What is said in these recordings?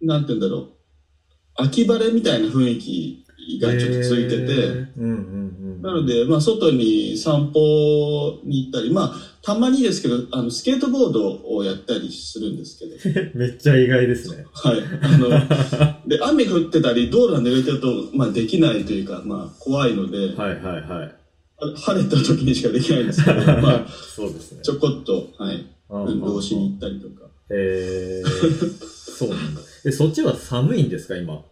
なんて言うんだろう、秋晴れみたいな雰囲気がちょっとついてて、うんうんうん。なの、で、まあ、外に散歩に行ったり、まあ、たまにですけど、あの、スケートボードをやったりするんですけど、めっちゃ意外ですね。はい。あの、で、雨降ってたり、道路が濡れてると、まあ、できないというか、まあ、怖いので、はいはいはい。あ晴れた時にしかできないんですけど、まあ、そうですね。ちょこっと、はい、運動しに行っったりとか。へー そうなんだ。え、そっちは寒いんですか、今？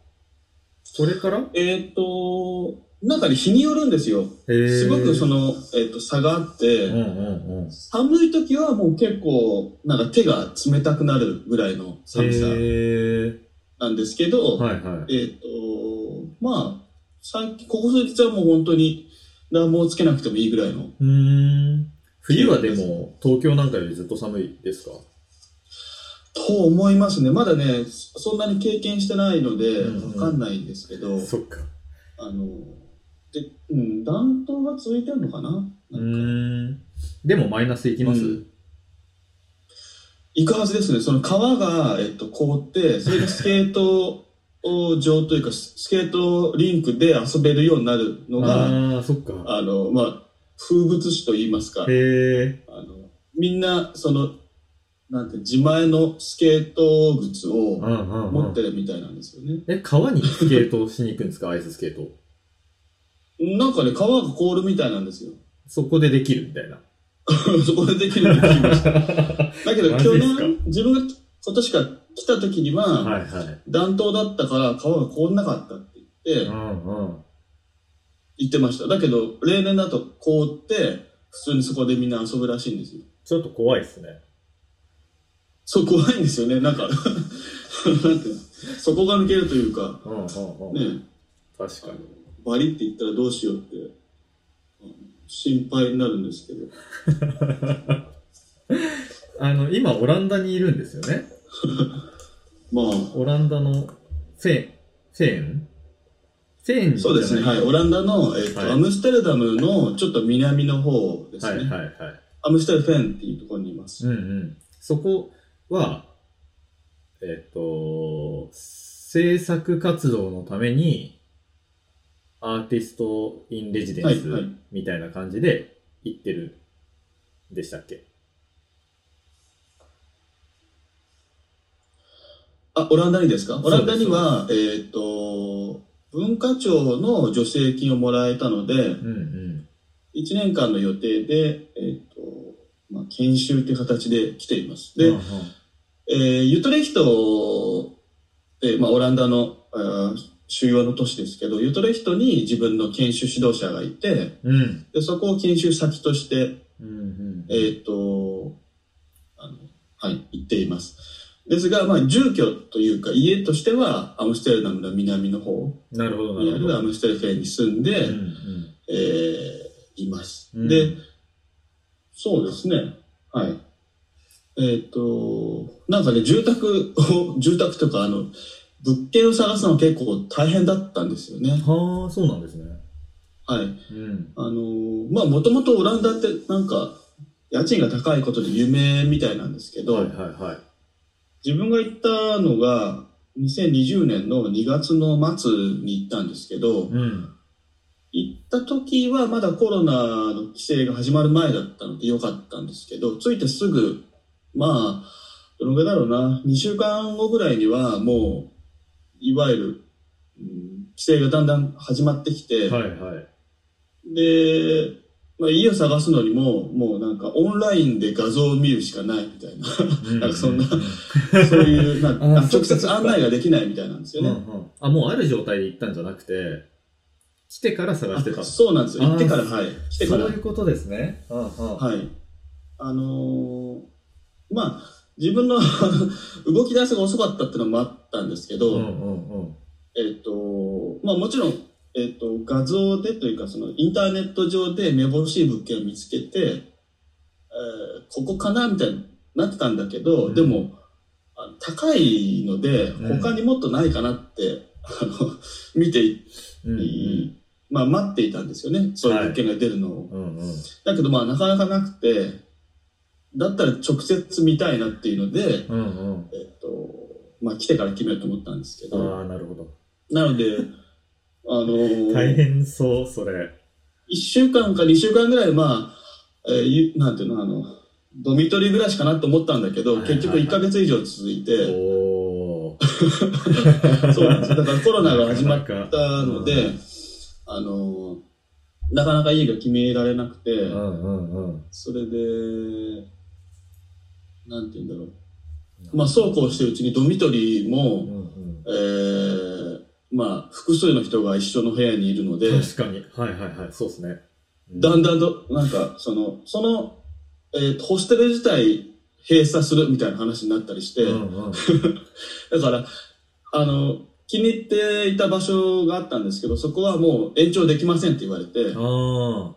これから？えっ、と、なんかね、日によるんですよ。すごくその、えっ、と、差があって、うんうんうん。寒い時はもう結構、なんか手が冷たくなるぐらいの寒さなんですけど、はいはい。えっ、と、まあ、最近、ここ数日はもう本当に暖房つけなくてもいいぐらいの。うーん。冬はでも、東京なんかよりずっと寒いですか？と思いますね。まだね、そんなに経験してないので、うんうんわかんないんですけど、そっか。あの、で、うん、暖冬が続いてるのかな？うなん。でもマイナスいきます、うん行くはずですね。その川が、えっと、凍って、それでスケート場というか、スケートリンクで遊べるようになるのが、ああ、そっか。あの、まあ、風物詩と言いますか、へえ。あの、みんな、その、なんて、自前のスケート靴をうんうんうん持ってるみたいなんですよね。え、川にスケートをしに行くんですか？アイススケート。なんかね、川が凍るみたいなんですよ。そこでできるみたいな。そこでできるって聞きました。だけど、去年、自分が今年から来た時には、はいはい。暖冬だったから川が凍んなかったって言って、うんうん。言ってました。だけど、例年だと凍って、普通にそこでみんな遊ぶらしいんですよ。ちょっと怖いっすね。そう、怖いんですよね。なんか、なんてそこが抜けるというか、うんうんうん。ね、確かに。バリって言ったらどうしようって、うん心配になるんですけど。あの、今、オランダにいるんですよね。まあ、オランダのフェン、フェンフェンそうですね。はい。オランダの、えっ、と、はいアムステルダムのちょっと南の方ですね。はいはいはい。アムステルフェンっていうところにいます。うんうん。そこは、えっ、と、制作活動のために、アーティスト・イン・レジデンスみたいな感じで行ってるんでしたっけ？あ、オランダにですか？オランダには、えっ、と、文化庁の助成金をもらえたので、うんうん。1年間の予定で、えっ、と、まあ、研修という形で来ています。で、うんうんえーユトレヒトって、まあ、オランダの主要の都市ですけど、ユトレヒトに自分の研修指導者がいて、うん。でそこを研修先として、うんうん。えっ、と、あの、はい、行っています。ですが、まあ、住居というか、家としては、アムステルダムの南の方にあるア。ムステルフェンに住んで、うんうんえーいます。うんで、そうですね。はい。えっ、と、なんかね、住宅を、住宅とか、あの、物件を探すのは結構大変だったんですよね。はあ、そうなんですね。はい。うん。あの、まあ、もともとオランダってなんか、家賃が高いことで有名みたいなんですけど、はいはいはい。自分が行ったのが、2020年の2月の末に行ったんですけど、うん。行った時はまだコロナの規制が始まる前だったので良かったんですけど、着いてすぐ、まあ、どのぐらいだろうな、2週間後ぐらいにはもう、いわゆる、うん規制がだんだん始まってきて、はいはい。で、まあ、家を探すのにも、もうなんかオンラインで画像を見るしかないみたいな、なんかそんなそういう、な 直接案内ができないみたいなんですようんうね。ん。あ、もうある状態で行ったんじゃなくて、来てから探してた。あそうなんですよ。行ってから、はい。来てからそういうことですね。うんうん。はい。あのーまあ、自分の動き出しが遅かったっていうのもあったんですけど、うんうんうん。えっ、と、まあもちろん、えっ、と、画像でというか、そのインターネット上でめぼしい物件を見つけて、えーここかなみたいになってたんだけど、うんでも、あ高いので、うん他にもっとないかなって、あの、見てい、うんうんまあ待っていたんですよね。そういう物件が出るのを。うんうん。だけどまあなかなかなくて、だったら直接見たいなっていうので、うんうん。えっと、まあ来てから決めようと思ったんですけど、ああ、なるほど。なので、あのー大変そう、それ。1週間か2週間ぐらい、まあ、えなんていうの、あの、ドミトリーぐらいしかなと思ったんだけど、はいはいはい結局1ヶ月以上続いて。そうなんです。だからコロナが始まったので、あの、なかなか家が決められなくて、うんうんうん。それで、なんて言うんだろう。まあ、そうこうしてるうちにドミトリーうも、んうん。えー、まあ、複数の人が一緒の部屋にいるので、確かに。はいはいはい。そうですね。うんだんだんと、なんか、その、その、えーホステル自体閉鎖するみたいな話になったりして、うんうん。だから、あの、気に入っていた場所があったんですけど、そこはもう延長できませんって言われて、あ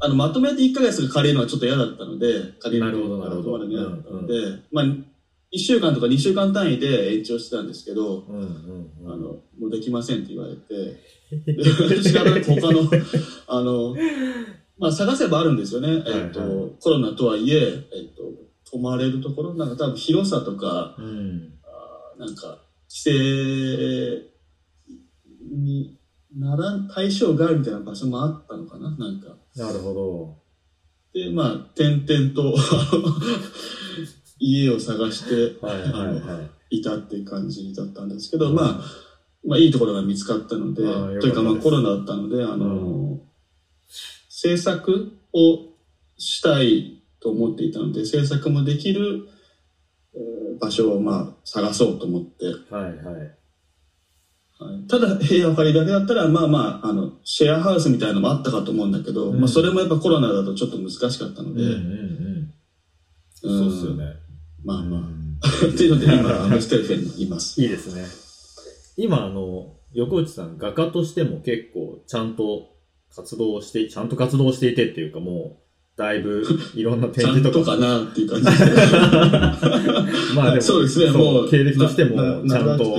あの、まとめて1ヶ月借りるのはちょっと嫌だったので、借りるの嫌だったので、まあ、1週間とか2週間単位で延長してたんですけど、あ。うんうんうん。あの、もうできませんって言われて、で仕方なく他の、あの、まあ探せばあるんですよね。えっ、と、はいはコロナとはいえ、えっ、と、泊まれるところ、なんか多分広さとか、うん。あーなんか、規制にならん、対象外みたいな場所もあったのかな、なんか。なるほど。で、まあ、点々と、家を探してはいはいはい。いたっていう感じだったんですけど、まあ、まあ、いいところが見つかったので、ですというか、まあ、コロナだったので、あの、制作をしたいと思っていたので、制作もできる、えー場所を、まあ、探そうと思って、はいはい。はいただ部屋を借りるだけだったら、まあまあ、あの、シェアハウスみたいなのもあったかと思うんだけど、うんまあ、それもやっぱコロナだとちょっと難しかったので、うんうんうん。うんそうっすよね。まあまあ、うんっていうので今、アムステルフェンにいます。いいですね。今、あの、横内さん、画家としても結構、ちゃんと活動して、ちゃんと活動していてっていうか、もう、だいぶ、いろんな展ちゃん示とか。とかなっていう感じですね。まあでも、そうですね、もう。経歴としても、なちゃんと。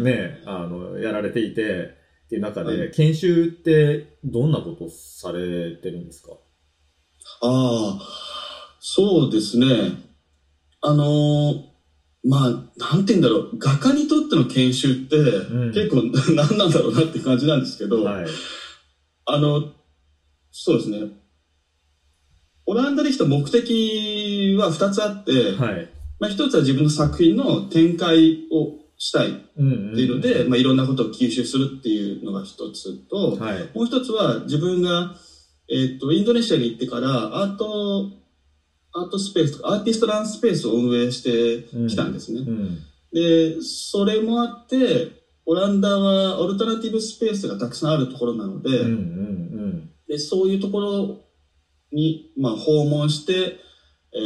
ね、あの、やられていて、っていう中で、はい研修ってどんなことされてるんですか？ああ、そうですね。あのーまあ、なんて言うんだろう、画家にとっての研修って、ん結構 何なんだろうなって感じなんですけど、はい。あの、そうですね。オランダで来た目的は2つあって、はい。まあ、1つは自分の作品の展開をしたいっうんうん。ていうので、まあ、いろんなことを吸収するっていうのが1つと、はい。もう一つは自分が、えっとインドネシアに行ってからアートアートスペースとかアーティストランスペースを運営してきたんですね。うん。でそれもあってオランダはオルタナティブスペースがたくさんあるところなので,、うんうんでそういうところに、まあ、訪問して、え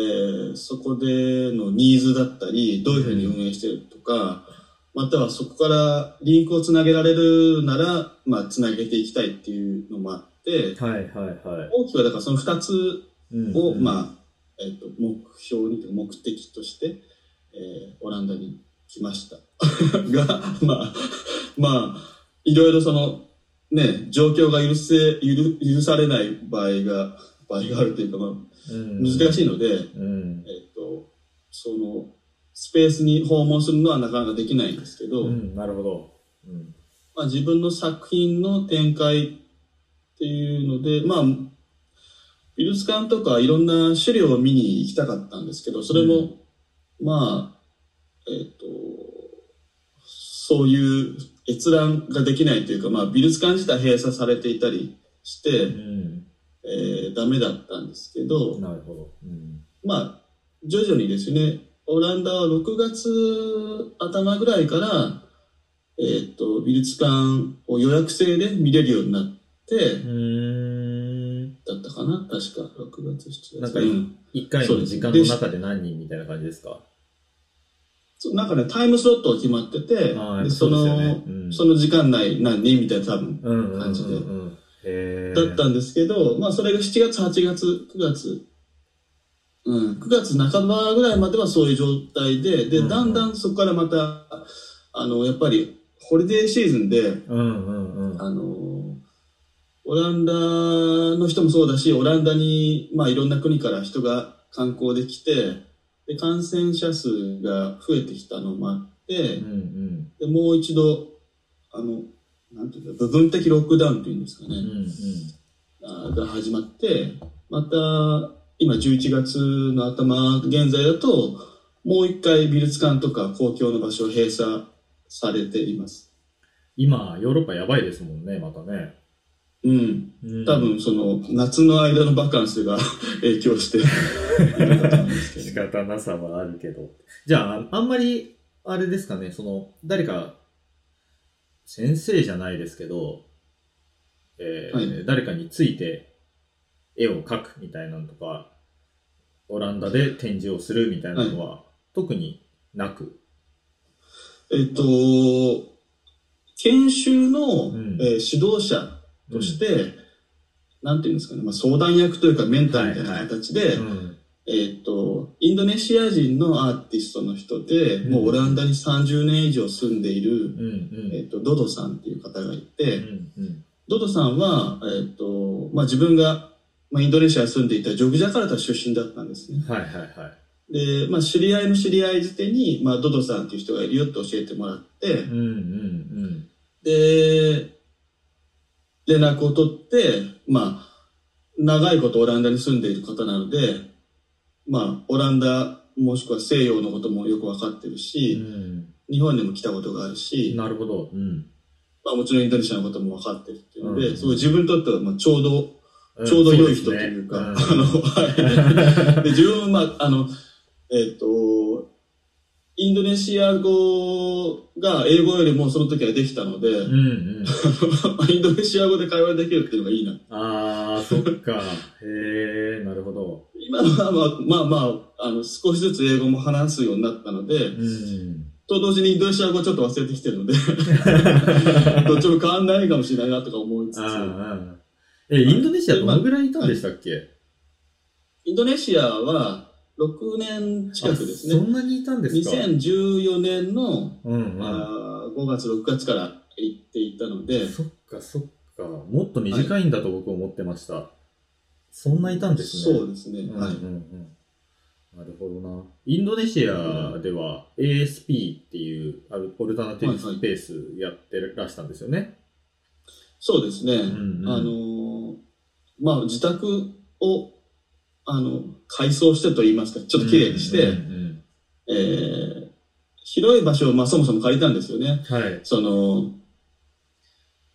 ーそこでのニーズだったりどういうふうに運営してるとか、またはそこからリンクをつなげられるなら、まあ、つなげていきたいっていうのもあって、うん。はいはいはい。大きくはだからその2つうんを、うんまあ、えっ、と、目標に目的として、えーオランダに来ました。が、まあ、まあ、いろいろその、ね、状況が許せ、許許されない場合が、場合があるというか、まあ、うん難しいので、うん。えっ、と、その、スペースに訪問するのはなかなかできないんですけど、うん、なるほど。うん。まあ、自分の作品の展開っていうので、まあ、美術館とかいろんな資料を見に行きたかったんですけど、それも、うんまあ、えっ、と、そういう閲覧ができないというか、まあ、美術館自体閉鎖されていたりして、うん。えーダメだったんですけど、なるほど。うん。まあ、徐々にですね、オランダは6月頭ぐらいから、えっ、と、美術館を予約制で見れるようになって。だったかな確か、6月、7月。なんかうん一回の時間の中で何人みたいな感じですか？そうなんかね、タイムスロットが決まってて、ああでその、ねうんその時間内何人みたいな多分、うんうんうんうん。だったんですけど、まあそれが7月、8月、9月、うん、9月半ばぐらいまではそういう状態で、で、だんだんそこからまた、あの、やっぱり、ホリデーシーズンで、うんうんうん。あの、オランダの人もそうだし、オランダに、まあいろんな国から人が観光できて、で、感染者数が増えてきたのもあって、うんうん。でもう一度、あの、なんていうか、部分的ロックダウンっていうんですかね、うんうん。あが始まって、また、今11月の頭現在だと、もう一回美術館とか公共の場所を閉鎖されています。今、ヨーロッパやばいですもんね、またね。うん。うん多分、その、夏の間のバカンスが 影響して仕ど。方なさはあるけど。じゃあ、あんまり、あれですかね、その、誰か、先生じゃないですけど、えーはい。誰かについて絵を描くみたいなのとか、オランダで展示をするみたいなのは、特になく？えっと、研修の、うん。えー指導者として、なんていうんですかね、まあ、相談役というかメンターみたいな形で、うん。えっと、インドネシア人のアーティストの人で、うんもうオランダに30年以上住んでいる、うんうん。えっと、ドドさんっていう方がいて、うんうん。ドドさんは、えっと、まあ、自分が、まあ、インドネシアに住んでいたジョグジャカルタ出身だったんですね。はいはいはい。で、まあ、知り合いの知り合いづてに、まあ、ドドさんっていう人がいるよって教えてもらってう、んうんで、連絡を取って、まあ、長いことオランダに住んでいる方なので、まあ、オランダもしくは西洋のこともよくわかってるうし、ん。日本にも来たことがあるうん。し、なるほど。うん。まあ、もちろんインドネシアのこともわかってるっていうので、うんすごい自分にとってはまあちょうど、うんちょうど良い人というか、んあの、はい。で自分も、まあ、あの、えっ、と、インドネシア語が英語よりもその時はできたので、うんうん。インドネシア語で会話できるっていうのがいいな。ああ、そっか。へえ、なるほど。今はまあまあまあ、あの、少しずつ英語も話すようになったので、うん。と同時にインドネシア語をちょっと忘れてきてるので、どっちも変わんないかもしれないなとか思いつつ。え、インドネシアどのぐらいいたんでしたっけ？インドネシアは6年近くですね。あそんなにいたんですか？2014年の、うんうん。あー5月、6月から行っていたので、そっかそっか。もっと短いんだと僕思ってました。そんないたんですね。そうですね。はい。うんうんうん。なるほどな。インドネシアでは ASP っていうアルオルタナティブスペースやってらしたんですよね？そうですね。んうんあのーまあ、自宅を、あの、改装してと言いますか、ちょっと綺麗にして、うんうんえー広い場所を、まあ、そもそも借りたんですよね。うんはい。その、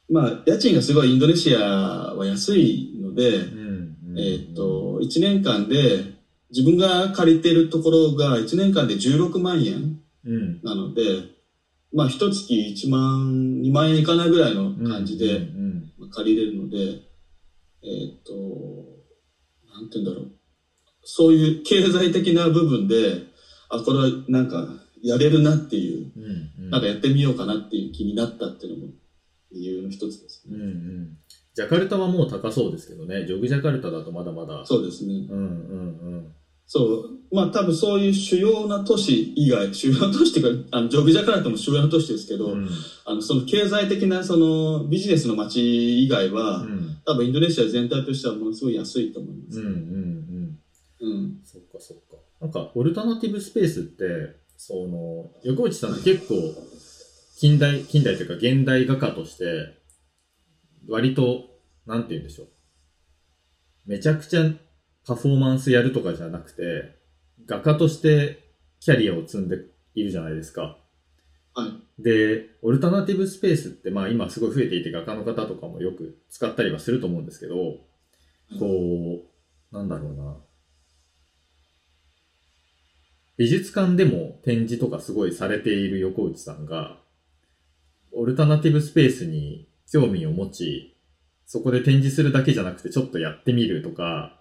まあ、家賃がすごいインドネシアは安いので、うんうんえーっ、と、1年間で、自分が借りてるところが1年間で16万円うん。なので、まあ、一月1万、2万円いかないぐらいの感じでうん借りれるので、えーっ、と、なんて言うんだろう。そういう経済的な部分で、あ、これはなんか、やれるなっていう、うんうん。なんかやってみようかなっていう気になったっていうのも理由の一つですね。うんうん。ジャカルタはもう高そうですけどね。ジョグジャカルタだとまだまだ。そうですね。うんうんそう。まあ多分そういう主要な都市以外、主要な都市っていうか、あの、ジョグジャカルタも主要な都市ですけど、うん。うん。あの、その経済的なそのビジネスの街以外は、うん多分インドネシア全体としてはものすごい安いと思います。うんうんうん。うん。そっかそっか。なんか、オルタナティブスペースって、その、横内さんって結構、近代、近代というか現代画家として、割と、なんて言うんでしょう。めちゃくちゃパフォーマンスやるとかじゃなくて、画家としてキャリアを積んでいるじゃないですか。はい。で、オルタナティブスペースって、まあ今すごい増えていて画家の方とかもよく使ったりはすると思うんですけど、こう、なんだろうな。美術館でも展示とかすごいされている横内さんが、オルタナティブスペースに興味を持ち、そこで展示するだけじゃなくてちょっとやってみるとか、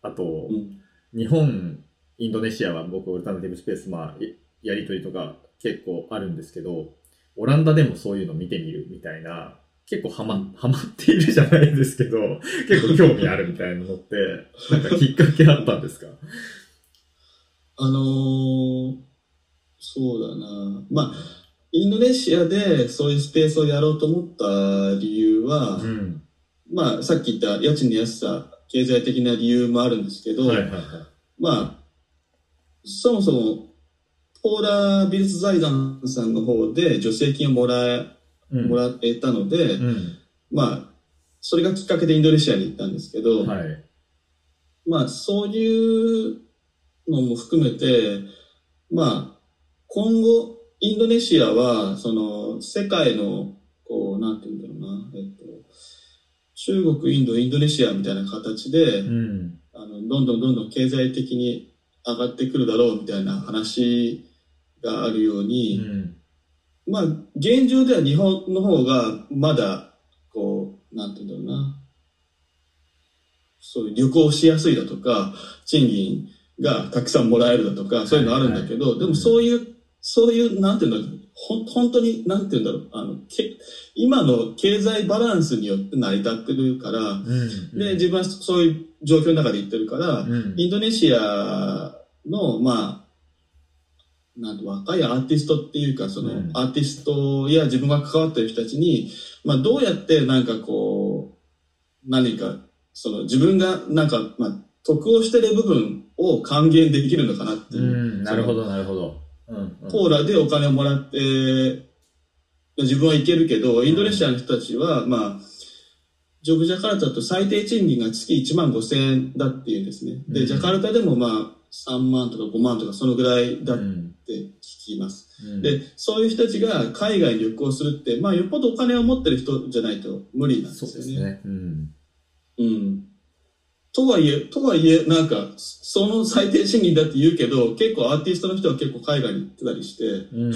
あと、うん。日本、インドネシアは僕オルタナティブスペース、まあ、いやりとりとか結構あるんですけど、オランダでもそういうの見てみるみたいな、結構ハマ、ハマっているじゃないですけど、結構興味あるみたいなのって、なんかきっかけあったんですか？あのーそうだな。まあ、インドネシアでそういうスペースをやろうと思った理由は、うん。まあ、さっき言った家賃の安さ、経済的な理由もあるんですけど、はいはいはい。まあ、そもそもポーラー美術財団さんの方で助成金をもらえ、うん。もらえたので、うん。まあ、それがきっかけでインドネシアに行ったんですけど、はい。まあ、そういうのも含めて、まあ、今後、インドネシアは、その、世界の、こう、なんていうんだろうな、えっと、中国、インド、インドネシアみたいな形で、うん。あの、どんどんどんどん経済的に上がってくるだろうみたいな話があるよううに、ん。まあ、現状では日本の方がまだ、こう、なんていうんだろうな、そういう旅行しやすいだとか、賃金がたくさんもらえるだとか、そういうのあるんだけど、はいでもそういう、そういう、なんていうんだろう、ほん本当に、なんていうんだろう、あの、け今の経済バランスによって成り立ってるから、うん。で、自分はそういう状況の中で言ってるから、うん。インドネシアの、まあ、なんて若いアーティストっていうか、その、うんアーティストや自分が関わってる人たちに、まあ、どうやってなんかこう、何か、その自分がなんか、まあ、得をしてる部分を還元できるのかなっていう。うん。なるほど、なるほど。うん。うんポーラでお金をもらって、自分は行けるけど、インドネシアの人たちは、まあ、ジョグジャカルタだと最低賃金が月1万5千円だっていうんですね。で、うんジャカルタでもまあ、3万とか5万とかそのぐらいだっうん。て聞きます。うんで、そういう人たちが海外に旅行するって、まあ、よっぽどお金を持ってる人じゃないと無理なんですよね。そうですね。うん。うん。とはいえ、とはいえ、なんか、その最低賃金だって言うけど、結構アーティストの人は結構海外に行ってたりして、うんうんうん。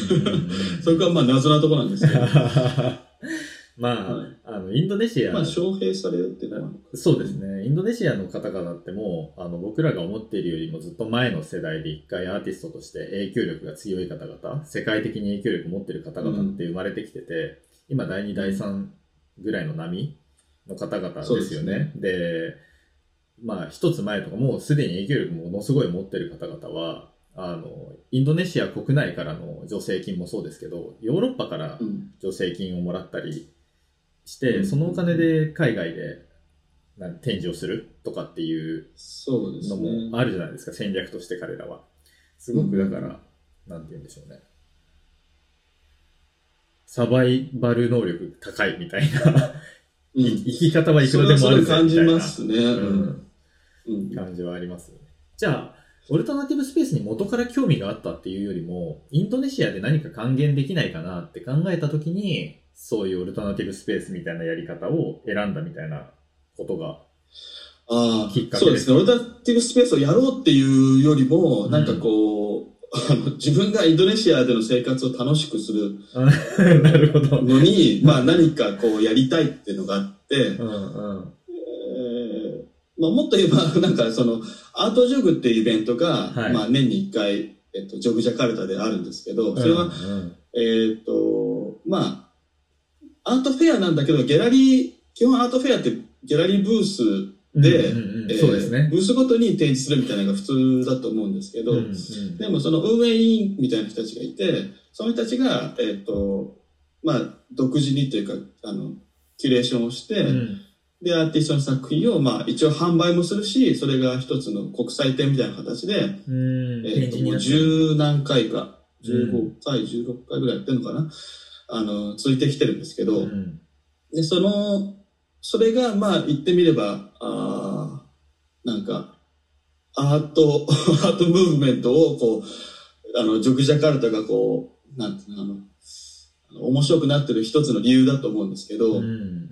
それがまあ謎なところなんですけど、まあ、はいあの、インドネシア、まあ、招聘されるっていうのは、そうですね。インドネシアの方々ってもう、あの、僕らが思っているよりもずっと前の世代で一回アーティストとして影響力が強い方々、世界的に影響力を持っている方々って生まれてきてて、今第2、第3ぐらいの波の方々ですよね。でまあ、一つ前とかもうすでに影響力ものすごい持ってる方々は、あの、インドネシア国内からの助成金もそうですけど、ヨーロッパからうん。助成金をもらったりして、うんそのお金で海外で展示をするとかっていうのね。もあるじゃないですか、戦略として彼らは。すごくだから、なんて言うんでしょうね。サバイバル能力高いみたいな、うん。生き方はいくらでもあるぜ感じみたいなますね。うん。うん。感じはありますよね。じゃあ、オルタナティブスペースに元から興味があったっていうよりも、インドネシアで何か還元できないかなって考えたときに、そういうオルタナティブスペースみたいなやり方を選んだみたいなことが。ああ、きっかけでそうですすね。オルタナティブスペースをやろうっていうよりも、うんなんかこう、あの自分がインドネシアでの生活を楽しくする。のに、まあ何かこうやりたいっていうのがあって、うんうん。えーまあ、もっと言えば、なんかその、アートジョグっていうイベントが、はい。まあ年に一回、えっと、ジョグジャカルタであるんですけど、それは、うん。えっと、まあ、アートフェアなんだけど、ギャラリー、基本アートフェアってギャラリーブースうん、でうんうんうん。えーそうですね。ブースごとに展示するみたいなのが普通だと思うんですけど、うんうん。でもその運営委員みたいな人たちがいて、その人たちが、えっ、と、まあ、独自にというか、あの、キュレーションをして、うんで、アーティストの作品を、まあ、一応販売もするし、それが一つの国際展みたいな形で、うん。えっ、と、もう十何回か、うん。15回、16回ぐらいやってるのかな？あの、続いてきてるんですけど、うん。で、その、それが、まあ、言ってみれば、あーなんか、アート、アートムーブメントを、こう、あの、ジョグジャカルタがこう、なんていうの、あの、あの面白くなってる一つの理由だと思うんですけど、うんうん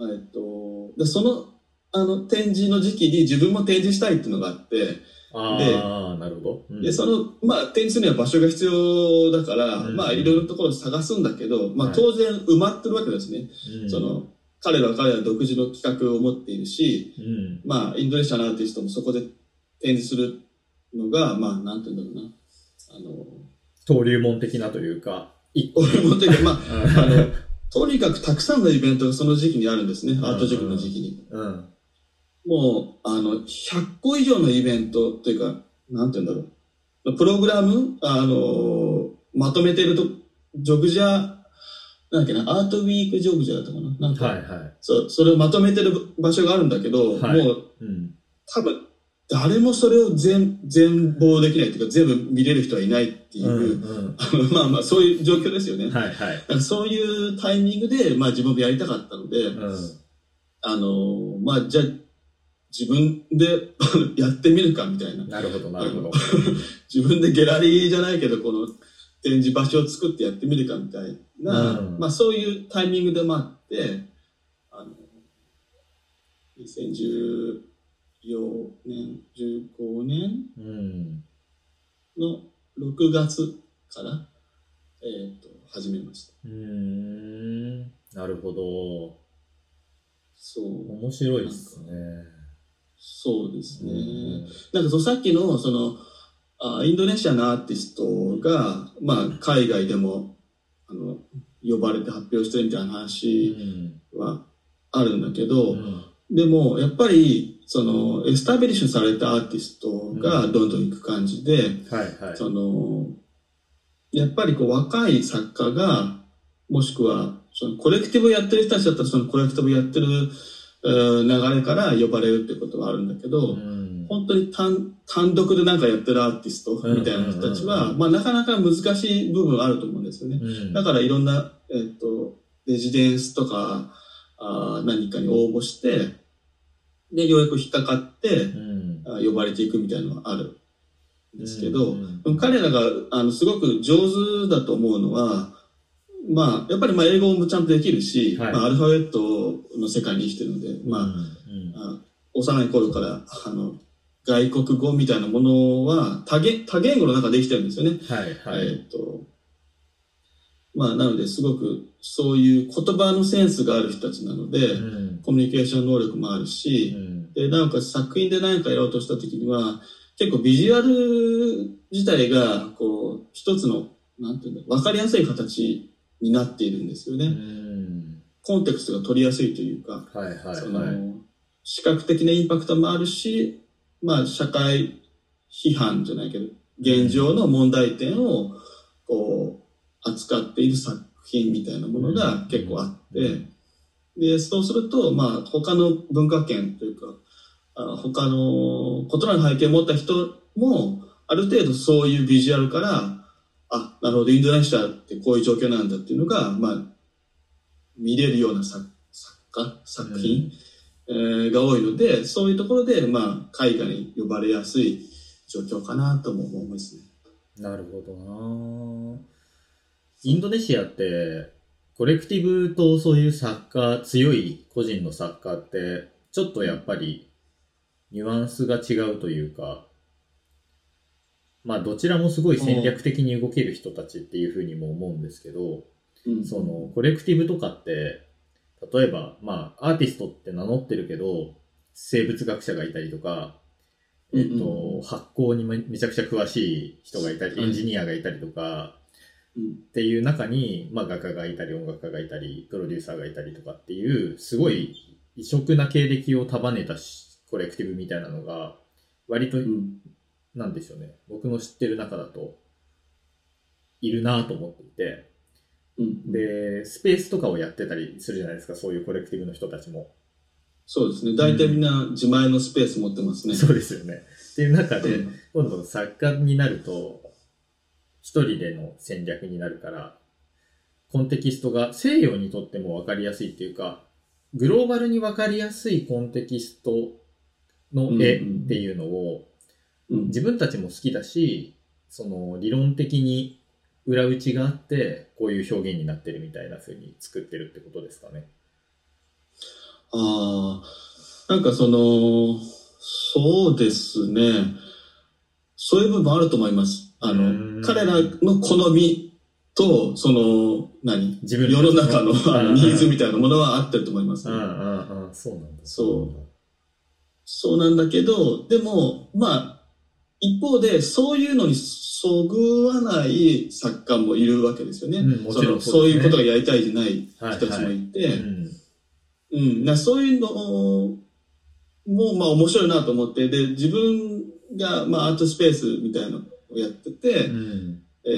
えっと、で、その、あの、展示の時期に自分も展示したいっていうのがあって、ああ、なるほど。うんで、その、まあ、展示するには場所が必要だから、うんまあ、いろいろなところを探すんだけど、まあ、はい当然埋まってるわけですね。うんその、彼らは彼ら独自の企画を持っているし、うんまあ、インドネシアのアーティストもそこで展示するのが、まあ、なんて言うんだろうな。あの、登竜門的なというか、一個。俺もというか、まあ、ああの、とにかくたくさんのイベントがその時期にあるんですね。アート塾の時期に。うん。もう、あの、100個以上のイベントというか、なんて言うんだろう。プログラム、あの、まとめてると、ジョグジャー、なんだっけな、アートウィークジョグジャーだったかな。なんか、はいはい。そう、それをまとめてる場所があるんだけど、はいもう、うん。多分、誰もそれを全全貌できないというか全部見れる人はいないっていう、うん まあまあそういう状況ですよね。うん。はいはい。そういうタイミングで、まあ自分もやりたかったので、うん。あの、まあじゃあ自分で やってみるかみたいな。なるほど、なるほど。自分でギャラリーじゃないけど、この展示場所を作ってやってみるかみたいな、うんまあそういうタイミングでもあって、あの、2014年、15年うん。の6月から、えっ、と、始めました。うーん。なるほど。そう、面白いですね。そうですね。うんなんかそのさっきの、その、あインドネシアのアーティストが、まあ、海外でも、あの、呼ばれて発表してるみたいな話はあるんだけど、うんでも、やっぱり、その、エスタビリッシュされたアーティストがどんどん行く感じで、はいはい。その、やっぱりこう若い作家が、もしくは、そのコレクティブやってる人たちだったら、そのコレクティブやってる、えー流れから呼ばれるってことはあるんだけど、うん。本当に単単独でなんかやってるアーティストみたいな人たちは、うん。うんうんまあなかなか難しい部分あると思うんですよね。うん。だからいろんな、えっと、レジデンスとか、あー何かに応募して、で、ようやく引っかかって、呼ばれていくみたいなのはあるんですけど、彼らがあのすごく上手だと思うのは、まあ、やっぱりまあ英語もちゃんとできるし、はいまあ、アルファベットの世界に生きてるので、まあ、うんあ幼い頃からあの外国語みたいなものは多言多言語の中でできてるんですよね。はいはい。えーっとまあ、なのですごくそういう言葉のセンスがある人たちなので、うんコミュニケーション能力もあるし、うんで、なおかつ作品で何かやろうとした時には、結構ビジュアル自体が、こう、一つの、なんていうんだろう、わかりやすい形になっているんですよね。うんコンテクストが取りやすいというか、はいはいそのはい。視覚的なインパクトもあるし、まあ、社会批判じゃないけど、現状の問題点を、こう、扱っている作品みたいなものが結構あって、うんで、そうすると、まあ、他の文化圏というか、あ他の異なる背景を持った人も、ある程度そういうビジュアルから、あ、なるほど、インドネシアってこういう状況なんだっていうのが、まあ、見れるような作作家、作品、えーが多いので、そういうところで、まあ、海外に呼ばれやすい状況かなとも思いますね。なるほどなインドネシアって、コレクティブとそういう作家、強い個人の作家って、ちょっとやっぱり、ニュアンスが違うというか、まあどちらもすごい戦略的に動ける人たちっていうふうにも思うんですけど、うん。その、コレクティブとかって、例えば、まあ、アーティストって名乗ってるけど、生物学者がいたりとか、えっと、うん発酵にめめちゃくちゃ詳しい人がいたり、はい。エンジニアがいたりとか、うんっていう中に、まあ、画家がいたり、音楽家がいたり、プロデューサーがいたりとかっていう、すごい異色な経歴を束ねたしコレクティブみたいなのが、割と、うんなんでしょうね、僕の知ってる中だと、いるなと思っていて、うんで、スペースとかをやってたりするじゃないですか、そういうコレクティブの人たちも。そうですね。大体みんな自前のスペース持ってますね。そうですよね。っていう中で、うん今度作家になると、一人での戦略になるから、コンテキストが西洋にとっても分かりやすいっていうか、グローバルに分かりやすいコンテキストの絵っていうのをうん自分たちも好きだし、その理論的に裏打ちがあって、こういう表現になってるみたいな風に作ってるってことですかね。ああ、なんかその、そうですね。そういう部分あると思います。あの、彼らの好みと、その、何？自分世の中のあのうんニーズみたいなものは合ってると思います。ね、うんうんうん、そうなんだ。そう。そうなんだけど、でも、まあ、一方で、そういうのにそぐわない作家もいるわけですよね。うんもちろんそね。そういうことがやりたいじゃないはい人たちもいて、うん。うん、なそういうのも、まあ面白いなと思って、で、自分が、まあアートスペースみたいなのをやってて、うんえ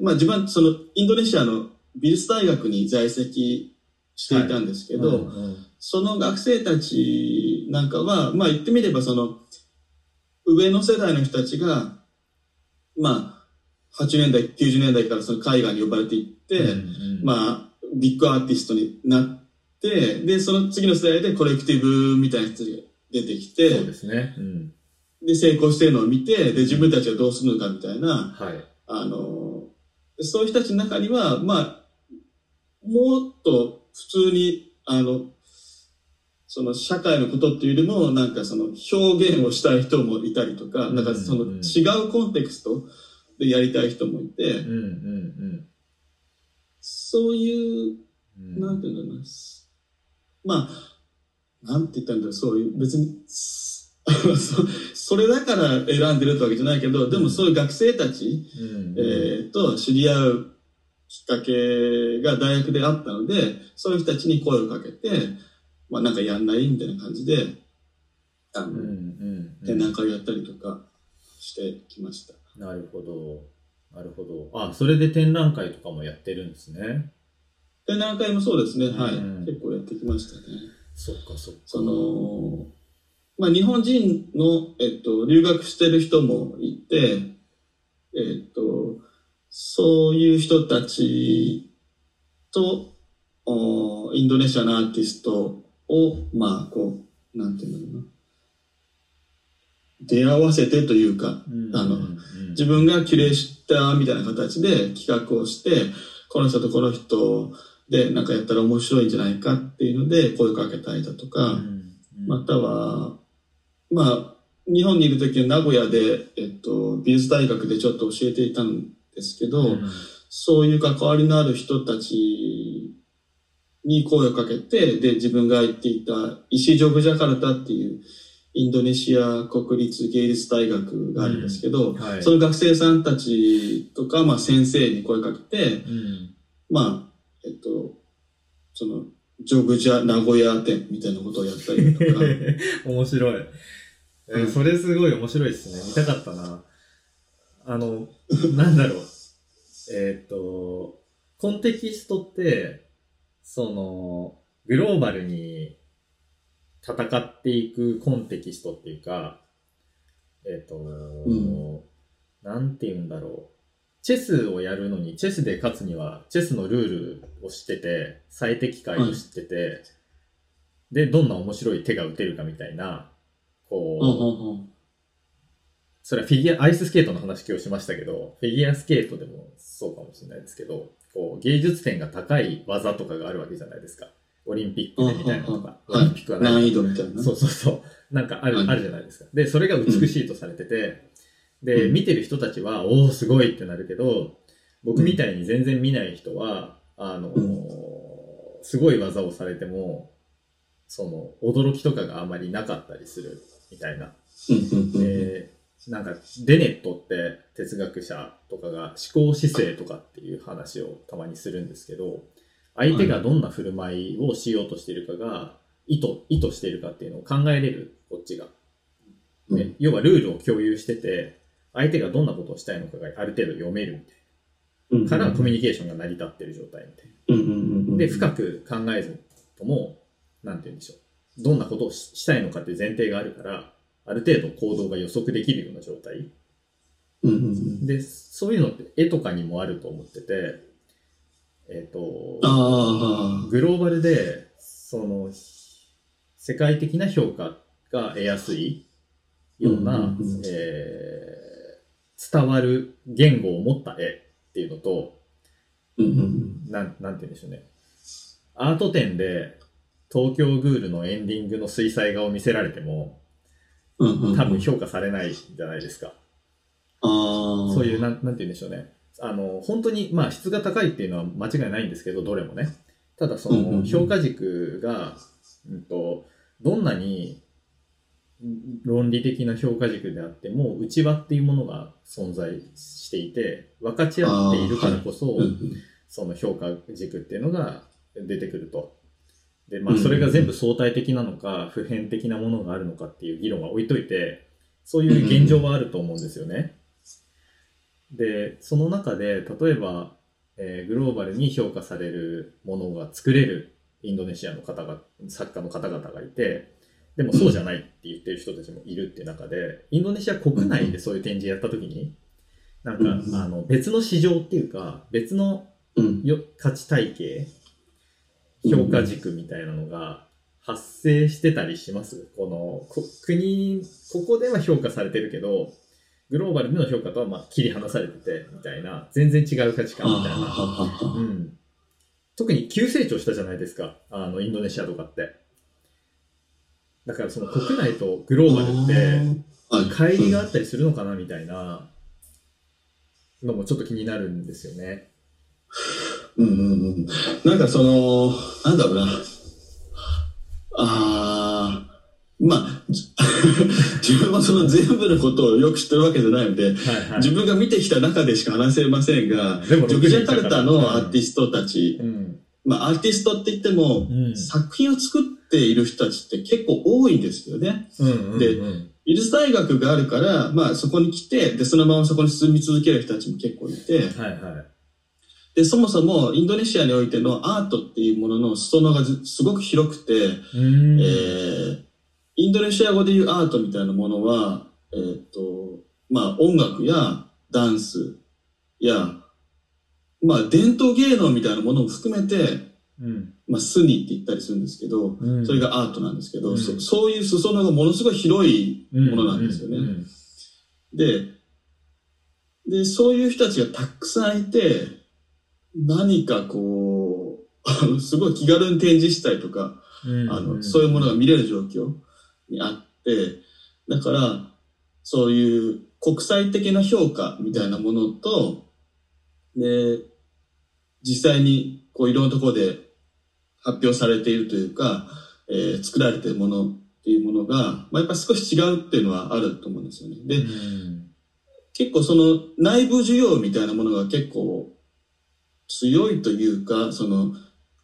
ーまあ自分はそのインドネシアの美術大学に在籍していたんですけど、うんうんその学生たちなんかは、まあ言ってみればその、上の世代の人たちが、まあ、80年代、90年代からその海外に呼ばれていって、うんうんまあ、ビッグアーティストになって、で、その次の世代でコレクティブみたいな人が出てきて、そうですね。うん。で、成功してるのを見て、で、自分たちはどうするのかみたいな、はい。あの、そういう人たちの中には、まあ、もっと普通に、あの、その社会のことっていうよりも、なんかその表現をしたい人もいたりとか、うんなんかそのうん違うコンテクストでやりたい人もいて、うんうんそういううん。なんていうんだろうな。まあ、なんて言ったんだろう、そういう、別に、そそれだから選んでるってわけじゃないけど、でもそういう学生たち、うんえーと知り合うきっかけが大学であったので、そういう人たちに声をかけて、まあなんかやんないみたいな感じで、あの、展ん。覧会をやったりとかしてきました。なるほど。なるほど。あ、それで展覧会とかもやってるんですね。展覧会もそうですね、はい。うん結構やってきましたね。そっかそっか。その、まあ、日本人の、えっと、留学してる人もいて、えっと、そういう人たちと、おインドネシアのアーティストを、まあ、こう、なんていうんだろうな。出会わせてというか、うん。あの自分がキュレーターみたいな形で企画をして、この人とこの人でなんかやったら面白いんじゃないかっていうので声をかけたりだとか、または、まあ、日本にいる時は名古屋で、えっと、美術大学でちょっと教えていたんですけど、うんそういう関わりのある人たちに声をかけて、で、自分が行っていた石ジョグジャカルタっていうインドネシア国立芸術大学があるんですけど、はい。その学生さんたちとか、まあ先生に声かけて、うんまあ、えっと、その、ジョグジャ名古屋店みたいなことをやったりとか、面白い。えーうんそれすごい面白いですね。見たかったな。あの、なんだろう。えーっと、コンテキストって、その、グローバルに戦っていくコンテキストっていうか、えーっと、んなんて言うんだろう。チェスをやるのに、チェスで勝つには、チェスのルールを知ってて、最適解を知ってて、で、どんな面白い手が打てるかみたいな、こう、うんうんうんそれはフィギュア、アイススケートの話今日しましたけど、フィギュアスケートでもそうかもしれないですけど、こう、芸術点が高い技とかがあるわけじゃないですか。オリンピックでみたいなのとか。オリンピックはない難易度みたいな。そうそうそう。なんかある、はいあるじゃないですか。で、それが美しいとされてて、で、うん見てる人たちは、おおすごいってなるけど、僕みたいに全然見ない人は、あのすごい技をされても、その、驚きとかがあまりなかったりするみたいな。で、なんか、デネットって哲学者とかが思考姿勢とかっていう話をたまにするんですけど、相手がどんな振る舞いをしようとしているかが、意図、意図しているかっていうのを考えれる、こっちが。ねうん要はルールを共有してて、相手がどんなことをしたいのかがある程度読めるみたいうんな。からコミュニケーションが成り立ってる状態みたいな。で、深く考えずとも、なんて言うんでしょう。どんなことをししたいのかっていう前提があるから、ある程度行動が予測できるような状態。うんうんうんで、そういうのって絵とかにもあると思ってて、えっ、と、ああ、グローバルで、その、世界的な評価が得やすいような、うんうんうんえー伝わる言語を持った絵っていうのと、うんうんなん、なんて言うんでしょうね。アート展で東京グールのエンディングの水彩画を見せられても、うんうんうん多分評価されないじゃないですか。ああ、そういう、なん、なんて言うんでしょうね。あの、本当に、まあ、質が高いっていうのは間違いないんですけど、どれもね。ただ、その、評価軸が、うんと、どんなにん論理的な評価軸であっても、内輪っていうものが存在していて、分かち合っているからこそ、うんうんその評価軸っていうのが出てくると。で、まあ、うんそれが全部相対的なのか、普遍的なものがあるのかっていう議論は置いといて、そういう現状はあると思うんですよね。で、その中で、例えば、えーグローバルに評価されるものが作れるインドネシアの方が、作家の方々がいて、でもそうじゃないって言ってる人たちもいるっていう中で、インドネシア国内でそういう展示やった時に、なんか、うんあの、別の市場っていうか、別のうん。よ価値体系、評価軸みたいなのが発生してたりします？このこ国、ここでは評価されてるけど、グローバルでの評価とはまあ切り離されてて、みたいな、全然違う価値観みたいな。あうん。特に急成長したじゃないですか。あの、インドネシアとかって。だからその国内とグローバルって、はい。乖離があったりするのかな？みたいなのもちょっと気になるんですよね。うんうんうん。なんかその、なんだろうな。ああ、まあ、じ 自分はその全部のことをよく知ってるわけじゃないので、はいはい。自分が見てきた中でしか話せませんが、ジョグジャカルタのアーティスストたち、うん。まあアーティストって言っても、うん。作品を作っている人たちって結構多いんですよね。うんうんうん。で美術大学があるから、まあそこに来て、で、そのままそこに進み続ける人たちも結構いて、はいはい。で、そもそもインドネシアにおいてのアートっていうものの裾野がずすごく広くて。えーインドネシア語でいうアートみたいなものは、えーっと、まあ音楽やダンスや、まあ伝統芸能みたいなものも含めて、うん。まあスニって言ったりするんですけど、うんそれがアートなんですけど、うんそそういう裾野がものすごい広いものなんですよね。で、で、そういう人たちがたくさんいて、何かこう、すごい気軽に展示したりとか、うんあの、そういうものが見れる状況にあって、だから、そういう国際的な評価みたいなものと、で、実際にこういろんなところで発表されているというか、えー作られているものっていうものが、まあ、やっぱ少し違うっていうのはあると思うんですよね。で、うん結構その内部需要みたいなものが結構強いというか、その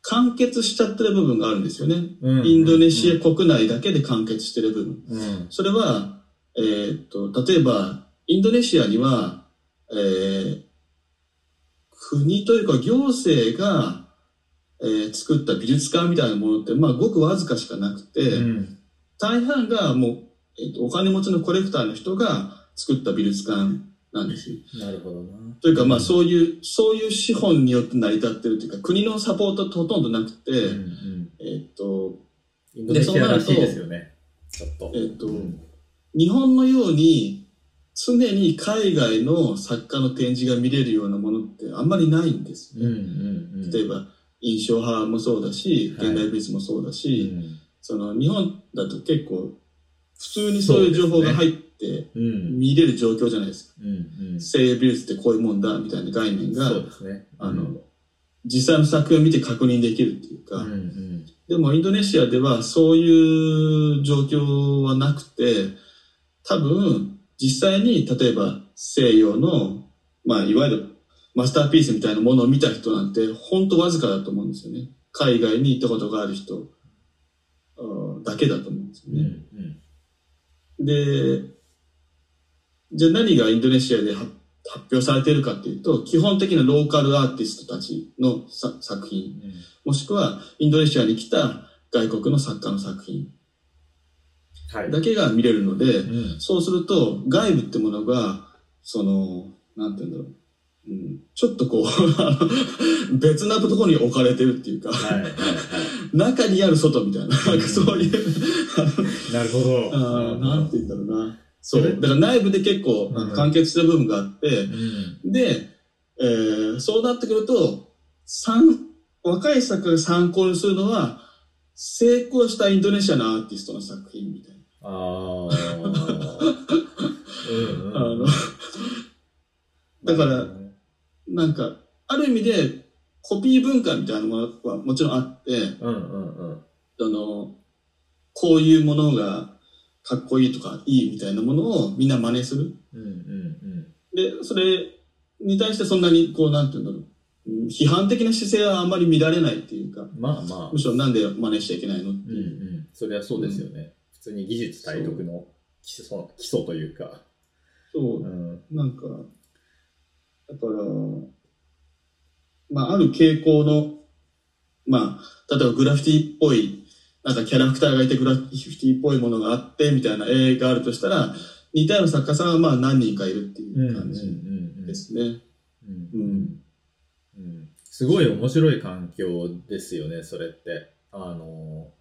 完結しちゃってる部分があるんですよね。うんインドネシア国内だけで完結してる部分。うんそれは、えーっと、例えば、インドネシアには、えー国というか行政が、えー作った美術館みたいなものって、まあ、ごくわずかしかなくて、うん大半がもう、えーっと、お金持ちのコレクターの人が作った美術館なんですよ。なるほどな。というか、まあ、そういう、そういう資本によって成り立ってるというか、国のサポートってほとんどなくて、うんうんえーっと、ですよね。ちょっと。えーっと、うん日本のように常に海外の作家の展示が見れるようなものってあんまりないんですうんうね。んうん。例えば印象派もそうだし、はい現代美術もそうだうし、んその日本だと結構普通にそういう情報が入ってうん見れる状況じゃないですか。うんうん。西洋美術ってこういうもんだみたいな概念が、ね。あの、実際の作品を見て確認できるっていうか、うんうんでもインドネシアではそういう状況はなくて、多分実際に例えば西洋の、まあいわゆるマスターピースみたいなものを見た人なんて本当わずかだと思うんですよね。海外に行ったことがある人だけだと思うんですようんうね。んで、じゃあ何がインドネシアで発発表されているかっていうと、基本的なローカルアーティストたちのさ作品、もしくはインドネシアに来た外国の作家の作品はい。だけが見れるので、うんそうすると外部ってものが、その、なんて言うんだろう。うん、ちょっとこう 別なところに置かれてるっていうか、はいはいは中にある外みたいな、なんかそういう、い。なるほど。あーなんて言うんだろうな。それだから内部で結構うん完結した部分があって、うんで、えーそうなってくると、参若い作家が参考にするのは、成功したインドネシアのアーティストの作品みたいな。ああ。うんうん。あのだからなんか、ある意味で、コピー文化みたいなものはもちろんあって、うんうんうん。あの、こういうものがかっこいいとかいいみたいなものをみんな真似する。うんうんで、それに対してそんなに、こう、なんていうんだろう。うん批判的な姿勢はあんまり見られないっていうか、うん。まあまあむ。しろなんで真似しちゃいけないのってうんういう。ん。それはそうですよね。普通に技術体得の基礎基礎というか。そうう。ん。なんか、だから、まあ、ある傾向の、まあ、例えばグラフィティっぽいなんかキャラクターがいてグラフィティっぽいものがあってみたいな絵があるとしたら、似たような作家さんはまあ何人かいるっていう感じですね。すごい面白い環境ですよね、それって。あの、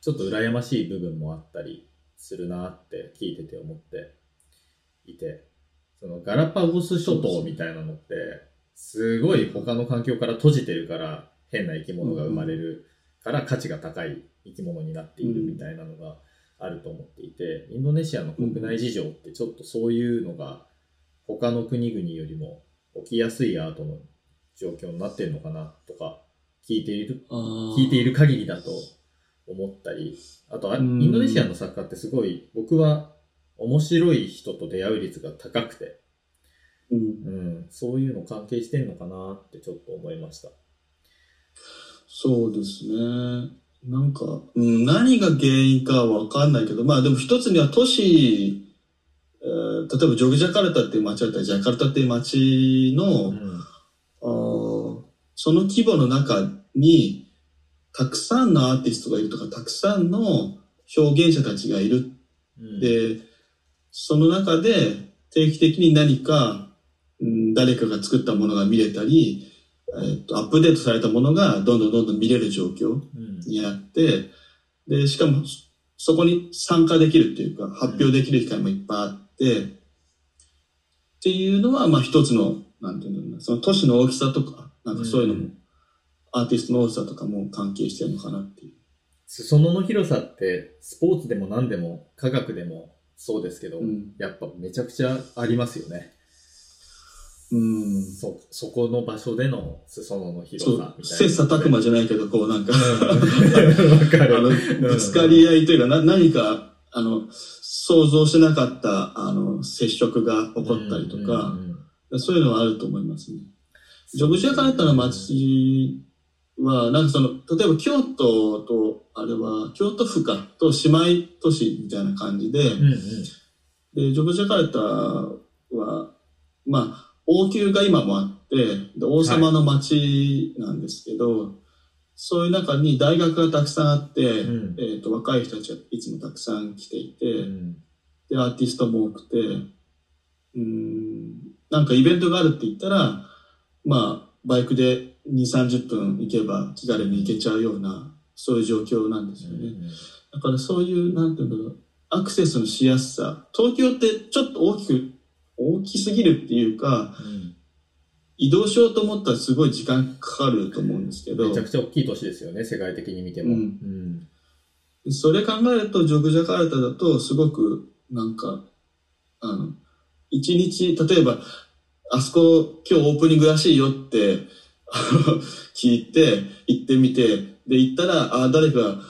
ちょっと羨ましい部分もあったりするなって聞いてて思っていて、そのガラパゴス諸島みたいなのって、すごい他の環境から閉じてるから変な生き物が生まれるから価値が高い生き物になっているみたいなのがあると思っていて、インドネシアの国内事情ってちょっとそういうのが他の国々よりも起きやすいアートの状況になってるのかなとか聞いている、聞いている限りだと思ったり、あとあ、イうん。ンドネシアの作家ってすごい僕は面白い人と出会う率が高くて、うん。うん、そういうの関係してんのかなってちょっと思いました。そうですね。なんか、うん、何が原因かはわかんないけど、まあでも一つには都市、えー例えばジョグジャカルタっていう街だったり、ジャカルタっていう街の、うんあーその規模の中に、たくさんのアーティストがいるとか、たくさんの表現者たちがいる。うんで、その中で定期的に何か、うん、誰かが作ったものが見れたり、えっと、アップデートされたものがどんどんどんどん見れる状況うんにあって、で、しかもそこに参加できるっていうか、発表できる機会もいっぱいあって、っていうのは、まあ一つの、なんていうんだろうな、その都市の大きさとか、なんかそういうのも、アーティストの大きさとかも関係してるのかなっていう。裾野の広さってスポーツでも何でも科学でもそうですけど、うんやっぱめちゃくちゃありますよね。うん。そ、そこの場所での裾野の広さみたいな。切磋琢磨じゃないけど、こうなんか。ぶつかり合いというか、な何か、あの、想像してなかった、あの、接触が起こったりとか、そういうのはあると思いますね。ジョグジャカルタの街は、なんかその、例えば京都と、あれは、京都府か、と姉妹都市みたいな感じで、うんうんで、ジョグジャカルタは、まあ、王宮が今もあって、で王様の街なんですけど、そういう中に大学がたくさんあって、うんえっ、と、若い人たちがいつもたくさん来ていて、うんで、アーティストも多くて、うーん、なんかイベントがあるって言ったら、まあ、バイクで2、30分行けば気軽に行けちゃうような、そういう状況なんですよね。だからそういう、なんていうんだろう、アクセスのしやすさ。東京ってちょっと大きく、大きすぎるっていうか、うん移動しようと思ったらすごい時間かかると思うんですけどめちゃ、くちゃ大きい都市ですよね、世界的に見ても。うんうんそれ考えると、ジョグジャカルタだと、すごく、なんか、あの、一日、例えば、あそこ今日オープニングらしいよって、聞いて、行ってみて、で、行ったら、あ、誰か、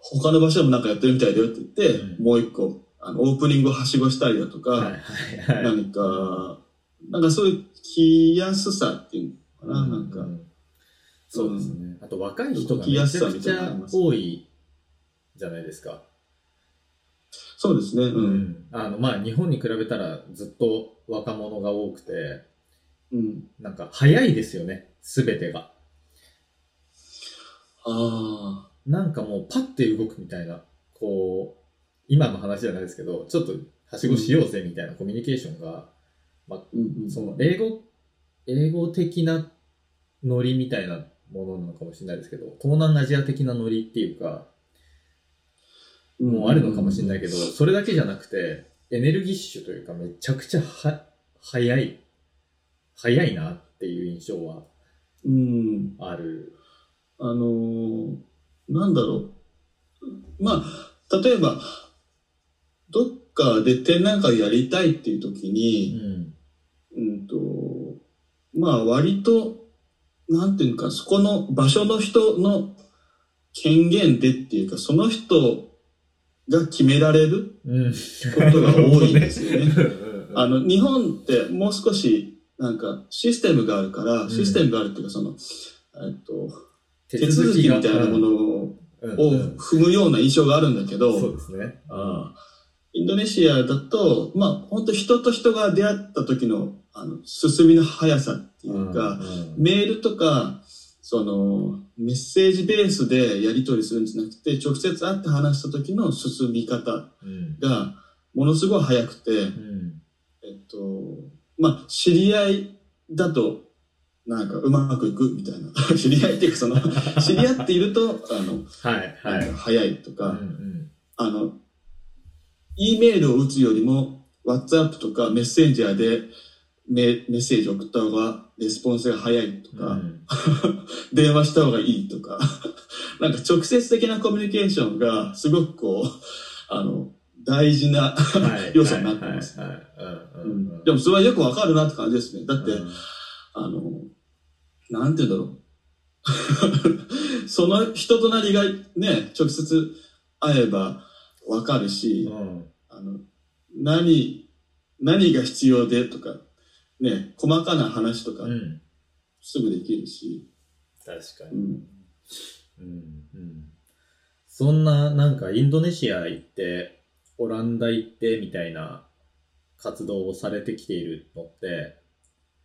他の場所でもなんかやってるみたいだよって言って、うんもう一個、あの、オープニングをはしごしたりだとか、はいはいはい。何か、なんかそういう来やすさっていうのかな、なんか。うそうですね。あと若い人がめちゃくちゃ多いじゃないですか。そうですね、う。うんん。あの、まあ、日本に比べたらずっと若者が多くて、うん。なんか早いですよね、すべてが。ああ。なんかもうパッて動くみたいな、こう、今の話じゃないですけど、ちょっとはしごしようぜみたいなコミュニケーションが、うんうん、その英語、英語的なノリみたいなものなのかもしれないですけど、東南アジア的なノリっていうか、もうあるのかもしれないけど、それだけじゃなくて、エネルギッシュというか、めちゃくちゃは、早い、早いなっていう印象はうん。ある。あのーなんだろう。まあ、例えば、どっかで展覧会やりたいっていう時うに、ん。うんと、まあ割と、なんていうか、そこの場所の人の権限でっていうか、その人が決められるうん。ことが多いですよね。うん あの、日本ってもう少し、なんか、システムがあるから、んシステムがあるっていうか、その、えっと、手続きみたいなものを踏むような印象があるんだけど、そうですね。ああインドネシアだと、まあ、本当人と人が出会った時の、あの、進みの速さっていうか、うんメールとか、その、メッセージベースでやり取りするんじゃなくて、直接会って話した時の進み方うん。が、ものすごい早くて、うん。えっと、まあ、知り合いだと、なんかうまくいくみたいな。知り合いっていうか、その、知り合っていると、あの、はい、はい。早いとうんか、うん。あの、E メールを打つよりも、WhatsApp とかメッセンジャーでメメッセージを送った方がレスポンスが早いとか、うん。電話した方がいいとか、なんか直接的なコミュニケーションがすごくこう、あの、大事な、はい。要素になってます。はいはいはいうん。でもそれはよくわかるなって感じですね。だって、うん。あの、なんて言うんだろう。その人となりがね、直接会えばわかるし、うんあの、何、何が必要でとか、ね、細かな話とかうん。すぐできるし、確かに。うん。うんうんそんな、なんか、インドネシア行って、オランダ行って、みたいな活動をされてきているのって、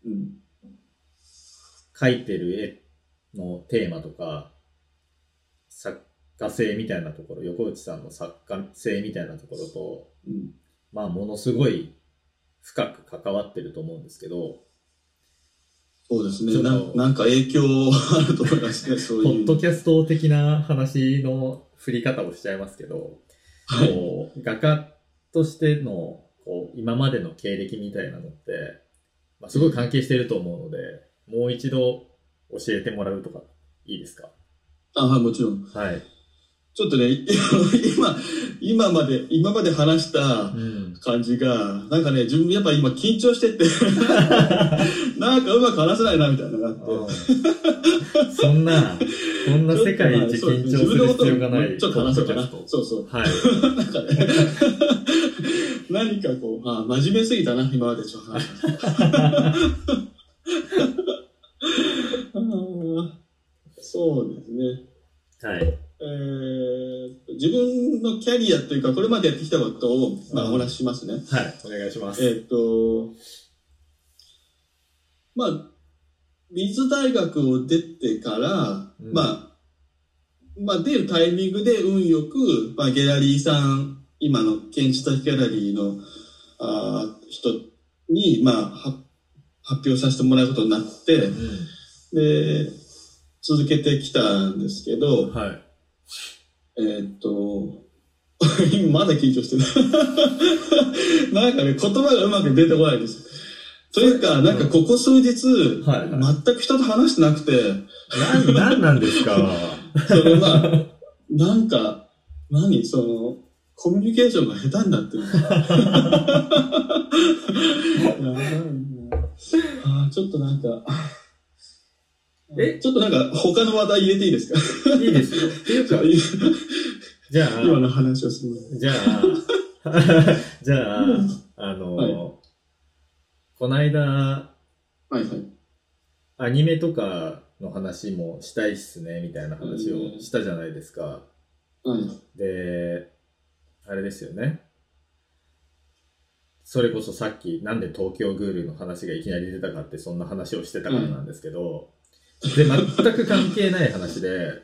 うん。描いてる絵のテーマとか、作家性みたいなところ、横内さんの作家性みたいなところと、うん。まあ、ものすごい深く関わってると思うんですけど、そうですね。なんなんか影響あると思いますね、そういう。ポッドキャスト的な話の振り方をしちゃいますけど、はい。こう画家としてのこう今までの経歴みたいなのって、まあ、すごい関係してると思うので、もう一度教えてもらうとかいいですか？あ、はい、もちろん。はい。ちょっとね、今、今まで、今まで話したうん。感じが、なんかね、自分やっぱ今緊張してて、なんかうまく話せないなみたいなのがあって。そんな、こんな世界一緊張する必要がない。ちょっと話そうかな。そうそう。トはい。なんかね、何かこう、あ真面目すぎたな、今までちょっとそうですね。はい。えー自分のキャリアというか、これまでやってきたことを、まあ、うんお話ししますね。はい。お願いします。えーっと、まあ、美術大学を出てから、うんまあ、まあ、出るタイミングで運よく、まあ、ギャラリーさん、今の建築ギャラリーのあー人に、まあ、は発表させてもらうことになって、うで、続けてきたんですけどん。、はい。えーっと、今まだ緊張してる。なんかね、言葉がうまく出てこないです。というか、なんかここ数日、はいは全く人と話してなくて、なん、なんなんですか？そのまあ、なんか、何？その、コミュニケーションが下手になってる。やばいなあーちょっとなんか、えちょっとなんか他の話題入れていいですか？いいですよ。っていうか、じゃあ、今の話をするのじゃあ、じゃあ、あの、はいこないだ、はいはい。アニメとかの話もしたいっすね、みたいな話をしたじゃないですか。はい。で、あれですよね。それこそさっき、なんで東京グールの話がいきなり出たかって、そんな話をしてたからなんですけど、で、全く関係ない話で、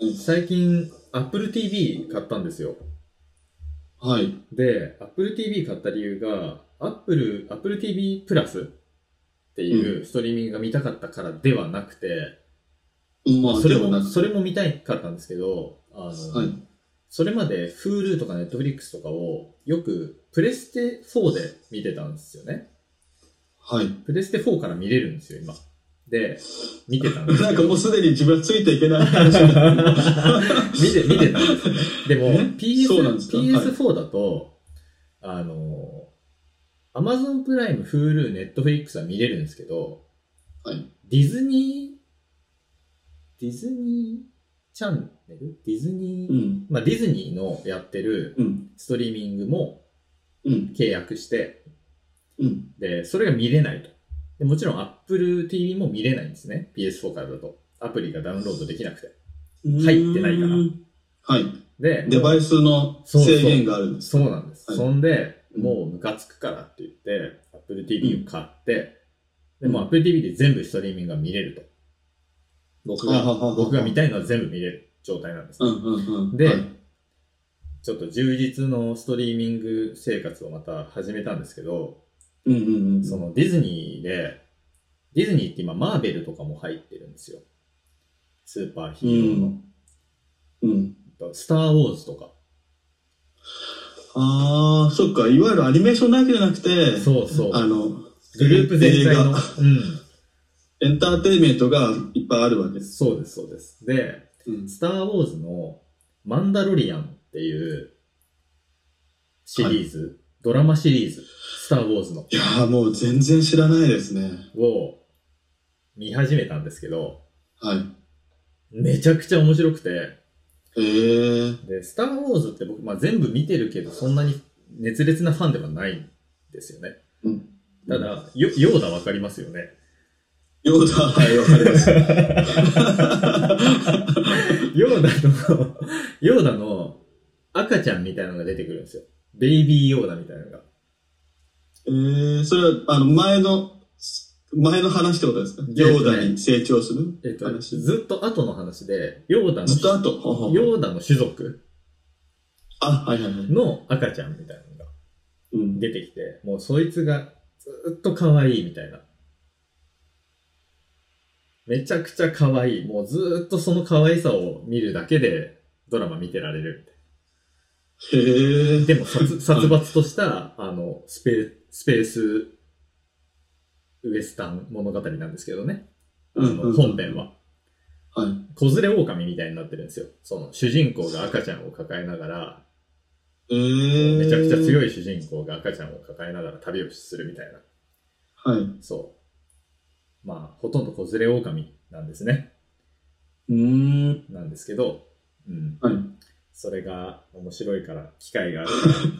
うん最近、Apple TV 買ったんですよ。はい。で、Apple TV 買った理由が、Apple、Apple TV プラスっていうストリーミングが見たかったからではなくて、まあ、それも、それも見たかったんですけど、あの、はい。それまで Hulu とか Netflix とかをよくプレステ4で見てたんですよね。はい。プレステ4から見れるんですよ、今。で、見てたんです なんかもうすでに自分はついていけない話見て、見てたんです。でも、え？そうなんで PS、すか？PS4 だと、あの、Amazon プライム、Hulu、Netflix は見れるんですけど、はい。ディズニー、ディズニーチャンネルディズニー、うん。まあディズニーのやってるうん。ストリーミングもうん。契約して、うん。で、それが見れないと。でもちろん Apple TV も見れないんですね。PS4 からだと。アプリがダウンロードできなくて。入ってないからうんはい。で、デバイスの制限があるんです。そうなんです。はいそんで、うんもうムカつくからって言って、Apple TV を買って、で、うんもう Apple TV で全部ストリーミングが見れると。僕が、僕が見たいのは全部見れる状態なんです。ではいちょっと充実のストリーミング生活をまた始めたんですけど、うんうんうん。そのディズニーで、ディズニーって今マーベルとかも入ってるんですよ。スーパーヒーローの。うん。スター・ウォーズとか。ああ、そっか。いわゆるアニメーションだけじゃなくて、そうそう。あの、グループ全体の。うん。エンターテインメントがいっぱいあるわけです。そうです、そうです。で、うん。スター・ウォーズのマンダロリアンっていうシリーズ、ドラマシリーズ、スター・ウォーズの、いやーもう全然知らないですね。を見始めたんですけど、はい。めちゃくちゃ面白くて、へえ。で、スター・ウォーズって僕、まあ、全部見てるけど、そんなに熱烈なファンではないんですよね。うん。ただ、ヨヨーダわかりますよね。ヨーダ、はい、わかります。ヨーダの、ヨーダの赤ちゃんみたいなのが出てくるんですよ。ベイビーヨーダみたいなのが。えー、それは、あの、前の、前の話ってことですか？ヨーダに成長するえっと、話ずっと後の話で、ヨーダの、ずっと後？ヨーダの種族あ、はいはいはい。の赤ちゃんみたいなのがうん。出てきて、もうそいつがずっと可愛いみたいな。めちゃくちゃ可愛い。もうずっとその可愛さを見るだけでドラマ見てられるみたいでも殺殺伐とした、あの、スペ、スペースウエスタン物語なんですけどね。あの、本編は。はい。子連れ狼みたいになってるんですよ。その、主人公が赤ちゃんを抱えながら、えー、めちゃくちゃ強い。い主人公が赤ちゃんを抱えながら旅をするみたいな。はい。そう。まあ、ほとんど子連れ狼なんですね。うーん。なんですけど、うん。はい。それが面白いから、機会がある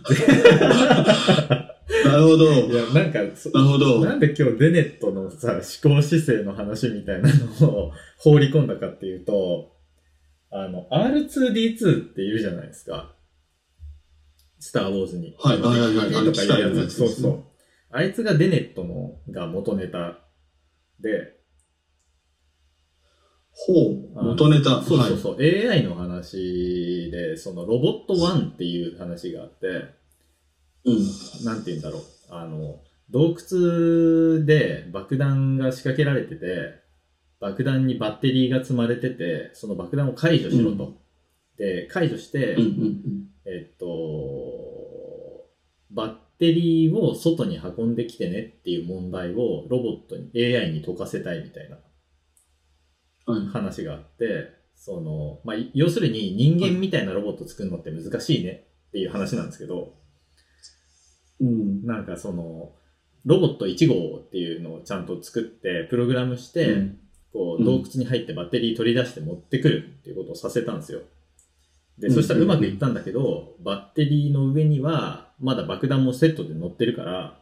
から。なるほど。いや、なんか、そなるほど。なんで今日デネットのさ、思考姿勢の話みたいなのを放り込んだかっていうと、あの、R2D2 っているじゃないですか。スター・ウォーズに。はいはいはいとかいうやつつ。そうそう。あいつがデネットのが元ネタで、ほう。元ネタ。そうそうそう、AI の話で、そのロボット1っていう話があって、はい。うん。なんて言うんだろう。あの、洞窟で爆弾が仕掛けられてて、爆弾にバッテリーが積まれてて、その爆弾を解除しろと。うんで、解除して、うんうんえっと、バッテリーを外に運んできてねっていう問題をロボットに、AI に解かせたいみたいな。話があって、その、まあ、要するに人間みたいなロボット作るのって難しいねっていう話なんですけど、うん。なんかその、ロボット1号っていうのをちゃんと作って、プログラムして、うんこう、うん洞窟に入ってバッテリー取り出して持ってくるっていうことをさせたんですよ。で、うんそしたらうまくいったんだけど、バッテリーの上には、まだ爆弾もセットで乗ってるから、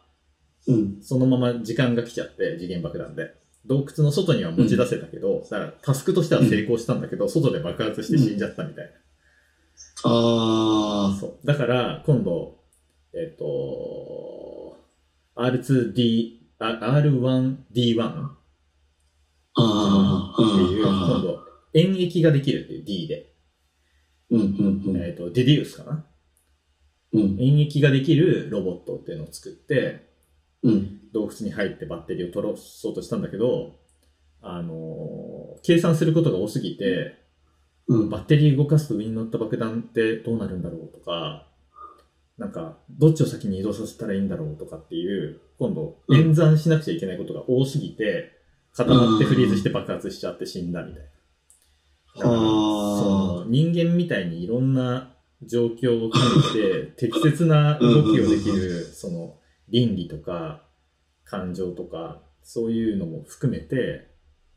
うん。そのまま時間が来ちゃって、次元爆弾で。洞窟の外には持ち出せたけど、だからタスクとしては成功したんだけど、外で爆発して死んじゃったみたいな。あそう。だから、今度、えっ、と、R2D、あ R1D1 あ。ああ。っていう、うん今度、演疫ができるっていう D で、うんうんうん。えっ、と、ディディウスかなうん。演疫ができるロボットっていうのを作って、うん。洞窟に入ってバッテリーを取ろそうとしたんだけど、あのー計算することが多すぎて、うん。バッテリー動かすと上に乗った爆弾ってどうなるんだろうとか、なんか、どっちを先に移動させたらいいんだろうとかっていう、今度、うん演算しなくちゃいけないことが多すぎて、固まってフリーズして爆発しちゃって死んだみたいな。だからあーその人間みたいにいろんな状況を感じて、適切な動きをできる、その、倫理とか、感情とか、そういうのも含めて、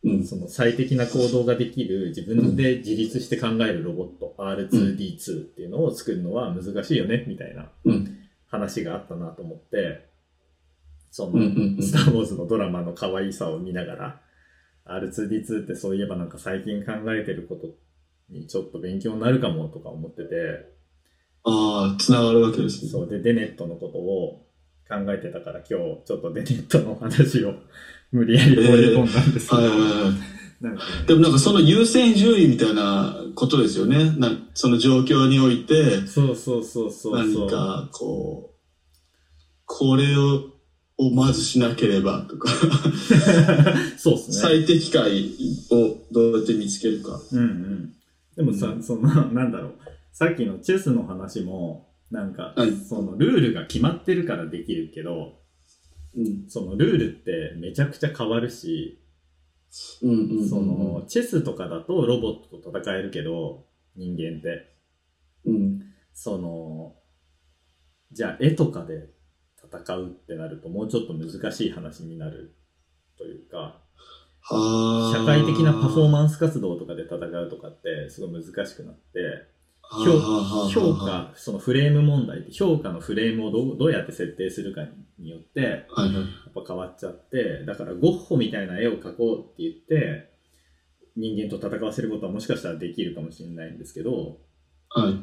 うん。その最適な行動ができる自分で自立して考えるロボット、R2D2 っていうのを作るのは難しいよね、みたいなうん。話があったなと思って、その、うんうんうんスター・ウォーズのドラマの可愛さを見ながら、R2D2 ってそういえばなんか最近考えてることにちょっと勉強になるかもとか思ってて、ああ、つながるわけですね。そうで、デネットのことを考えてたから今日ちょっとデネットの話を無理やり放り込んだんですけど、はいはいはい。なんかねでもなんかその優先順位みたいなことですよね。なその状況において、そうそうそうそう何。かこう、これををまずしなければとか、そうですね。最適解をどうやって見つけるか。うんうん。でもさ、うんその、なんだろう。さっきのチェスの話も、なんか、はいそのルールが決まってるからできるけど、うん。そのルールってめちゃくちゃ変わるし、うんうんうんうん。その、チェスとかだとロボットと戦えるけど、人間って。うん。その、じゃあ絵とかで戦うってなるともうちょっと難しい話になるというか、はあ。社会的なパフォーンマンス活動とかで戦うとかってすごい難しくなって、ス評評価、そのフレーム問題って評価のフレームをどうどうやって設定するかによって。やっぱ変わっちゃって、だからゴッホみたいな絵を描こうって言って、人間と戦わせることはもしかしたらできるかもしれないんですけど、はい。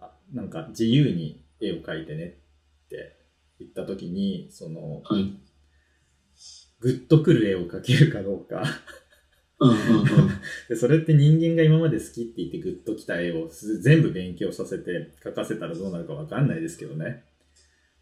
あなんか自由に絵を描いてねって言った時に、その、はい。グッとくる絵を描けるかどうか。で、それって人間が今まで好きって言ってグッときた絵をす全部勉強させて描かせたらどうなるかわかんないですけどね。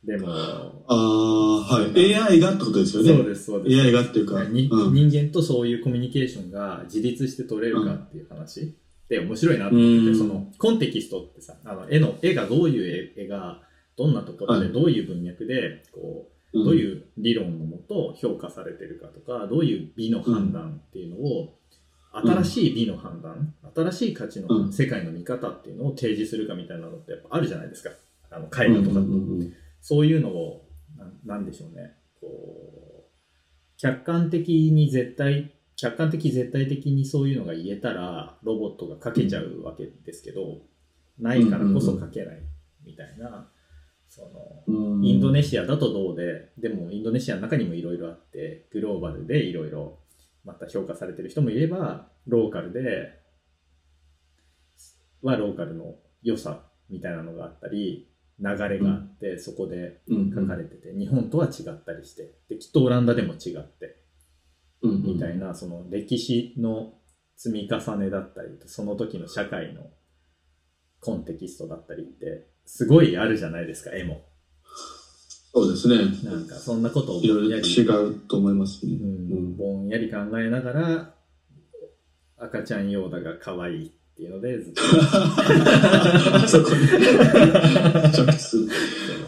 でも、ああ、はい。AI がってことですよね。そうです、そうです。AI がっていうか。にうん人間とそういうコミュニケーションが自立して取れるかっていう話で面白いなと思ってそのコンテキストってさ、あの絵の、絵がどういう絵絵が、どんなところではいどういう文脈で、こう、どういう理論のもと評価されてるかとか、どういう美の判断っていうのを、新しい美の判断、新しい価値うのん世界の見方っていうのを提示するかみたいなのってやっぱあるじゃないですか。あのうん絵画とかそういうのを、んでしょうね。こう、客観的に絶対、客観的絶対的にそういうのが言えたら、ロボットが書けちゃうわけですけど、ないからこそ書けないみたいな、その、うん。インドネシアだとどうで、でもインドネシアの中にもいろいろあって、グローバルでいろいろまた評価されてる人もいれば、ローカルではローカルの良さみたいなのがあったり、流れがあって、そこでうん書かれてて、日本とは違ったりして、で、きっとオランダでも違って、うん。みたいな、その歴史の積み重ねだったり、その時の社会のコンテキストだったりって、すごいあるじゃないですか、絵も。そうですね。なんか、そんなことをいろいろぼんやり違うと思いますね。ううんん、ぼんやり考えながら、赤ちゃんヨーダが可愛いっていうので、ずっと。あそこに着地する。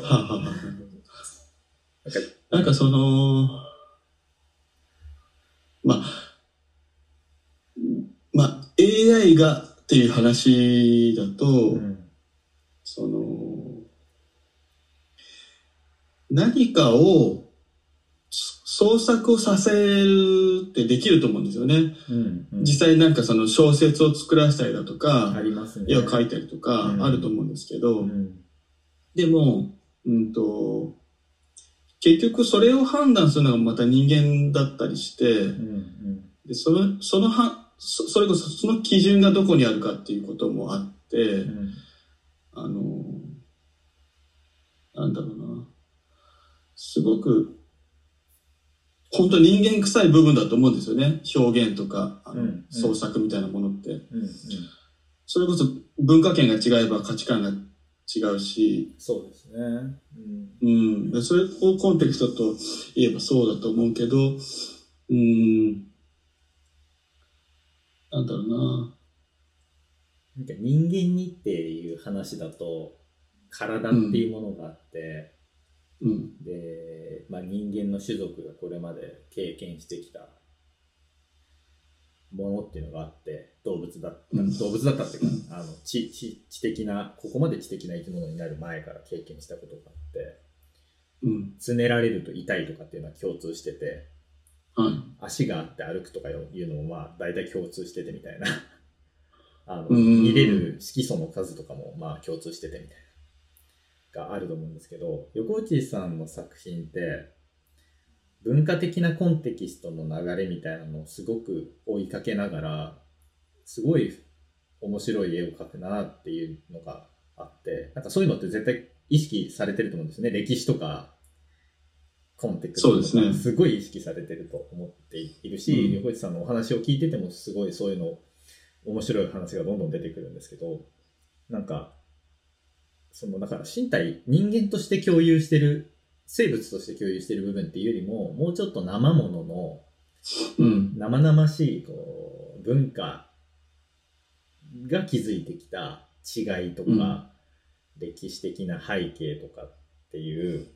はははなんかなんかその、まあ、まあ、AI がっていう話だと、うんその、何かを創作をさせるってできると思うんですよね。うんうん実際なんかその小説を作らせたりだとか、ありますね。絵を描いたりとかうんあると思うんですけど、うんでも、うんと、結局それを判断するのがまた人間だったりして、うんでその、そのは、そそれこそその基準がどこにあるかっていうこともあって、うんあの、なんだろうな。すごく、本当人間臭い部分だと思うんですよね。表現とか、あのうんうん創作みたいなものって。うんうんそれこそ文化圏が違えば価値観が違うし、そうですね。うんうん。でそれをコンテクストと言えばそうだと思うけど、うん。なんだろうな。なんか人間にっていう話だと、体っていうものがあって、うん。で、まあ、人間の種族がこれまで経験してきたものっていうのがあって、動物だ動物だったっていうか、あの知知知的な、ここまで知的な生き物になる前から経験したことがあって、うん。つねられると痛いとかっていうのは共通してて、はい。足があって歩くとかいうのもまあ大体共通しててみたいな。あの、うん見れる色素の数とかもまあ共通しててみたいな。があると思うんですけど、横内さんの作品って、文化的なコンテキストの流れみたいなのをすごく追いかけながら、すごい面白い絵を描くなっていうのがあって、なんかそういうのって絶対意識されてると思うんですね。歴史とか、コンテクストそうですねがすごい意識されてると思っているし、うん横内さんのお話を聞いててもすごいそういうの面白い話がどんどん出てくるんですけど、なんか、そのだから身体、人間として共有してる、生物として共有してる部分っていうよりも、もうちょっと生もののうん。生々しいこう文化が築いてきた違いとか、うん歴史的な背景とかっていう、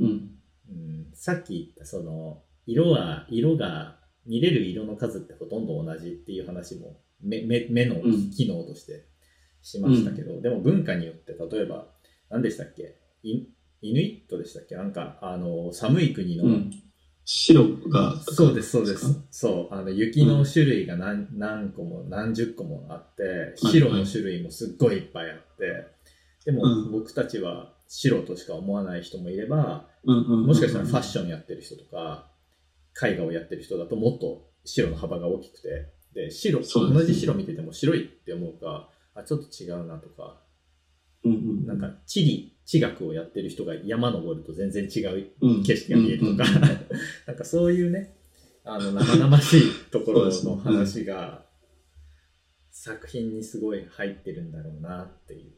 うん。うん、さっき言ったその色は色が見れる色の数ってほとんど同じっていう話も目目目のうん機能としてしましたけど、でも文化によって例えば何でしたっけ？イイヌイットでしたっけ？なんかあの寒い国の、うん。白が。そうです、そうです。そう。あの、雪の種類が何,、何個も何十個もあって、白の種類もすっごいいっぱいあって、でも、うん僕たちは白としか思わない人もいれば、うんうんうん。もしかしたらファッションやってる人とか、絵画をやってる人だともっと白の幅が大きくて、で、白、同じ白見てても白いって思うか、あ、ちょっと違うなとか、うんうん。なんか地理、地学をやってる人が山登ると全然違ううん、景色が見えるとか、うんうん なんかそういうね、あの、生々しいところの話が、作品にすごい入ってるんだろうなっていう。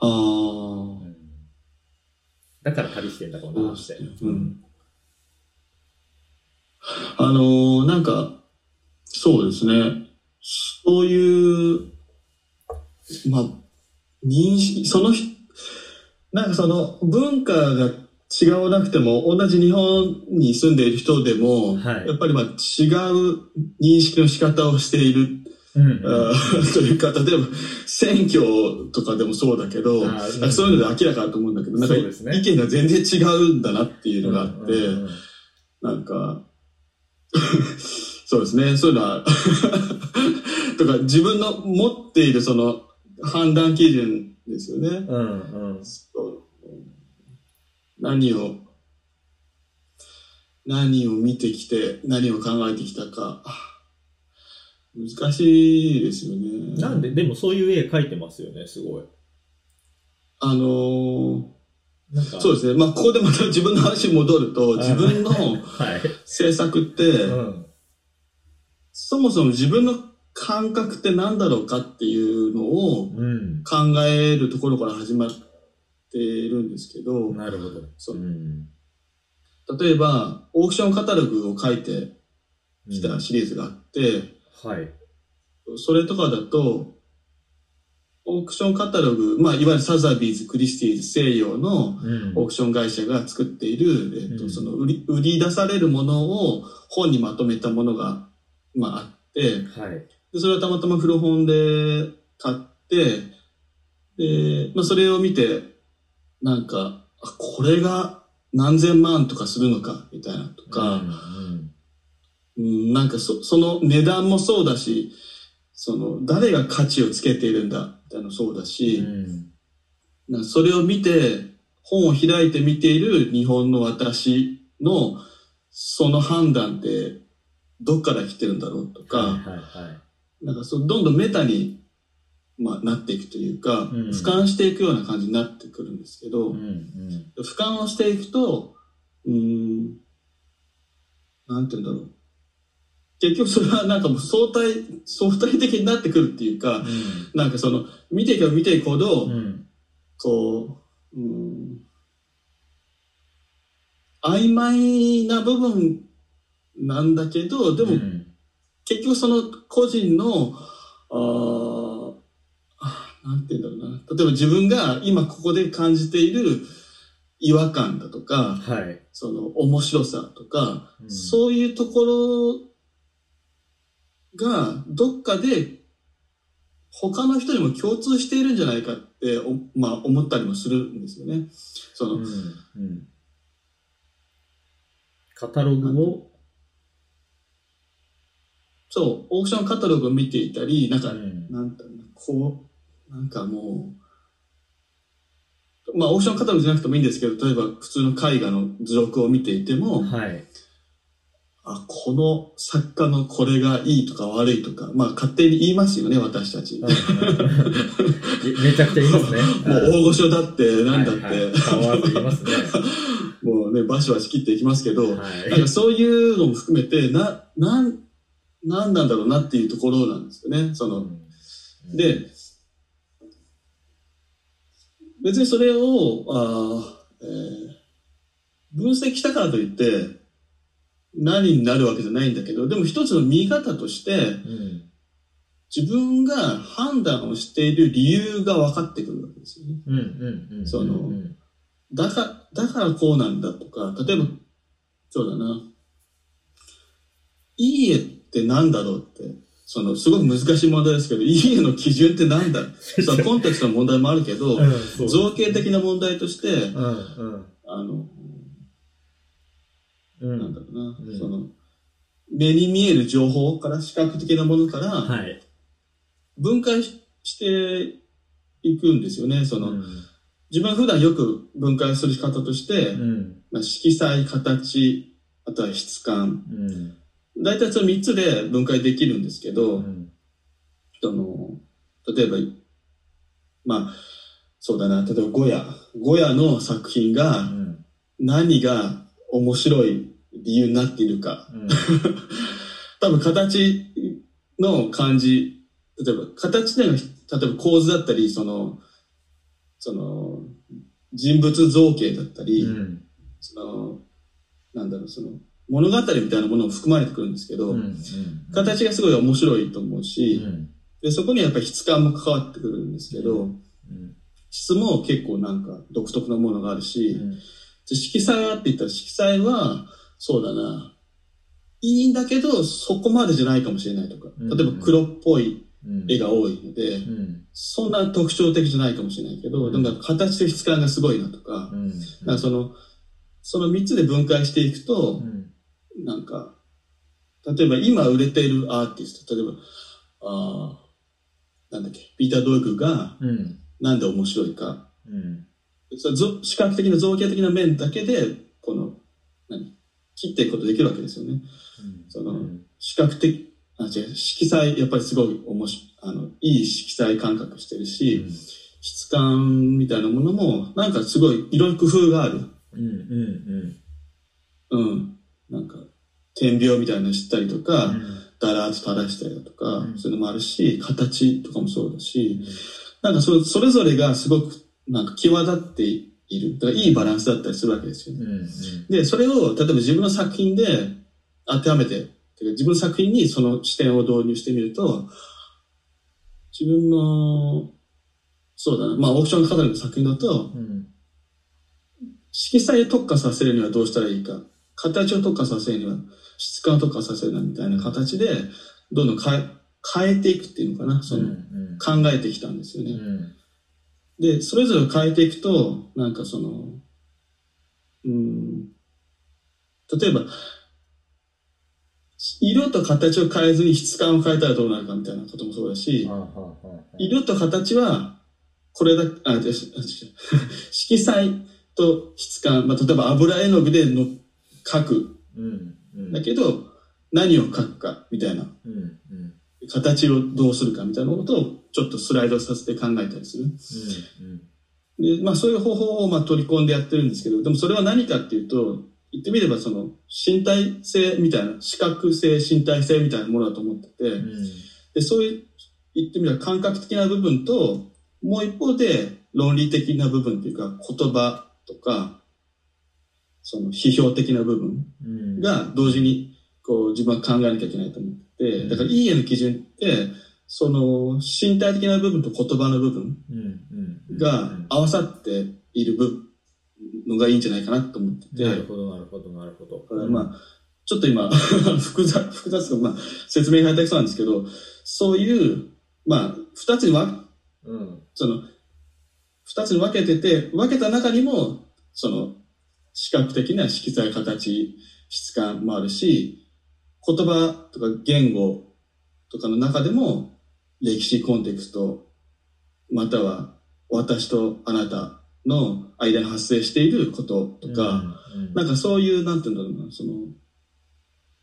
ああ。うんだから旅してんだろうなって。うんあのーなんか、そうですね。そういう、まあ、認識、その人、なんかその文化が違わなくても、同じ日本に住んでいる人でも、はい。やっぱりまあ違う認識の仕方をしている、うんあー というか、例えば選挙とかでもそうだけど、そういうので明らかだと思うんだけど、なんかね。意見が全然違うんだなっていうのがあって、なんか、そうですね、そういうのは、とか自分の持っているその判断基準ですよね。うんうん何を、何を見てきて、何を考えてきたか、難しいですよね。なんで、でもそういう絵描いてますよね、すごい。あのなんか、ーそうですね。まあ、ここでまた自分の話に戻ると、自分の はい。制作って、うん。そもそも自分の感覚って何だろうかっていうのをうん。考えるところから始まっているんですけど、なるほど。そううん。例えば、オークションカタログを書いてきうんたシリーズがあって、はい。それとかだと、オークションカタログ、まあ、いわゆるサザビーズ、クリスティーズ、西洋のうんオークション会社が作っている、えっとうんその売り売り出されるものを本にまとめたものが、まあ、あって、はい。でそれをたまたま古本で買って、で、まあ、それを見て、なんか、あこれが何千万とかするのか、みたいなとか、うんうん、なんかそその値段もそうだし、その誰が価値をつけているんだみたいなのもそうだうし、ん。なんかそれを見て、本を開いて見ている日本の私のその判断ってどっから来てるんだろうとか、はいはいはい。なんかそうどんどんメタに、まあ、なっていくというか、うん俯瞰していくような感じになってくるんですけど、うんうん。俯瞰をしていくと、うーん、なんて言うんだろう。結局それはなんかもう相対、相対的になってくるっていうか、なんかその、見ていけば見ていくほど、うん。うん。こう、うん、曖昧な部分なんだけど、でもうん結局その個人の、あなんて言うんだろうな。例えば自分が今ここで感じている違和感だとか、はい。その面白さとか、うんそういうところがどっかで他の人にも共通しているんじゃないかって、おまあ、思ったりもするんですよね。その、うんうん。カタログを、そう、オークションカタログを見ていたり、なんか、うんなんこう、なんかもう、まあ、オークションカタログじゃなくてもいいんですけど、例えば普通の絵画の図録を見ていても、はい。あ、この作家のこれがいいとか悪いとか、まあ勝手に言いますよね、私たち。めちゃくちゃ言いますね。う大御所だって、なんだって、はいはい言いますね。もうね、バシバシ切っていきますけど、はい。なんかそういうのも含めて、な、なん、なんなんだろうなっていうところなんですよね。その、うん、で、別にそれを、あーえー分析したからといって、何になるわけじゃないんだけど、でも一つの見方として、うん。自分が判断をしている理由が分かってくるわけですよね。うんうんうん。そのうんだから、だからこうなんだとか、例えば、そうだな、いい絵ってなんだろうって、その、すごく難しい問題ですけど、いい絵の基準ってなんだ？そのコンテクストの問題もあるけど、うん、造形的な問題として、うんうん。あの、うん。なんだろうな、うんその、目に見える情報から、視覚的なものから、はい。分解ししていくんですよね。その、うん自分が普段よく分解する仕方として、うん。まあ、色彩、形、あとは質感。うん。大体その3つで分解できるんですけど、うん。その、例えば、まあ、そうだな、例えばゴヤ。ゴヤの作品うがん。何が面白い理由になっているか。うん。多分形の感じ、例えば形での、例えば構図だったり、その、その、人物造形だったり、うん。その、なんだろう、その、物語みたいなものも含まれてくるんですけど、うん。形がすごい面白いと思ううし、ん。でそこにはやっぱり質感も関わってくるんですけど、うん。質も結構なんか独特なものがあるし、色彩はって言ったら色彩は、そうだな、いいんだけど、そこまでじゃないかもしれないとか、うん例えば黒っぽいうん。絵が多いので、うん。そんな特徴的じゃないかもしれないけど、うんなんか形と質感がすごいなとか、うん。なんかその、その3つで分解していくとう、ん。なんか、例えば今売れているアーティスト、例えば、あーなんだっけ、ピーター・ドイクがうん。なんで面白いか、うん。そ視覚的な造形的な面だけで、この、何切っていくことできるわけですよね。そのうん。視覚的、あ、違う、色彩、やっぱりすごい面白い、あの、いい色彩感覚してるし、質感みたいなものも、なんかすごい、いろいろ工夫がある。うん。うん。うん。なんか、点描みたいなの知ったりとか、うん。だらーっと垂らしたりだとか、うんそういうのもあるし、形とかもそうだし、なんかそそれぞれがすごく、なんか際立っている。だからいいバランスだったりするわけですよね。うん。うん。で、それを、例えば自分の作品で当てはめて、てか自分の作品にその視点を導入してみると、自分の、そうだな、まあオークションカタログの作品だと、うん。色彩を特化させるにはどうしたらいいか、形を特化させるには質感を特化させるなみたいな形で、どんどん変え変えていくっていうのかな、その、考えてきたんですよね。うん。で、それぞれ変えていくと、なんかその、うん、例えば、色と形を変えずに質感を変えたらどうなるかみたいなこともそうだし、色と形は、これだ、あ、違う違う色彩と質感、まあ、例えば油絵の具での描く。うん。うん。だけど、何を描くか、みたいな。うん。うん。形をどうするかみたいなことをちょっとスライドさせて考えたりする。うん。で、まあそういう方法をまあ取り込んでやってるんですけど、でもそれは何かっていうと、言ってみればその身体性みたいな、視覚性、身体性みたいなものだと思ってて、うん。で、そういう言ってみれば感覚的な部分と、もう一方で論理的な部分っていうか言葉とか、その批評的な部分うん。が同時にこう自分は考えなきゃいけないと思ってて、だからいい絵の基準って、その身体的な部分と言葉の部分。が合わさっている部のがいいんじゃないかなと思ってて、なるほど、なるほど、なるほど。まあ、ちょっと今、複雑、複雑と、まあ、説明が下手くそなんですけど、そういう、まあ、二つに分うん。その、二つに分けてて、分けた中にも、その、視覚的な色彩、形、質感もあるし、言葉とか言語とかの中でも、歴史コンテクスト、または私とあなたの間に発生していることとか、うん、なんかそういう、なんていうんだろうな、その、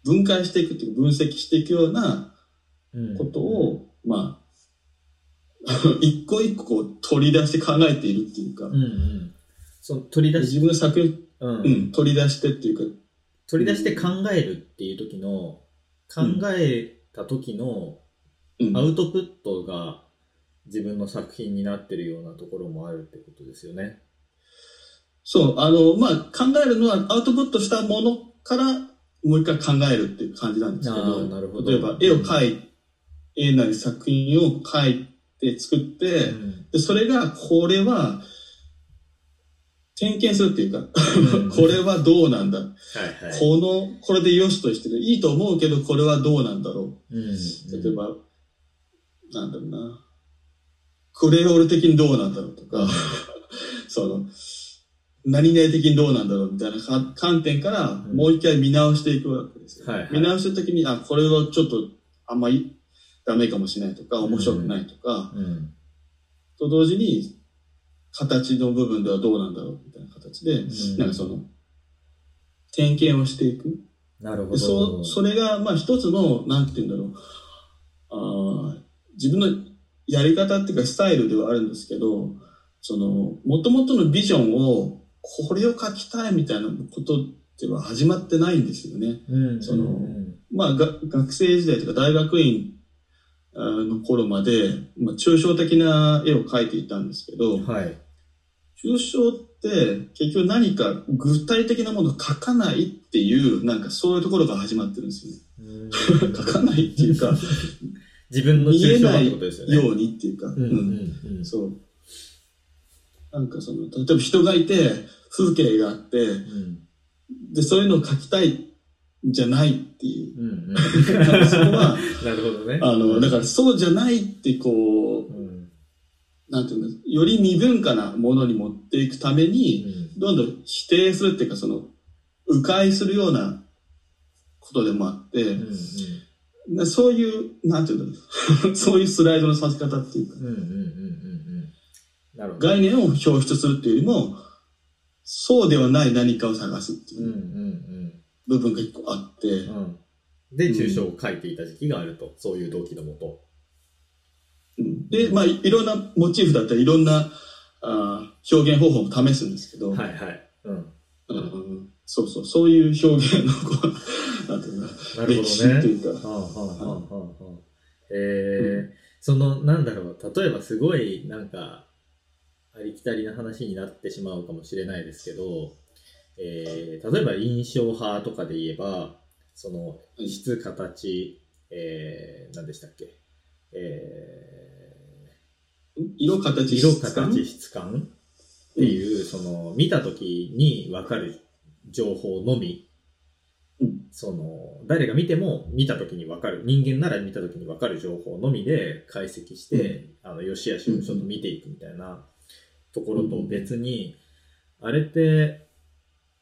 分解していくっていうか分析していくようなことを、まあ、一個一個こう取り出して考えているっていうか、うんうん。その取り出し、自分の作品、うん。うん、取り出してっていうか、取り出して考えるっていう時の、考えた時のうん。アウトプットが自分の作品になってるようなところもあるってことですよね。そう、あの、まあ、考えるのはアウトプットしたものからもう一回考えるっていう感じなんですけあど、ーなるほど。例えば絵を描い、絵なり作品を描いて作って、うん。でそれが、これは、点検するっていうか、うんこれはどうなんだ、はいはい。この、これで良しとしてる。いいと思うけど、これはどうなんだろうんう。例えば、なんだろうな。クレオール的にどうなんだろうとか、その、何々的にどうなんだろうみたいなか観点から、うんもう一回見直していくわけですよ。はいはい見直したときに、あ、これはちょっとあんまりダメかもしれないとか、面白くないとか、うん。と同時に、形の部分ではどうなんだろうみたいな形で、うんなんかその、点検をしていく。なるほど。でそう、それが、まあ一つの、なんて言うんだろう。あー自分のやり方っていうかスタイルではあるんですけど、その、元々のビジョンを、これを書きたいみたいなことでは始まってないんですよね。うん、そのうんまあ、が学生時代とか大学院の頃まで、まあ、抽象的な絵を描いていたんですけど、はい。抽象って結局何か具体的なものを書かないっていう、なんかそういうところから始まってるんですよね。うん書かないっていうか、自分の抽象画ってことですよね。ようにっていうか、うんうんうんそう。なんかその、例えば人がいて、風景があって、うんで、そういうのを描きたいんじゃないっていう。うんうん そこは、なるほどね。あの、だからそうじゃないってこう、うんなんていうの、より未文化なものに持っていくために、どんどん否定するっていうか、その、迂回するようなことでもあって、うんうんなそういう、なんていうんだろう、そういうスライドのさせ方っていうか、うんうんうんうんうんなるほど。概念を表出するっていうよりも、そうではない何かを探すってうんういうん部分が一個あって、うんうん。で、抽象を書いていた時期があると。そういう動機のもと。うんで、まあ、いいろんなモチーフだったり、いろんなあー表現方法も試すんですけど、はいはい。うん。うん。そうそう、そういう表現の、こう、なんていうのかな。るほ歴史どね。というか、はあはあはあはあはあえー、その、なんだろう、例えばすごい、なんか、ありきたりな話になってしまうかもしれないですけど、えー、例えば印象派とかで言えば、その、い。質、形、えー、何でしたっけ？え色、形、ー、色、質感？形、質感っていう、その、見たときにわかる情報のみ、うん。その、誰が見ても見たときにわかる、人間なら見たときにわかる情報のみで解析して、あの、良し悪しをちょっと見ていくみたいなところと別に、あれって、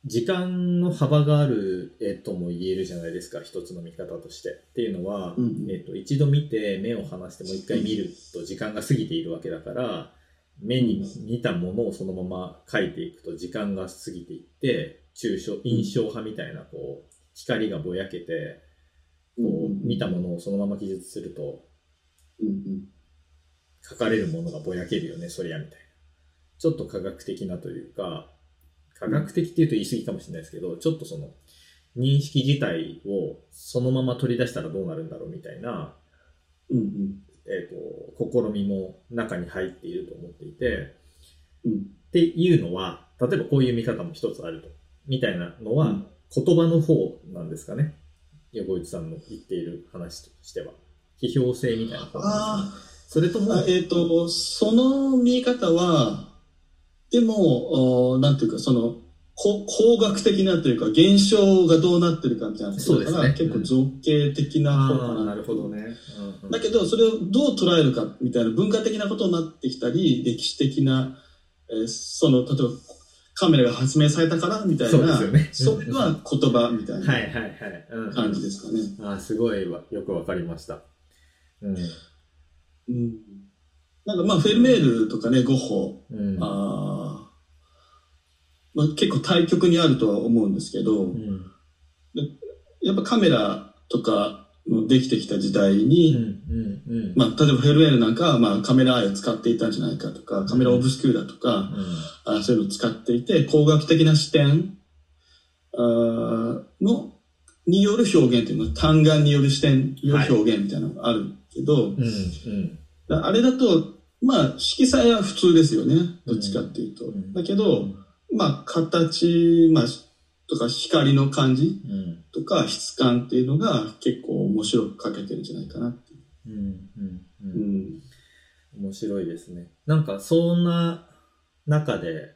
時間の幅がある絵とも言えるじゃないですか、一つの見方として。っていうのは、うんえっと、一度見て目を離してもう一回見ると時間が過ぎているわけだから、目に見たものをそのまま描いていくと時間が過ぎていって、抽象、印象派みたいな、こう、光がぼやけて、こう、見たものをそのまま記述すると、うんうん書かれるものがぼやけるよね、そりゃ、みたいな。ちょっと科学的なというか、科学的って言うと言い過ぎかもしれないですけど、ちょっとその、認識自体をそのまま取り出したらどうなるんだろうみたいな、うんうんえっ、と、試みも中に入っていると思っていて、うんっていうのは、例えばこういう見方も一つあると。みたいなのは、うん言葉の方なんですかね。横内さんの言っている話としては。批評性みたいなねそれとも、あえっ、と、その見え方は、でも、おなんていうか、その、こ工学的なというか、現象がどうなってるかみたいなことだから、そうですね結構造形的な方かな。なるほどね。うんうんだけど、それをどう捉えるかみたいな文化的なことになってきたり、歴史的な、えーその、例えばカメラが発明されたからみたいな、そねそれは言葉みたいはいなはいはい。うん感じですかね。ああ、すごいわよくわかりました。うん。うん。なんかまあ、フェルメールとかね、ゴッホ、うん。あーまあ、結構対極にあるとは思うんですけど、うん。やっぱカメラとかのできてきた時代うん。に、うん。うん。まあ、例えばフェルメールなんかは、まあ、カメラアイを使っていたんじゃないかとか、カメラオブスクーラとか、あそういうのを使っていて、工学的な視点あーの、による表現っていうのは単眼による視点による表現みたいなのがあるけど、うん。うん。だあれだと、まあ、色彩は普通ですよね。どっちかっていうと。んだけど、まあ、形、まあ、とか光の感じうん。とか質感っていうのが結構面白く描けてるんじゃないかなっていう。うん。うん。う。うんん。面白いですね。なんか、そんな中で、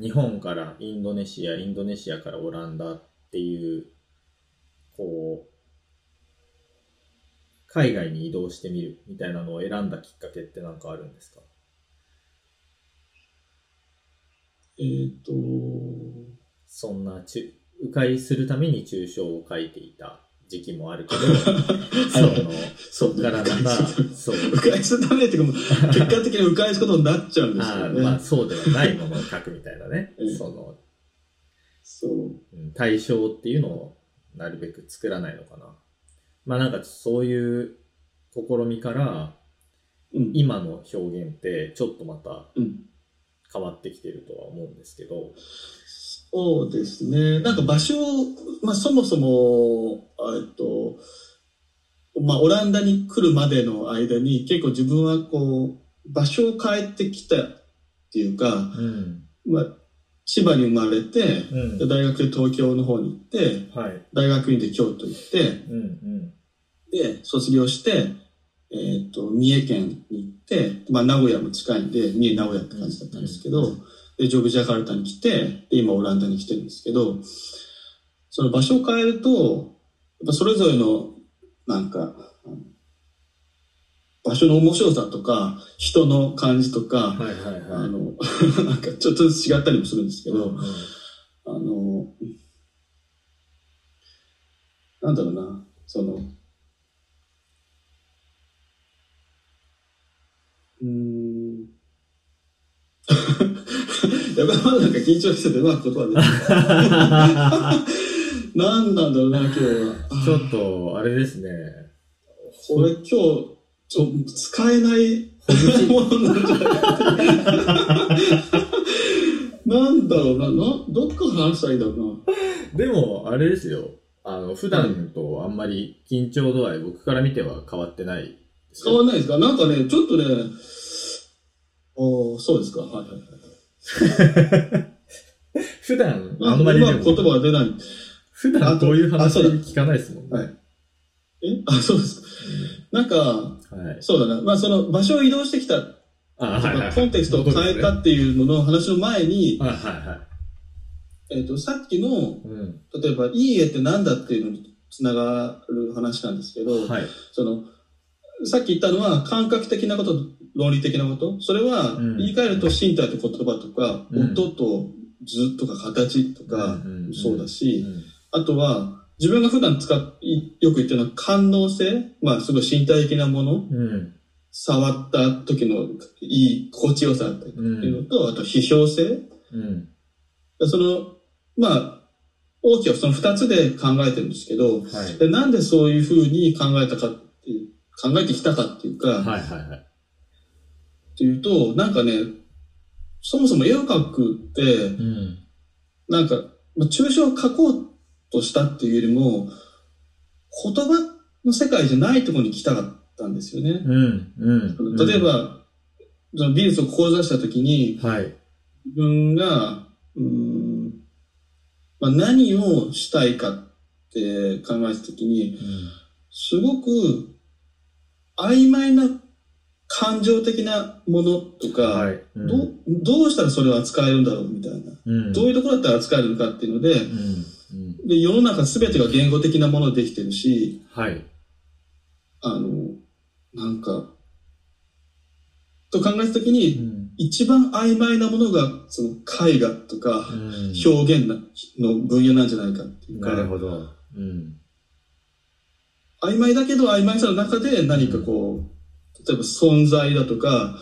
日本からインドネシア、インドネシアからオランダっていう、こう、海外に移動してみるみたいなのを選んだきっかけって何かあるんですか？えっ、と、そんなちゅ、迂回するために抽象を書いていた時期もあるけど、その、そっからまた、そう、迂回するためっていうか結果的に迂回することになっちゃうんですあよね。ーまあそうではないものを書くみたいなねう、ん その、そう。うん対象っていうのをなるべく作らないのかな。まあなんかそういう試みからうん。今の表現ってちょっとまたうん。変わってきてるとは思うんですけど。そうですね。なんか場所を、まあそもそも、えっと、まあオランダに来るまでの間に結構自分はこう、場所を変えてきたっていうか、うん。まあ千葉に生まれて、うんで大学で東京の方に行って、はい。大学院で京都行って、うんうん。で、卒業して、えっ、と、三重県に行って、まあ、名古屋も近いんで、三重名古屋って感じだったんですけど、で、ジョグジャカルタに来て、で、今オランダに来てるんですけど、その場所を変えると、やっぱそれぞれの、なんか、場所の面白さとか、人の感じとか、はいはいはい。あの、なんかちょっと違ったりもするんですけど、うんうんあの、なんだろうな、その、うーん。やばい、まだなんか緊張してて、うまく言葉で。なんなんだろうな、今日は。ちょっと、あれですね。これ今日、ちょ使えないものなんじゃないかなんだろうな、な、どっから話したらいいんだろうな。でも、あれですよ。あの、普段とあんまり緊張度合い、僕から見ては変わってないですよ変わんないですか？なんかね、ちょっとね、おーそうですか？はいはいはい。普段、あなんんまりま言葉が出ない。普段こういうあ話聞かないですもんね。はいえ？あ、そうですか。なんか、はい。そうだな。まあその場所を移動してきた、あ、はいはいはい。コンテクストを変えたっていうのの話の前に、はいはいはい。えっ、と、さっきの、うん。例えば、いい絵ってなんだっていうのにつながる話なんですけど、はい。その、さっき言ったのは感覚的なこと、論理的なこと。それは、うん言い換えると身体と言葉とか、うん音と図とか形とか、うんうんそうだし、うんあとは、自分が普段使い、よく言ってるのは感能性まあ、すごい身体的なものうん。触った時のいい心地よさだっていうのと、あと批評性うん。その、まあ、大きくその二つで考えてるんですけど、はい。でなんでそういうふうに考えたかっていう、考えてきたかっていうか、はいはいはい。っていうと、なんかね、そもそも絵を描くって、うん。なんか、まあ抽象を描こうとしたっていうよりも、言葉の世界じゃないところに来たかったんですよね。うん。うん。例えば、その美術を志したときに、はい。自分が、うーん、まあ、何をしたいかって考えたときに、すごく曖昧な感情的なものとか、はい。うんどうどうしたらそれを扱えるんだろうみたいな、うん。どういうところだったら扱えるのかっていうので、うん。うん。で世の中すべてが言語的なものでできてるし、はい。あの、なんか、と考えたときに、うん。一番曖昧なものが、その絵画とかうん表現なの分野なんじゃないかっていうか、なるほど。うん。曖昧だけど曖昧さの中で何かこう、例えば存在だとか、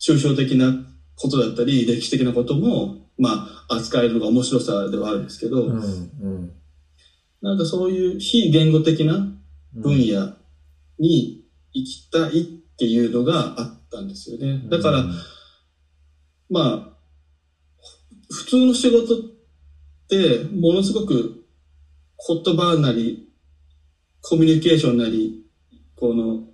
抽象的なことだったり、歴史的なことも、まあ、扱えるのが面白さではあるんですけど、うん。うん。なんかそういう非言語的な分野に行きたいっていうのがあったんですよね。だから、まあ、普通の仕事っで、ものすごく言葉なり、コミュニケーションなり、この、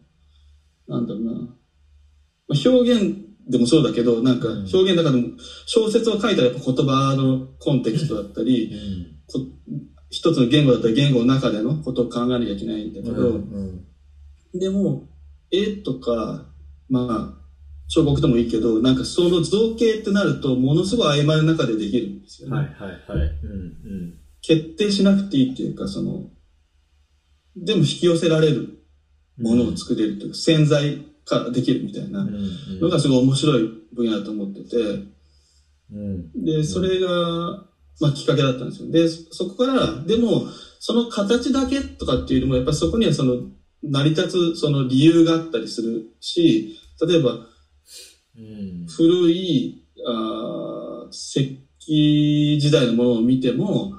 なんだろうな、まあ表現でもそうだけど、なんかうん表現の中でも、小説を書いたらやっぱ言葉のコンテキストだったり、うん。こ一つの言語だったら言語の中でのことを考えなきゃいけないんだけど、うん。でも、絵とか、まあ、彫刻でもいいけど、なんかその造形ってなると、ものすごい曖昧な中でできるんですよね。はいはいはい。うん決定しなくていいっていうか、その、でも引き寄せられるうん。ものを作れるというか、潜在化できるみたいなのがすごい面白い分野だと思ってて、うん。で、それが、まあきっかけだったんですよ。で、そこから、でも、その形だけとかっていうよりも、やっぱりそこにはその、成り立つその理由があったりするし、例えば、うん。古い、あー石器時代のものを見ても、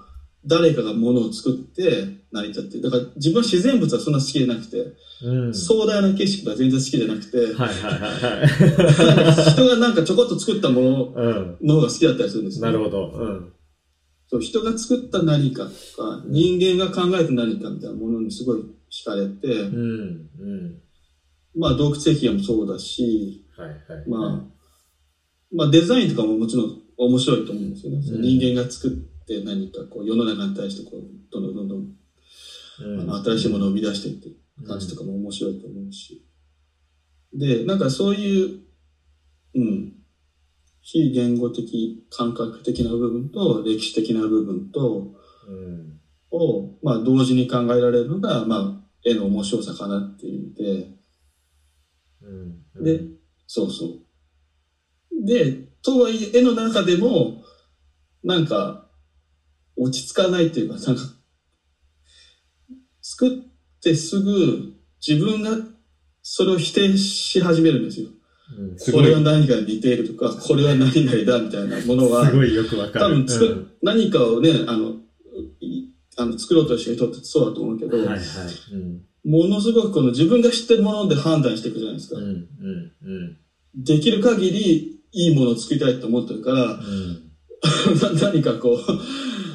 誰かがものを作って成り立ってる。だから自分は自然物はそんな好きじゃなくて、うん。壮大な景色が全然好きじゃなくて、はいはいはいはい。人がなんかちょこっと作ったものうん。の方が好きだったりするんですよ、なるほど。うん。そう人が作った何かとか、人間が考えた何かみたいなものにすごい惹かれて、うん。うん。まあ洞窟壁画もそうだし、はいはい。まあ、まあデザインとかももちろん面白いと思うんですよね。その人間が作って何かこう世の中に対してこう、どんどんどんどんうん、あの新しいものを生み出していって感じとかも面白いと思うし。で、なんかそういう、うん、非言語的、感覚的な部分と歴史的な部分と、うん。を、まあ同時に考えられるのが、まあ絵の面白さかなっていうので、うん。で、そうそう。で、とはいえ絵の中でも、なんか、落ち着かないっていうか、なんか、作ってすぐ自分がそれを否定し始めるんですよ。うん、これは何かに似ているとか、これは何々だみたいなものは、すごいよくわかる。多分うん何かをね、あの、いあの作ろうとしてる人ってそうだと思うけど、はいはい。うん。ものすごくこの自分が知ってるもので判断していくじゃないですか。うん。うん。うん。できる限りいいものを作りたいと思ってるから、うん。何かこう、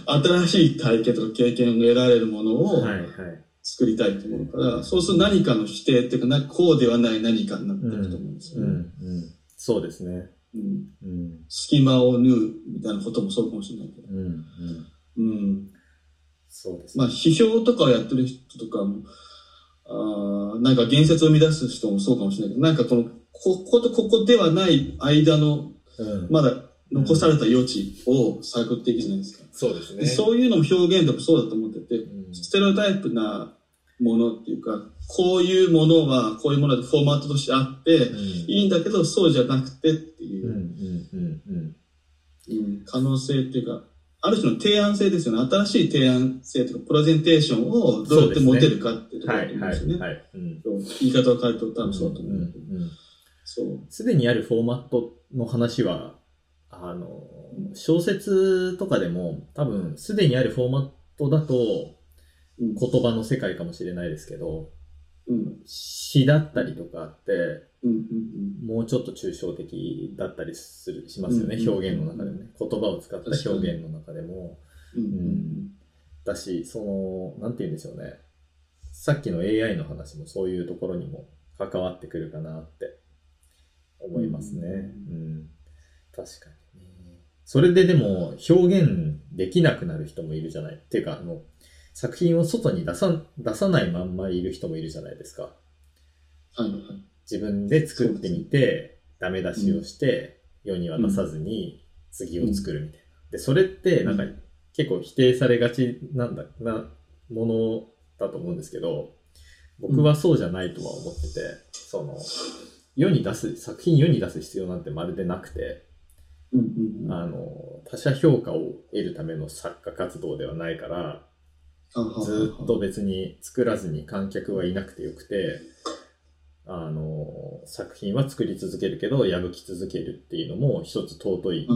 新しい体験とか経験を得られるものをはいはい。作りたいと思うから、そうすると何かの否定っていうかな、こうではない何かになっていくと思うんですよね。うん。うん。そうですね。うんうん。隙間を縫うみたいなこともそうかもしれないけど。うん。うん。うん。そうですね。まあ、批評とかをやってる人とかも、あーなんか言説を生み出す人もそうかもしれないけど、なんかこの、こことここではない間の、うん。まだ残された余地を探っていくじゃないですか。そうですでそういうのも表現でもそうだと思ってて、うんステレオタイプなものっていうか、こういうものはこういうものでフォーマットとしてあって、うん。いいんだけどそうじゃなくてっていう可能性っていうか、ある種の提案性ですよね。新しい提案性とか、プレゼンテーションをどうやって持てるかっていうところですよね。言い方を変えると多分そうだと思う。すでにあるフォーマットの話は、あの、小説とかでも多分すでにあるフォーマットだとうん。言葉の世界かもしれないですけど、うん。詩だったりとかってうん。うん。もうちょっと抽象的だったりする、しますよね、うん表現の中でもね。言葉を使った表現の中でも。うん。うん。だし、その、なんて言うんでしょうね。さっきの AI の話もそういうところにも関わってくるかなって思いますね。ううん。確かにね。それででも表現できなくなる人もいるじゃない。っていうか、あの、作品を外に出さ、出さないまんまいる人もいるじゃないですか。はいはい。自分で作ってみて、ダメ出しをして、世には出さずに次を作るみたいな。で、それってなんかうん結構否定されがちなんだ、なものだと思うんですけど、僕はそうじゃないとは思ってて、その、世に出す、作品世に出す必要なんてまるでなくて。あの、他者評価を得るための作家活動ではないから、ずっと別に作らずに観客はいなくてよくて、あの、作品は作り続けるけど、破き続けるっていうのも一つ尊い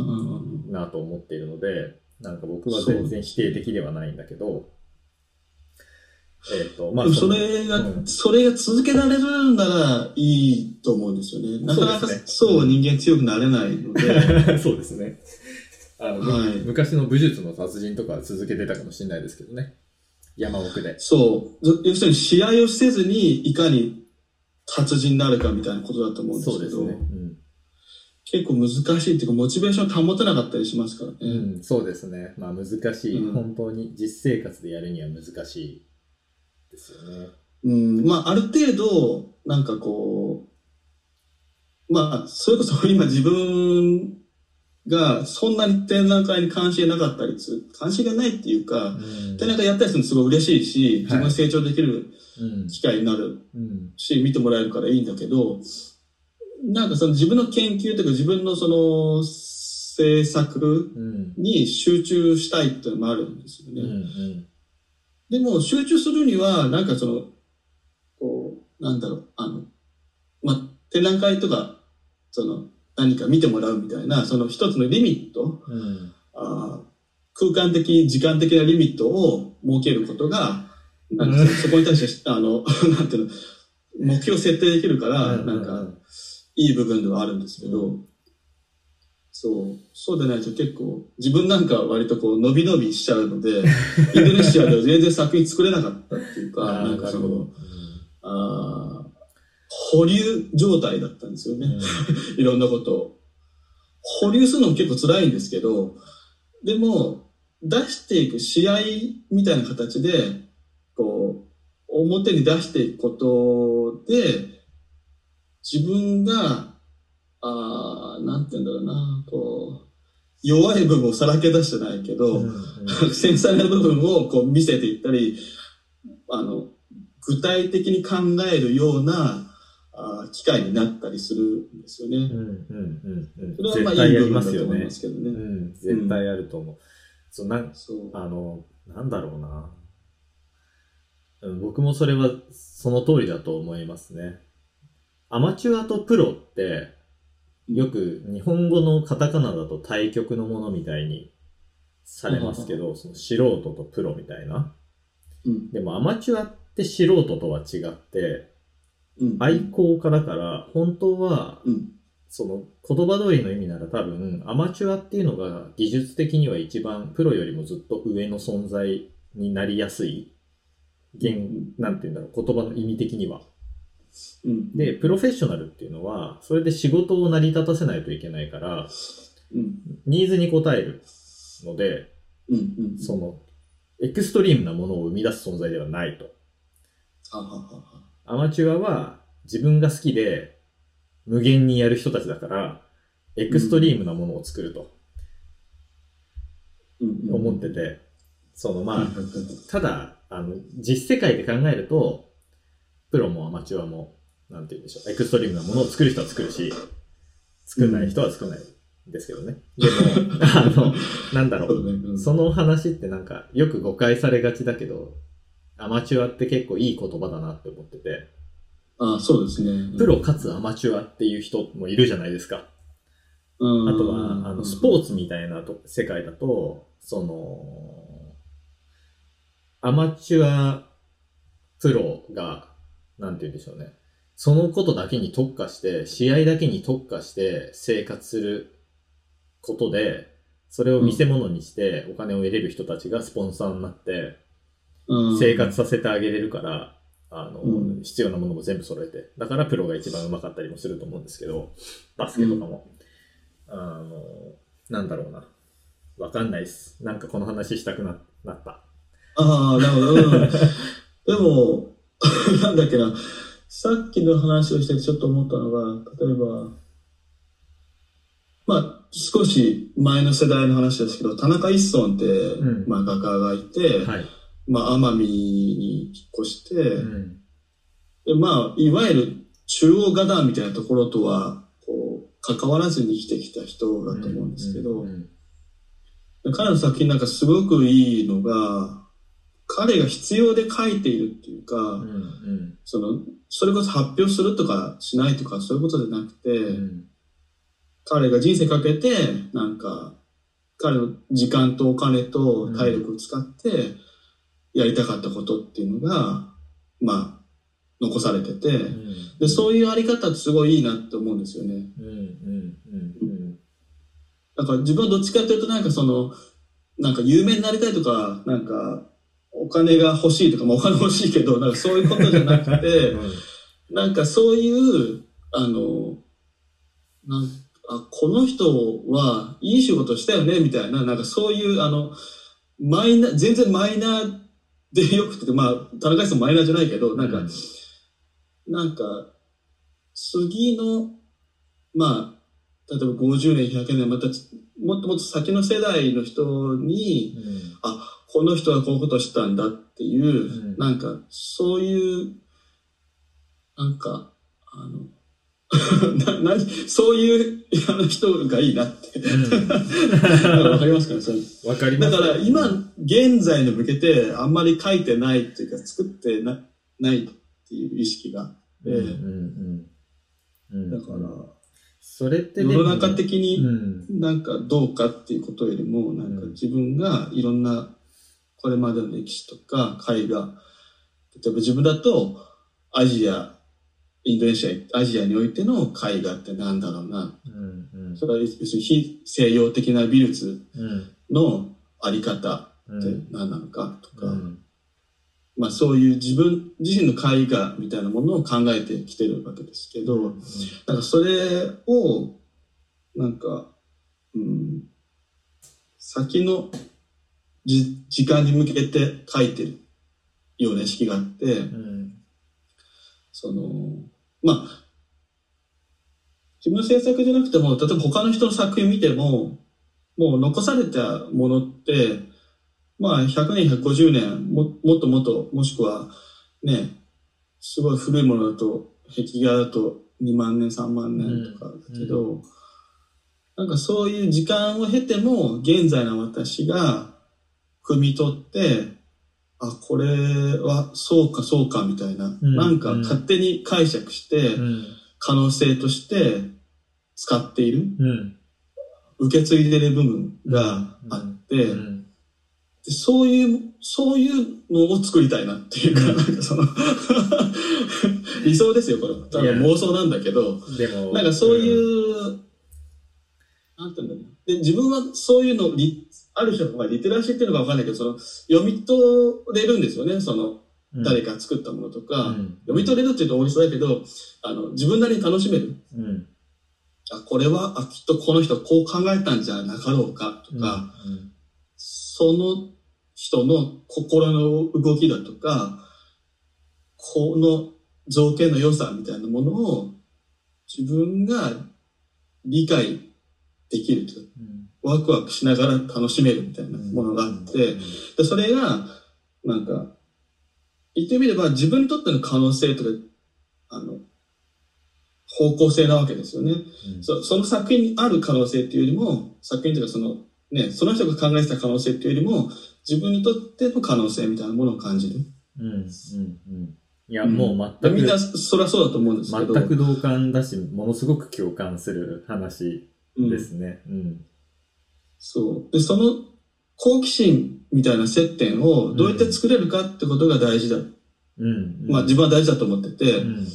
なと思っているので、なんか僕は全然否定的ではないんだけど、えっ、と、まあそのれが、うんそれが続けられるならいいと思うんですよね。なかなかそう人間強くなれないので、そうですね。あの、はい昔の武術の達人とかは続けてたかもしれないですけどね。山奥で。そう。ず要するに試合をせずに、いかに達人になるかみたいなことだと思うんですけど、そうですね。うん。結構難しいっていうか、モチベーション保てなかったりしますからね。うん、そうですね。まあ難しい、うん本当に実生活でやるには難しいですよね。うん、まあ、ある程度、なんかこう、まあ、それこそ今自分がそんなに展覧会に関心がなかったりする、関心がないっていうか、うん展覧会やったりするのすごい嬉しいし、自分が成長できるうん。機会になるうん。し、見てもらえるからいいんだけど、なんかその自分の研究とか自分のその制作うん。に集中したいっていうのもあるんですようん。ね。うん。でも集中するには、なんかその、こう、なんだろう、あの、まあ、展覧会とか、その、何か見てもらうみたいな、その一つのリミット、うん。あー空間的、時間的なリミットを設けることが、なんかうん そこに対して、あの、なんていうの、目標設定できるから、うん。なんか、いい部分ではあるんですけど、そう、そうでないと結構、自分なんかは割とこう、伸び伸びしちゃうので、インドネシアでは全然作品作れなかったっていうか、なんかそのあー保留状態だったんですよね。いろんなことを。保留するのも結構辛いんですけど、でも、出していく試合みたいな形で、こう、表に出していくことで、自分が、あーなんて言うんだろうな、こう、弱い部分をさらけ出してないけど、うん。繊細な部分をこう見せていったり、あの、具体的に考えるようなあー機会になったりするんですよね。うん。うん。うん。うん。それはまあいいと思いま。すけどね。うん。絶対あると思う。そう、なん、そう。あの、なんだろうな。うん僕もそれはその通りだと思いますね。アマチュアとプロって、よく日本語のカタカナだと対極のものみたいにされますけど、その素人とプロみたいな。うん。でもアマチュアって素人とは違って、うん。愛好家だから、本当は、うん。その言葉通りの意味なら多分、アマチュアっていうのが技術的には一番プロよりもずっと上の存在になりやすい。言、なんて言うんだろう、言葉の意味的には。うん。で、プロフェッショナルっていうのは、それで仕事を成り立たせないといけないから、うん。ニーズに応えるので、うん。うん。その、エクストリームなものを生み出す存在ではないと。はは。アマチュアは自分が好きで無限にやる人たちだから、エクストリームなものを作るとうん。思ってて、そのまあただ、あの、実世界で考えると、プロもアマチュアも、なんて言うんでしょう、エクストリームなものを作る人は作るし、作んない人は作んないんですけどね。でも、あの、なんだろう、その話ってなんか、よく誤解されがちだけど、アマチュアって結構いい言葉だなって思ってて、あそうですね。プロかつアマチュアっていう人もいるじゃないですか。うん、あとは、あの、スポーツみたいなと世界だと、その、アマチュアプロが、なんて言うんでしょうね。そのことだけに特化して、試合だけに特化して生活することで、それを見せ物にしてお金を得れる人たちがスポンサーになって、うん生活させてあげれるから、あの、うん必要なものも全部揃えて。だからプロが一番上手かったりもすると思うんですけど、バスケとかも。あの、なんだろうな。わかんないっす。なんかこの話したくななった。ああ、なるほど。うん、でも、なんだっけな、さっきの話をしててちょっと思ったのが、例えば、まあ、少し前の世代の話ですけど、田中一村って、うんまあ、画家がいて、はい。まあ、奄美に引っ越して、うん。でまあ、いわゆる中央画壇みたいなところとは、こう、関わらずに生きてきた人だと思うんですけど、うん彼の作品なんかすごくいいのが、彼が必要で書いているっていうか、うん。うん。その、それこそ発表するとかしないとかそういうことじゃなくて、うん。彼が人生かけて、なんか、彼の時間とお金と体力を使って、やりたかったことっていうのが、まあ、残されてて、で、そういうあり方ってすごいいいなって思うんですよね。うん。うん。うん。だから自分はどっちかというとなんかその、なんか有名になりたいとか、なんかお金が欲しいとか、まあお金欲しいけど、なんかそういうことじゃなくて、なんかそういう、あの、なんあ、この人はいい仕事したよね、みたいな、なんかそういう、あの、マイナー、全然マイナーでよくて、まあ、田中さんマイナーじゃないけど、なんか、うん。なんか、次の、まあ、例えば50年、100年、また、もっともっと先の世代の人に、うん。あ、この人はこういうことをしたんだっていう、うん。なんか、そういう、なんか、あの、な、な、そういう人がいいなって。わかりますかね？それう。んわかります。だから今、現在に向けてあんまり書いてないっていうか、作ってなないっていう意識が。あって、うんうんうんうん。だから、それって世の中的うにん。なんかどうかっていうことよりも、なんか自分がいろんなこれまでの歴史とか絵画、例えば自分だとアジア、インドネシア、アジアにおいての絵画ってなんだろうな。うんうん。それは要するに非西洋的な美術うんのあり方ってうん。何なのかとか、うん。まあそういう自分自身の絵画みたいなものを考えてきてるわけですけど、なんかそれを、なんか、うん、先のじ時間に向けて書いてるような意識があって、うん。その、まあ、自分の制作じゃなくても、例えば他の人の作品見ても、もう残されたものって、まあ100年、150年、ももっともっと、もしくはね、すごい古いものだと、壁画だと2万年、3万年とかだけど、なんかそういう時間を経ても、現在の私が汲み取って、あ、これはそうかそうかみたいな、うんなんか勝手に解釈して、うん。可能性として使っている、うん。受け継いでる部分があって、うん。でそういう、そういうのを作りたいなっていうか、うん。なんかその、理想ですよ、これ。ただいや。妄想なんだけど、でもなんかそういう、なんていうんだろうな。で、自分はそういうのリ、ある種の、まあ、リテラシーっていうのかわかんないけど、その、読み取れるんですよね、その、うん。誰か作ったものとか、うん。読み取れるっていうと大げさだけど、あの、自分なりに楽しめる。うん。あ、これは、あ、きっとこの人こう考えたんじゃなかろうかとか、うん。その人の心の動きだとか、この造形の良さみたいなものを自分が理解できると。うんワクワクしながら楽しめるみたいなものがあって、でそれが、なんか、言ってみれば自分にとっての可能性とか、あの、方向性なわけですよね。うんそその作品にある可能性っていうよりも、作品というかその、ね、その人が考えてた可能性っていうよりも、自分にとっての可能性みたいなものを感じる。うんうんうんいや、もう全く、みんなそりゃそうだと思うんですけど。全く同感だし、ものすごく共感する話うんですね。うん。そう。で、その好奇心みたいな接点をどうやって作れるかってことが大事だ。うん。まあ自分は大事だと思ってて、うん。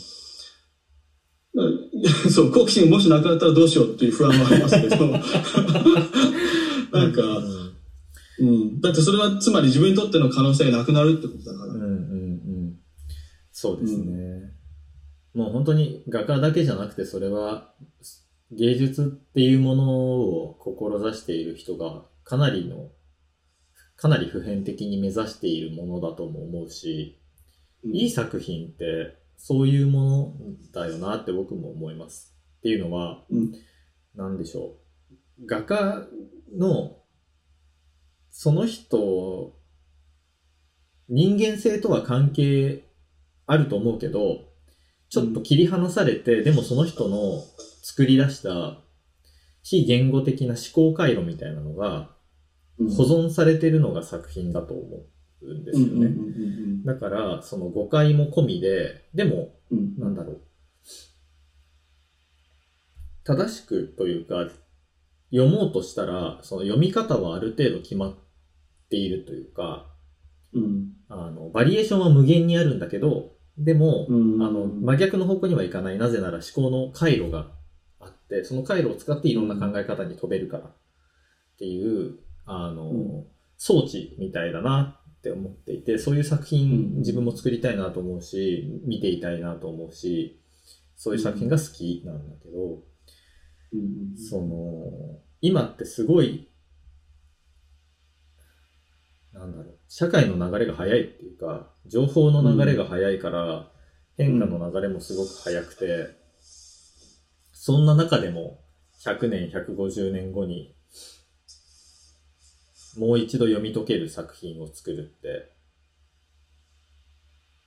そう、好奇心もしなくなったらどうしようっていう不安はありますけど、なんか、うんうん。だってそれはつまり自分にとっての可能性がなくなるってことだから。うんうんうん。そうですね。もう本当に画家だけじゃなくて、それは芸術っていうものを志している人がかなりの、かなり普遍的に目指しているものだとも思うし、うんいい作品ってそういうものだよなって僕も思います。っていうのは、うんなんでしょう。画家の、その人、人間性とは関係あると思うけど、ちょっと切り離されて、でもその人の作り出した非言語的な思考回路みたいなのがうん保存されてるのが作品だと思うんですよね。だから、その誤解も込みで、でも、なんだろう。正しくというか、読もうとしたら、その読み方はある程度決まっているというか、うんあの、バリエーションは無限にあるんだけど、でも、うんあの、真逆の方向にはいかない。なぜなら思考の回路があって、その回路を使っていろんな考え方に飛べるから。っていう、あの、うん。装置みたいだなって思っていて、そういう作品うん。自分も作りたいなと思うし、見ていたいなと思うし、そういう作品が好きなんだけど、うん。その、今ってすごい、なんだろう、社会の流れが早いっていうか、情報の流れが早いから、変化の流れもすごく早くて、そんな中でも、100年、150年後に、もう一度読み解ける作品を作るって、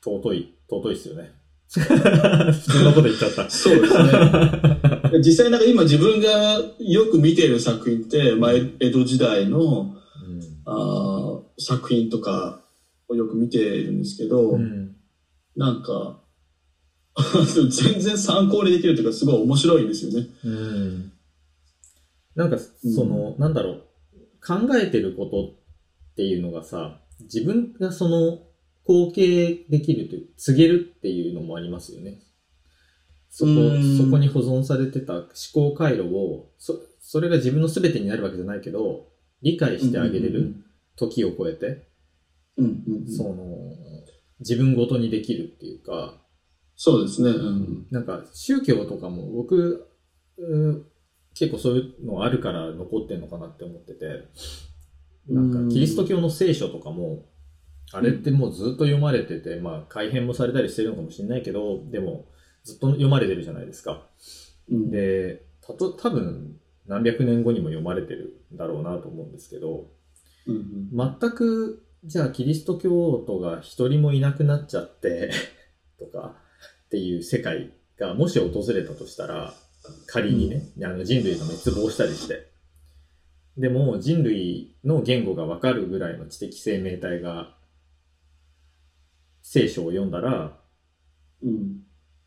尊い、尊いっすよね。普通のこと言っちゃった。そうですね。実際なんか今自分がよく見ている作品って、まあ、江戸時代のあー作品とかをよく見ているんですけど、うん。うん。なんか、全然参考にできるというか、すごい面白いんですよね。うん。なんか、その、なんだろう、考えてることっていうのがさ、自分がその、後継できるという、告げるっていうのもありますよね。そこうん、そこに保存されてた思考回路を、そ、それが自分の全てになるわけじゃないけど、理解してあげれる、時を超えて、うんうんうん。その、自分ごとにできるっていうか、そうですね。うん。なんか宗教とかも僕、結構そういうのあるから残ってんのかなって思ってて、なんかキリスト教の聖書とかも、あれってもうずっと読まれてて、まあ改変もされたりしてるのかもしれないけど、でもずっと読まれてるじゃないですか。うん、で、たと、多分何百年後にも読まれてるんだろうなと思うんですけど、うんうん、全く、じゃあキリスト教徒が一人もいなくなっちゃって、とかっていう世界がもし訪れたとしたら、仮にね、あの人類が滅亡したりして。でも人類の言語がわかるぐらいの知的生命体が聖書を読んだら、うん。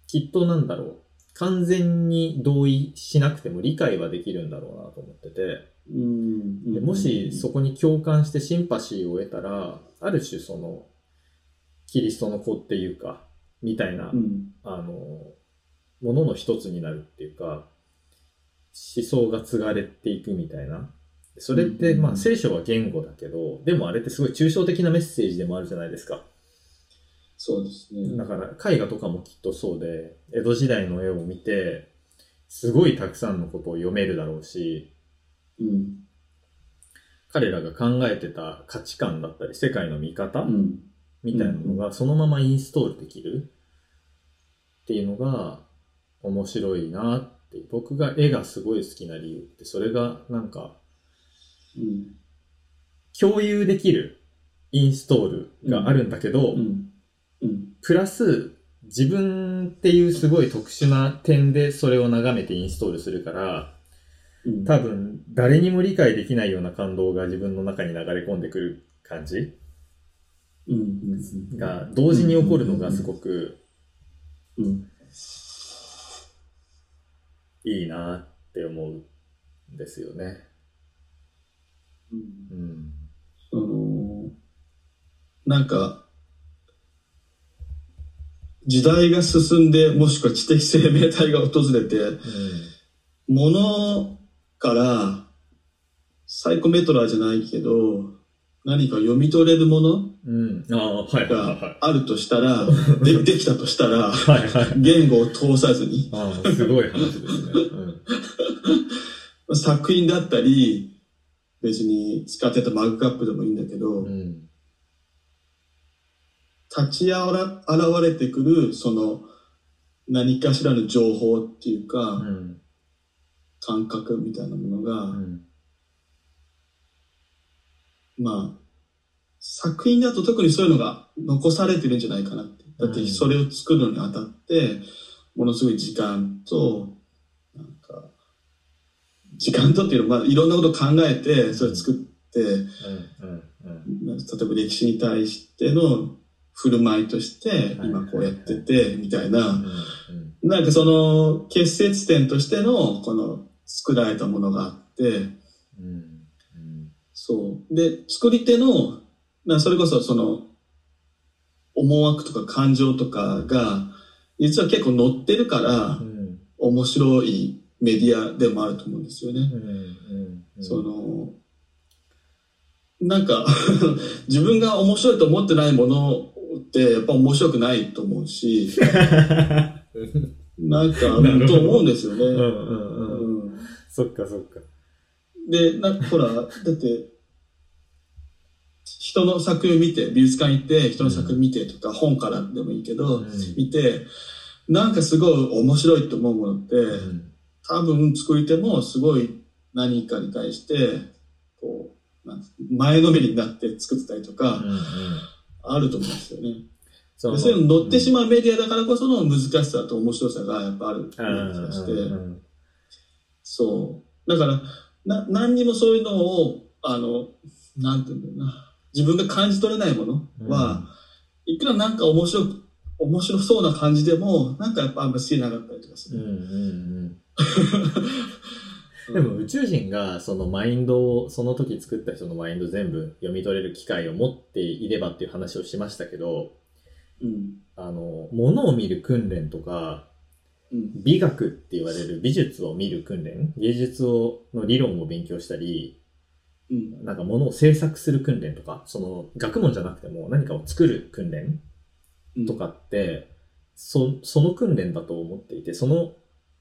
きっとなんだろう。完全に同意しなくても理解はできるんだろうなと思ってて。うん。でもしそこに共感してシンパシーを得たら、ある種その、キリストの子っていうか、みたいな、うん。あの、ものの一つになるっていうか、思想が継がれていくみたいな。それって、うんまあ聖書は言語だけど、でもあれってすごい抽象的なメッセージでもあるじゃないですか。そうですね。だから絵画とかもきっとそうで、江戸時代の絵を見て、すごいたくさんのことを読めるだろうし、うん。彼らが考えてた価値観だったり、世界の見方、うん。みたいなのがそのままインストールできるっていうのが面白いなって、僕が絵がすごい好きな理由って、それがなんかうん。共有できるインストールがあるんだけど、うん。うん。プラス自分っていうすごい特殊な点でそれを眺めてインストールするから、うん。多分誰にも理解できないような感動が自分の中に流れ込んでくる感じ。が同時に起こるのがすごくうん。いいなって思うんですよね。うん。うん。その、なんか、時代が進んで、もしくは知的生命体が訪れて、ものから、サイコメトラーじゃないけど、何か読み取れるものがあるとしたら、でできたとしたら、はい。はいはい。言語を通さずに、すごい話ですね。作品だったり、別に使ってたマグカップでもいいんだけど、うん。うん。立ちあら現れてくる、その、何かしらの情報っていうか、うん。感覚みたいなものが、うん。まあ、作品だと特にそういうのが残されてるんじゃないかなって。だってうんそれを作るのにあたって、ものすごい時間と、なんか、時間とっていうのは、まあ、いろんなことを考えて、それ作って。例えば歴史に対しての振る舞いとして、はい今こうやってて、みたいな、うん。なんかその結節点としてのこの作られたものがあって、うん。うん。そう。で、作り手の、なそれこそその思惑とか感情とかが、実は結構乗ってるからう、ん。面白いメディアでもあると思うんですよね。その、なんか、自分が面白いと思ってないものって、やっぱ面白くないと思うし、なんか、と思うんですよね。うんうんうん。うんそっかそっか。で、なんかほら、だって、人の作品見て、美術館行って、人の作品見てとか、本からでもいいけど、見て、なんかすごい面白いと思うものって、うん。多分作り手もすごい何かに対して、こう、前のめりになって作ってたりとか、あると思うんですよね。そう。いうの乗ってしままうメディアだからこその難しさと面白さがやっぱある気して、うんそう。だから、な、何にもそういうのを、あの、なんていうんだろうな、自分が感じ取れないものは、いくらなんか面白く、面白そうな感じでも、なんかやっぱあんま好きなかったりとかする。うんうんうん でも宇宙人がそのマインドを、その時作った人のマインド全部読み取れる機会を持っていればっていう話をしましたけど、うん。あの、物を見る訓練とか、うん。美学って言われる美術を見る訓練、芸術をの理論を勉強したり、うん。なんか物を制作する訓練とか、その学問じゃなくても何かを作る訓練うん。とかって、そその訓練だと思っていて、その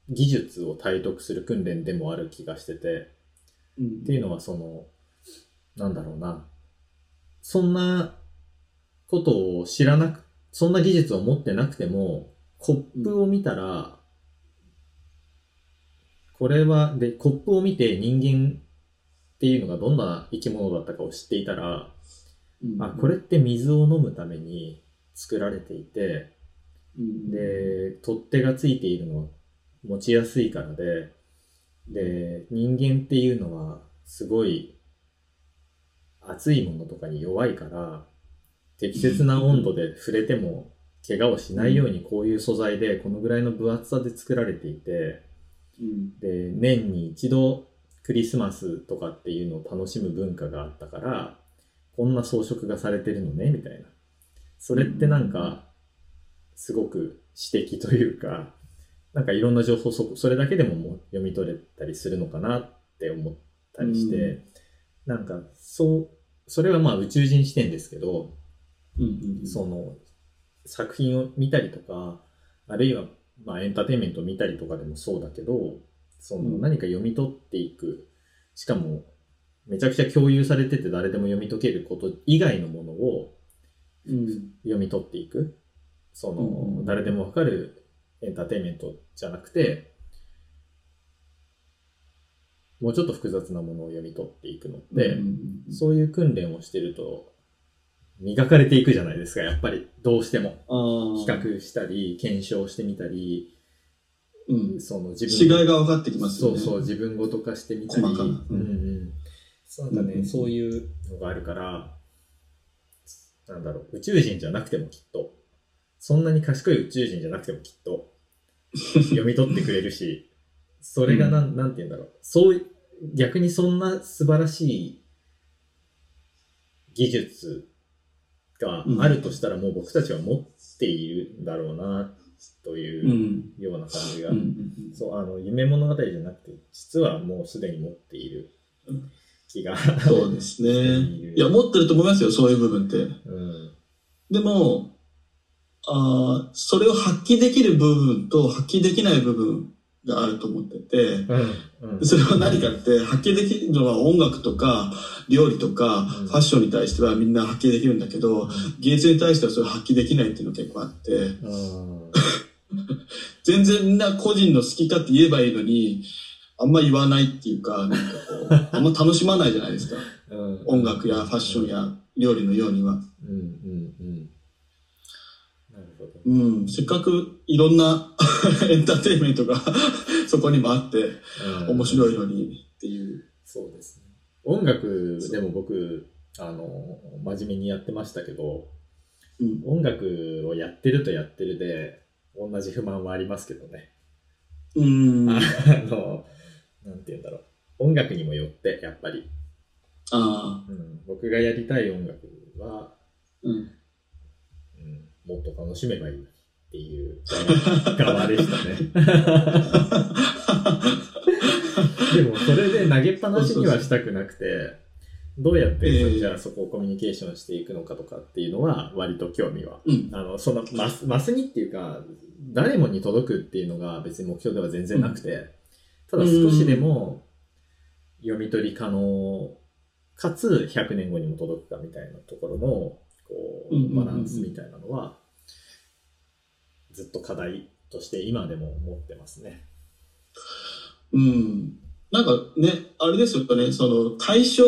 技術を体得する訓練でもある気がしてて、うんっていうのはその、なんだろうな。そんなことを知らなく、そんな技術を持ってなくても、コップを見たら、これは、で、コップを見て人間っていうのがどんな生き物だったかを知っていたら、うん。あ、これって水を飲むために作られていて、うん、で、取っ手がついているのは持ちやすいからで、で、人間っていうのはすごい熱いものとかに弱いから、適切な温度で触れても怪我をしないようにこういう素材でこのぐらいの分厚さで作られていて、うん。で、年に一度クリスマスとかっていうのを楽しむ文化があったから、こんな装飾がされてるのね、みたいな。それってなんか、すごく指摘というか、なんかいろんな情報そ、それだけでももう読み取れたりするのかなって思ったりして、うなんか、そう、それはまあ宇宙人視点ですけど、うん。うん。その作品を見たりとか、あるいはまあエンターテインメントを見たりとかでもそうだけど、そのうん何か読み取っていく、しかもめちゃくちゃ共有されてて誰でも読み解けること以外のものをうん。読み取っていく。その、うん誰でもわかるエンターテインメントじゃなくて、もうちょっと複雑なものを読み取っていくのって、うんそういう訓練をしてると、磨かれていくじゃないですか、やっぱり。どうしても。比較したり、検証してみたり、うん。その自分違いが分かってきますよね。そうそう、自分ごと化してみたり。細かなうんうん。そうなんかね、うんそういうのがあるから、なんだろう、宇宙人じゃなくてもきっと、そんなに賢い宇宙人じゃなくてもきっと、読み取ってくれるし、それがなん、なんて言うんだろう。そうい、逆にそんな素晴らしい技術があるとしたらもう僕たちは持っているんだろうな、とういん。うような感じがそう、あの、夢物語じゃなくて、実はもうすでに持っている気が。そうですね。いや、持ってると思いますよ、そういう部分って。うん。でも、あーそれを発揮できる部分と発揮できない部分があると思ってて、うん。うん。それは何かって、発揮できるのは音楽とか、料理とか、うんファッションに対してはみんな発揮できるんだけど、芸術に対してはそれ発揮できないっていうのが結構あって、うん。全然みんな個人の好きかって言えばいいのに、あんま言わないっていうか、なんかこう、あんま楽しまないじゃないですか。うん音楽やファッションや料理のようには。うん。うん。うん。うん、せっかくいろんな エンターテインメントが そこにもあって、うん面白いのにっていう。そうですね。音楽でも僕、あの、真面目にやってましたけど、うん、音楽をやってるとやってるで、同じ不満はありますけどね。うん、ああの、なんて言うんだろう。音楽にもよって、やっぱり。あうん、僕がやりたい音楽は、ー、うん。うん、もっと楽しめばいいっていう側でしたね。でもそれで投げっぱなしにはしたくなくて、どうやって、ええじゃあそこをコミュニケーションしていくのかとかっていうのは割と興味は。うん。あの、そのマス、マスにっていうか、誰もに届くっていうのが別に目標では全然なくて、ただ少しでも読み取り可能、かつ100年後にも届くかみたいなところの、こう、うんうんうんうんバランスみたいなのは、ずっと課題として今でも持ってますね。うん。なんかね、あれですよね、その対象、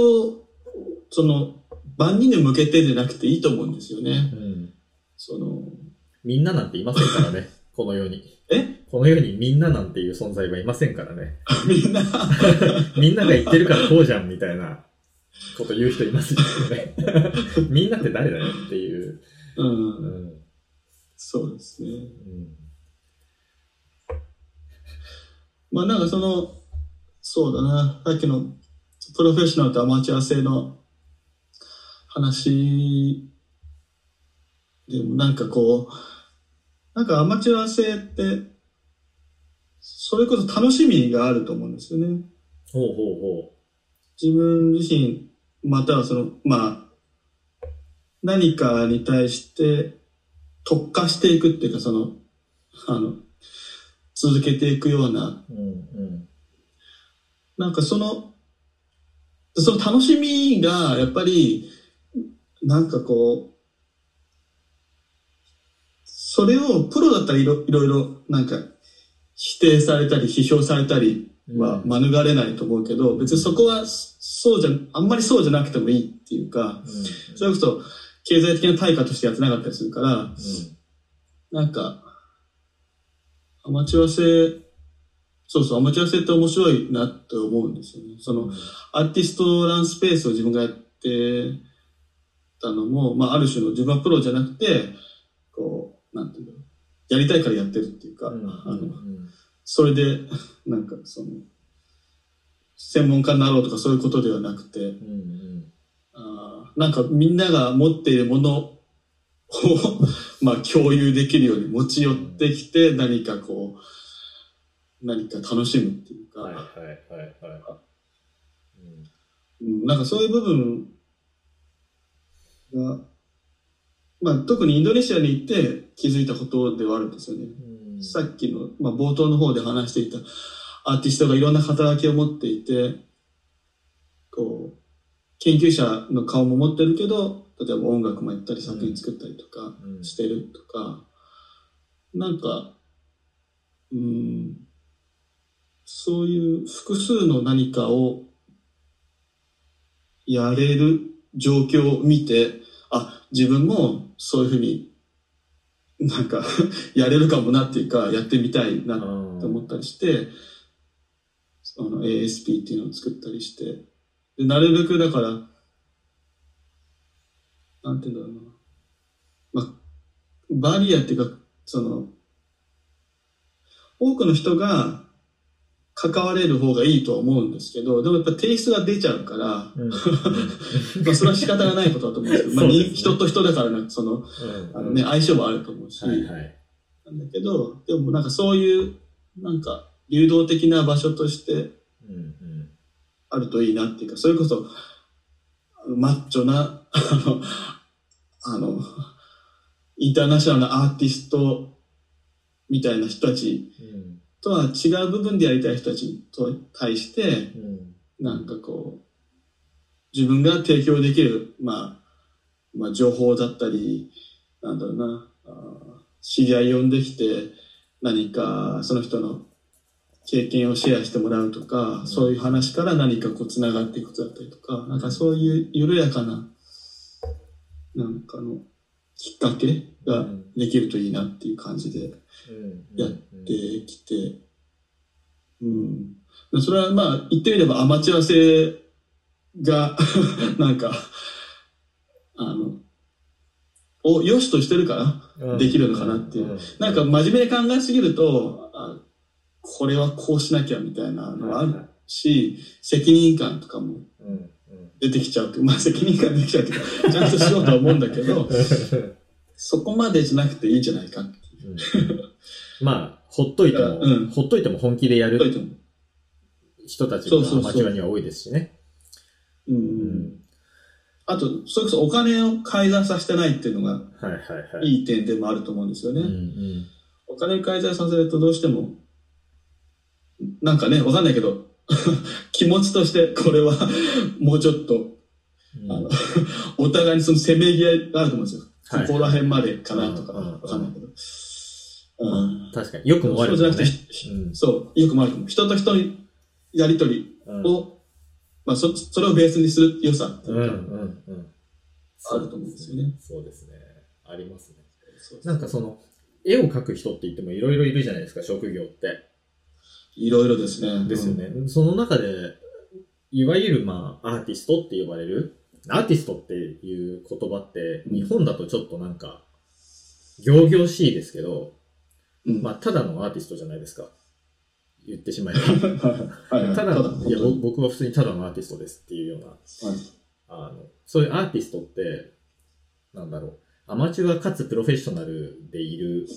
その万人に向けてじゃなくていいと思うんですよね。うん。その、みんななんていませんからね、この世に。え？この世にみんななんていう存在はいませんからね。みんな、みんなが言ってるからこうじゃんみたいなこと言う人いますよね。みんなって誰だよっていう。う、うんん。そうですね。うん。まあなんかその、そうだな、さっきのプロフェッショナルとアマチュア制の話でもなんかこう、なんかアマチュア制って、それこそ楽しみがあると思うんですよね。ほうほうほ自分自身、またはその、まあ、何かに対して特化していくっていうか、その、あの、続けていくようなう。うんうん。なんかその、その楽しみが、やっぱり、なんかこう、それをプロだったらいろいろいろ、なんか、否定されたり、批評されたりはうん免れないと思うけど、別にそこは、そうじゃ、あんまりそうじゃなくてもいいっていうか、うんそれこそ、経済的な対価としてやってなかったりするから、うん。なんか、アマチュア制、そうそう、アマチュア制って面白いなって思うんですよね。その、アーティストランスペースを自分がやってたのも、まあ、ある種の自分はプロじゃなくて、こう、なんていうの、やりたいからやってるっていうか、うん。あの、うん。それで、なんかその、専門家になろうとかそういうことではなくて、うん。うん。あーなんかみんなが持っているものを、まあ共有できるように持ち寄ってきて、何かこう、何か楽しむっていうか、はいはいはいはい。うんなんかそういう部分が、まあ特にインドネシアに行って気づいたことではあるんですよね。うんさっきの、まあ、冒頭の方で話していたアーティストがいろんな働きを持っていて、こう、研究者の顔も持ってるけど、例えば音楽もやったり作品作ったりとかうん。してるとか、なんか、うん、そういう複数の何かをやれる状況を見て、あ、自分もそういうふうになんか やれるかもなっていうか、やってみたいなって思ったりして、その ASP っていうのを作ったりして、で、なるべくだから、なんていうんだろうな。まあ、バリアっていうか、その、多くの人が関われる方がいいとは思うんですけど、でもやっぱテイストが出ちゃうから、うん まあそれは仕方がないことだと思うんですけど、まあ、人と人だからね、その、あのね、相性もあると思うし、はいはい。なんだけど、でもなんかそういう、なんか、流動的な場所としてうんうんあるといいなっていうか、それこそ、マッチョな、あの、あの、インターナショナルなアーティストみたいな人たちとは違う部分でやりたい人たちと対して、うんなんかこう、自分が提供できる、まあ、まあ、情報だったり、なんだろうな、知り合い呼んできて、何かその人の経験をシェアしてもらうとか、うん。そういう話から何かこう繋がっていくことだったりとか、なんかそういう緩やかな、なんかのきっかけができるといいなっていう感じでうん。やってきて、うん。それはまあ言ってみればアマチュア性が、なんか、あの、を良しとしてるから、できるのかなっていう。なんか真面目に考えすぎると、あこれはこうしなきゃみたいなのはあるし、責任感とかもうんうん出てきちゃうって、まあ責任感出てきちゃうっていうか、ちゃんとしようとは思うんだけど、そこまでじゃなくていいんじゃないかっていう。まあ、ほっといても、うんほっといても本気でやる人たちがアマチュアには多いですしね。う。うんんあと、それこそお金を介在させてないっていうのがはいはい点でもあると思うんですよね。うんうん。お金を介在させるとどうしても、なんかね、わかんないけど、気持ちとしてこれは もうちょっと、うんあの、お互いにそのせめぎ合いがあると思うんですよ。はいここら辺までかなとか、わかんないけど。うん。確かに。よくも悪くもねそうじゃなく。て、うんそう、よくもあると思う。人と人のやりとりうんを、まあそ、それをベースにする良さっていうか。あると思うんですよね。そうですね。ありますね。なんかその、絵を描く人って言ってもいろいろいるじゃないですか、職業って。いろいろですね。ですよね。その中で、いわゆるまあ、アーティストって呼ばれる、アーティストっていう言葉って、うん日本だとちょっとなんか、行々しいですけど、うん。まあ、ただのアーティストじゃないですか。言ってしまえば。はいはい。ただ、いや、僕は普通にただのアーティストですっていうような、はいあの、そういうアーティストって、なんだろう、アマチュアかつプロフェッショナルでいる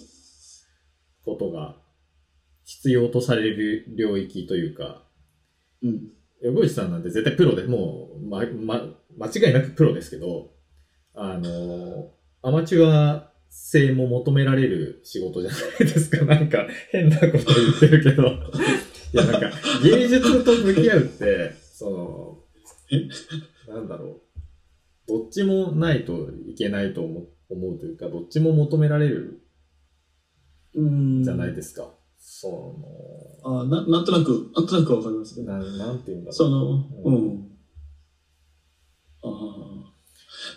ことが必要とされる領域というか、うん。横内さんなんて絶対プロで、もう、ま、ま、間違いなくプロですけど、あの、アマチュア性も求められる仕事じゃないですか。なんか変なこと言ってるけど。いや、なんか芸術と向き合うって、その、なんだろう。どっちもないといけないと思思うというか、どっちも求められるうん。じゃないですか。そあななんとなく、なんとなくわかりますの、ね。なん、なんて言うんだろう。その、ううんん。ああ。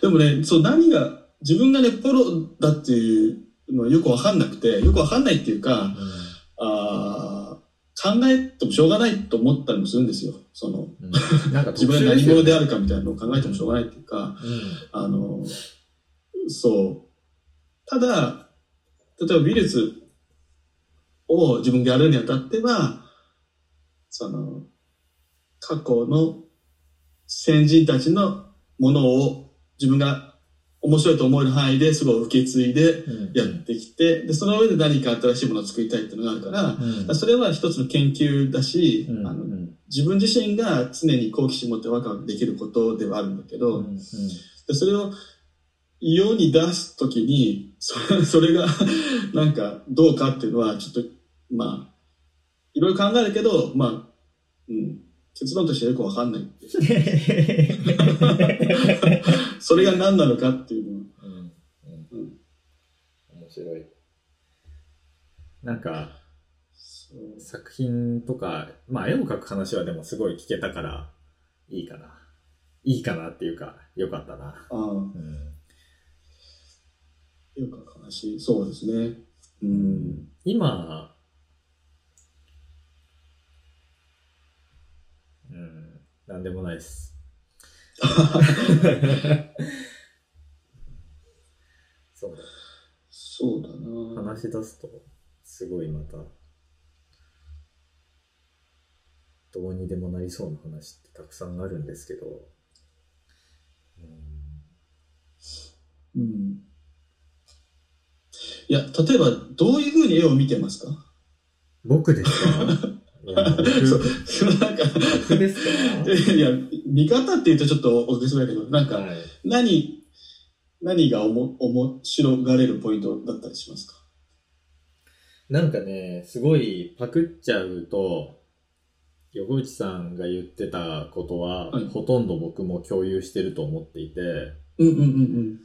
でもね、そう、何が、自分がね、プロだっていうのはよくわかんなくて、よくわかんないっていうか、あー考えてもしょうがないと思ったりもするんですよ。その、うんなんか 自分が何者であるかみたいなのを考えてもしょうがないっていうか、うんあの、そう。ただ、例えば美術を自分がやるにあたっては、その、過去の先人たちのものを自分が面白いと思える範囲ですごい受け継いでうん。やってきて、で、その上で何か新しいものを作りたいっていうのがあるから、うん。それは一つの研究だし、うん。あのうん自分自身が常に好奇心持ってワクワクできることではあるんだけど、うん。でそれを世に出すときに、それそれがなんかどうかっていうのは、ちょっと、まあ、いろいろ考えるけど、まあ、うん、結論としてはよくわかんない。それが何なのかっていうのは。うんうんうん面白い。なんか、作品とか、まあ絵を描く話はでもすごい聞けたから、いいかな。いいかなっていうか、よかったな。ああ、うん、よく話、そうですね。うん。今、うん、なんでもないです。そうだ。そうだな。話し出すと、すごいまた、どうにでもなりそうな話ってたくさんあるんですけど、うんうん。いや、例えば、どういうふうに絵を見てますか？僕ですか？そう。なんか、僕ですか？いや、見方って言うとちょっとおかしだけど、なんか、はい。何、何がおも面白がれるポイントだったりしますか？なんかね、すごいパクっちゃうと、横内さんが言ってたことは、はい。ほとんど僕も共有してると思っていて、うんうんうん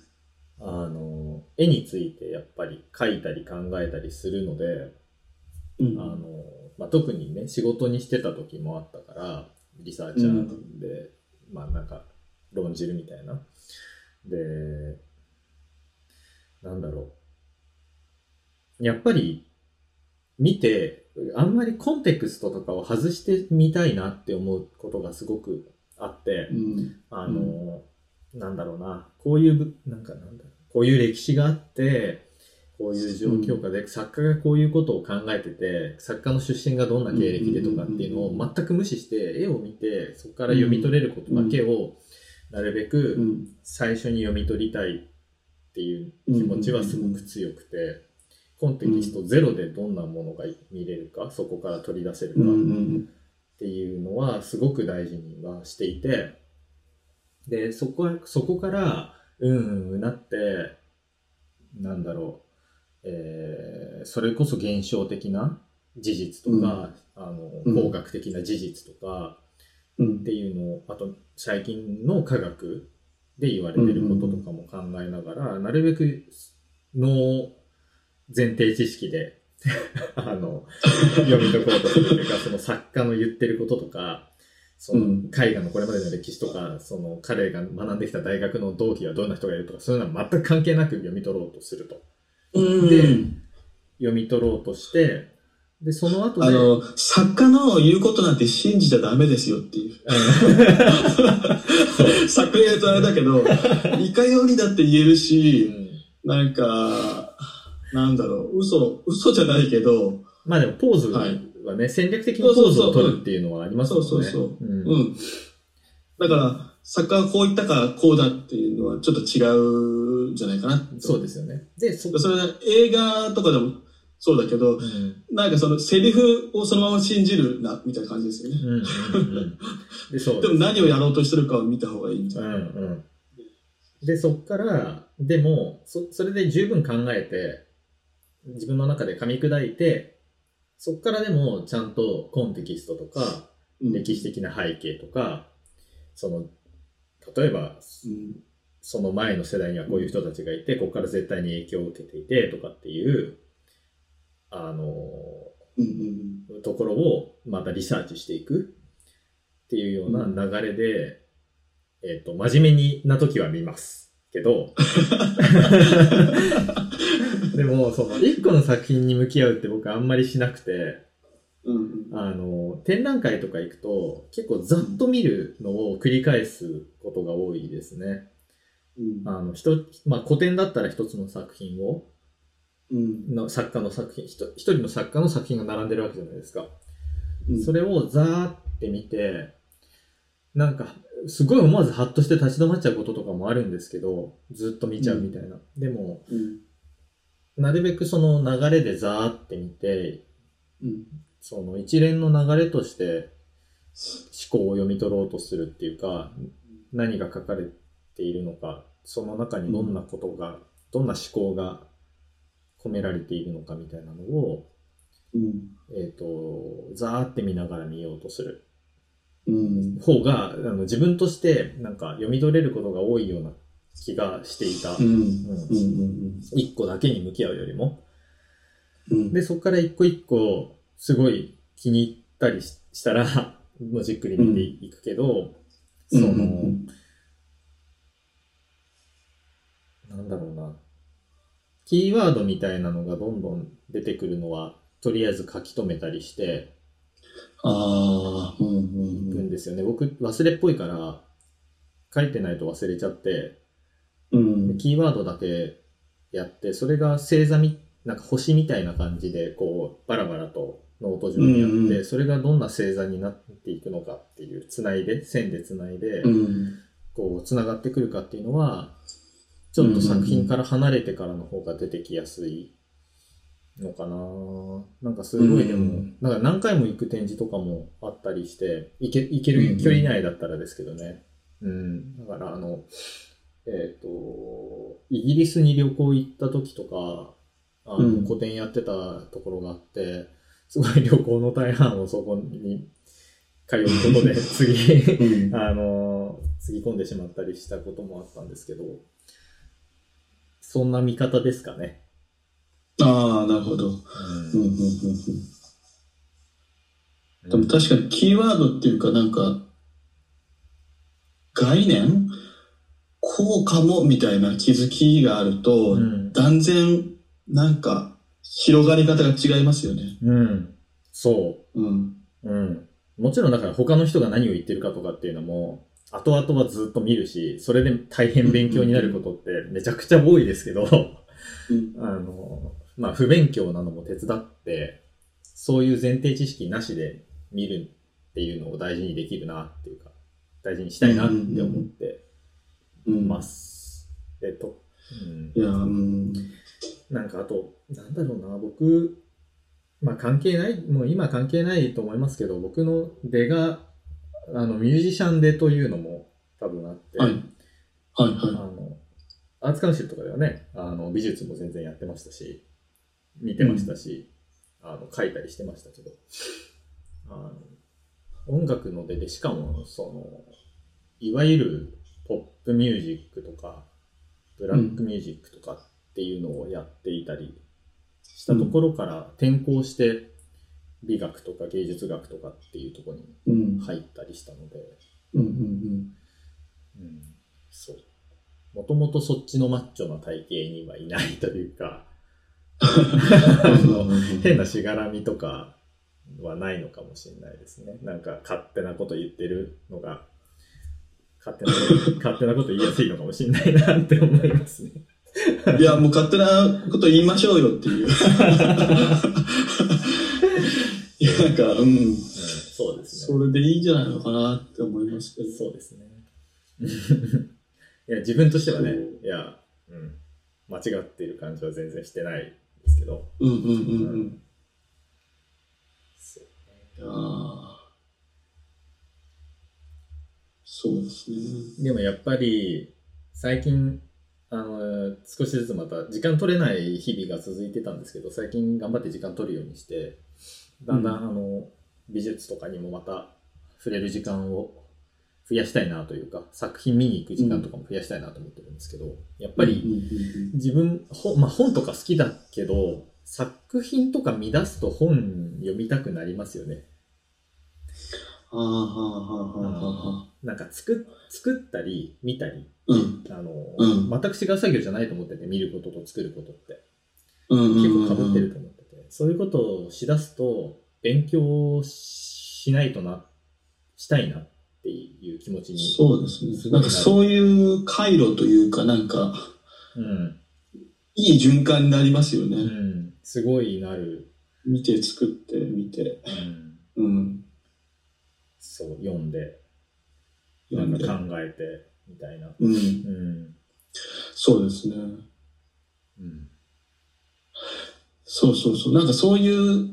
あの、絵についてやっぱり描いたり考えたりするので、うん。あの、まあ、特にね、仕事にしてた時もあったから、リサーチャーで、まあなんか、論じるみたいな。で、なんだろう。やっぱり、見て、あんまりコンテクストとかを外してみたいなって思うことがすごくあって、うん。あの、なんだろうな、こういうぶ、なんかなんだこういう歴史があって、こういう状況下で、作家がこういうことを考えてて、作家の出身がどんな経歴でとかっていうのを全く無視して、絵を見て、そこから読み取れることだけを、なるべうくん。最初に読み取りたいっていう気持ちはすごく強くて、コンテキストゼロでどんなものが見れるか、そこから取り出せるかっていうのはすごく大事にはしていて、で、そこ、そこから、うんうんうなって、なんだろう、えー、それこそ現象的な事実とか、あの、うん。工学的な事実とか、うん。っていうのを、あと最近の科学で言われてることとかも考えながら、なるべくの前提知識で、あの、読み解こうとするというか、その作家の言ってることとか、そのうん。絵画のこれまでの歴史とか、その彼が学んできた大学の同期はどんな人がいるとか、そういうのは全く関係なく読み取ろうとすると。うん。で読み取ろうとして、で、その後で、あの、作家の言うことなんて信じちゃダメですよっていう。作家が言うとあれだけど、いかようにだって言えるうし、ん。なんか、なんだろう、嘘、嘘じゃないけど、まあでもポーズはね、戦略的にポーズを取るっていうのはありますもんね。そうそうそう。うん。うん。だから、作家がこう言ったからこうだっていうのはちょっと違うんじゃないかな。そうですよね。で、そそれは映画とかでもそうだけど、うんなんかそのセリフをそのまま信じるな、みたいな感じですよね。で、そう でも何をやろうとしてるかを見た方がいいみたいな。うんうん。で、そっから、でも、そ、それで十分考えて、自分の中で噛み砕いて、そっからでもちゃんとコンテキストとか、うん歴史的な背景とか、その、例えば、うんその前の世代にはこういう人たちがいて、ここから絶対に影響を受けていて、とかっていう、あの、うんうんところをまたリサーチしていく。っていうような流れで、えっ、と、真面目にな時は見ます。けど、でも、その、一個の作品に向き合うって僕あんまりしなくて、あの、展覧会とか行くと、結構ざっと見るのを繰り返すことが多いですね。うん。あの、一、まあ、古典だったら一つの作品を、うん。の作家の作品、ひと一人の作家の作品が並んでるわけじゃないですか。うん。それをざーって見て、なんか、すごい思わずハッとして立ち止まっちゃうこととかもあるんですけど、ずっと見ちゃうみたいな。でも、うん。なるべくその流れでざーって見て、うん。その一連の流れとして思考を読み取ろうとするっていうか、何が書かれているのか、その中にどんなことが、どんな思考が込められているのかみたいなのを、うん。えっ、と、ざーって見ながら見ようとする。うん。方が、あの自分としてなんか読み取れることが多いような気がしていた。うん。うん。うん。一個だけに向き合うよりも。うん。で、そこから一個一個、すごい気に入ったりししたら、もうじっくり見ていくけど、その、うんなんだろうな。キーワードみたいなのがどんどん出てくるのは、とりあえず書き留めたりしてああ、うんうんいくんですよね。僕、忘れっぽいから、書いてないと忘れちゃって、うんでキーワードだけやって、それが星座み、なんか星みたいな感じで、こう、バラバラとノート上にあって、うんうんそれがどんな星座になっていくのかっていう、つないで、線でつないで、うんこう、つながってくるかっていうのは、ちょっと作品から離れてからの方が出てきやすいのかな。なんかすごいでも、うん。なんか何回も行く展示とかもあったりして、行け、行ける距離以内だったらですけどね。うん。だからあの、えっ、と、イギリスに旅行行った時とか、あの、うん。個展やってたところがあって、すごい旅行の大半をそこに通うことで、次、うん。あの、つぎ込んでしまったりしたこともあったんですけど、そんな見方ですかね。ああ、なるほど。うんうんうんうんでも確かにキーワードっていうかなんか、概念？こうかもみたいな気づきがあると、うん。断然なんか広がり方が違いますよね。うん。そうん。う。うん。もちろんだから他の人が何を言ってるかとかっていうのも、後々はずっと見るし、それで大変勉強になることってめちゃくちゃ多いですけど、うんあの、まあ不勉強なのも手伝って、そういう前提知識なしで見るっていうのを大事にできるなっていうか、大事にしたいなって思ってうん。ます。えっと、うんいや、うん。なんかあと、なんだろうな、僕、まあ関係ない、もう今関係ないと思いますけど、僕の出が、あの、ミュージシャン出というのも多分あって、はい。はいあはの、アーツカウンシルとかではね、あの、美術も全然やってましたし、見てましたし、あの、書いたりしてましたけど、あの、音楽の出で、しかも、その、いわゆるポップミュージックとか、ブラックミュージックとかっていうのをやっていたりしたところから転校して、美学とか芸術学とかっていうところに。入ったりしたので、うんうんうん、そう。もともとそっちのマッチョな体型にはいないというか。変なしがらみとかはないのかもしれないですね。なんか勝手なこと言ってるのが、勝手なこと、勝手なこと言いやすいのかもしれないなって思いますね。いや、もう勝手なこと言いましょうよっていう。なんか、うん。うん、そうですね。それでいいんじゃないのかなって思いますけど。そうですね。いや、自分としてはねいや、うん、間違っている感じは全然してないですけど、うんうんうんうん。そういやーそうですね。でもやっぱり、最近、あの、少しずつまた時間取れない日々が続いてたんですけど、最近頑張って時間取るようにして、だんだん、うんあの、美術とかにもまた触れる時間を増やしたいなというか、作品見に行く時間とかも増やしたいなと思ってるんですけど、やっぱり、自分、本、まあ、本とか好きだけど、作品とか見出すと本読みたくなりますよね。うん、ああ、はあ、はあ、はあ、はあ。なんか作っ、作ったり、見たり、うん。あの、うん全く違う作業じゃないと思ってて、見ることと作ることって。うん結構被ってると思ってて。そういうことをしだすと、勉強しないとな、したいなっていう気持ちに。そうですね。なんかそういう回路というか、なんか、うん。いい循環になりますようね。ん。すごいなる。見て作って、見て。うん。うん。そう、読んで、なんか考えて、みたいな。うん。うん。そうですね。うん。そうそうそう。なんかそういう、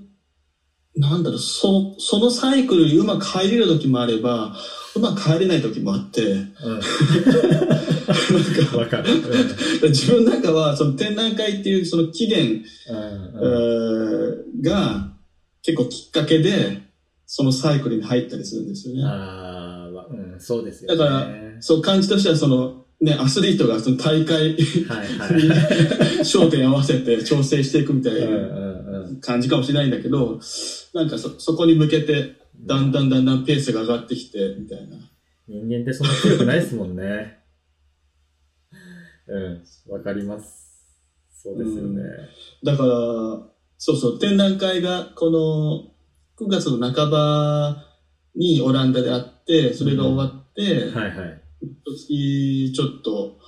なんだろう、そそのサイクルにうまく入れる時もあれば、うまく入れない時もあって、うん。なんかわかる。自分の中はその展覧会っていうその起源、うん。えーが結構きっかけで、そのサイクルに入ったりするんですよね。ああ、わうん、そうですよね。だからそう感じとしてはその、ね、アスリートがその大会にはいはい。焦点合わせて調整していくみたいうんなうんうん。感じかもしれないんだけど、なんかそ、そこに向けて、だんだんだんだんペースが上がってきて、みたいな。人間ってそんな強くないですもんね。うん、わかります。そうですよね。だから、そうそう、展覧会がこの9月の半ばにオランダであって、それが終わって、はいはい。月ちょっと、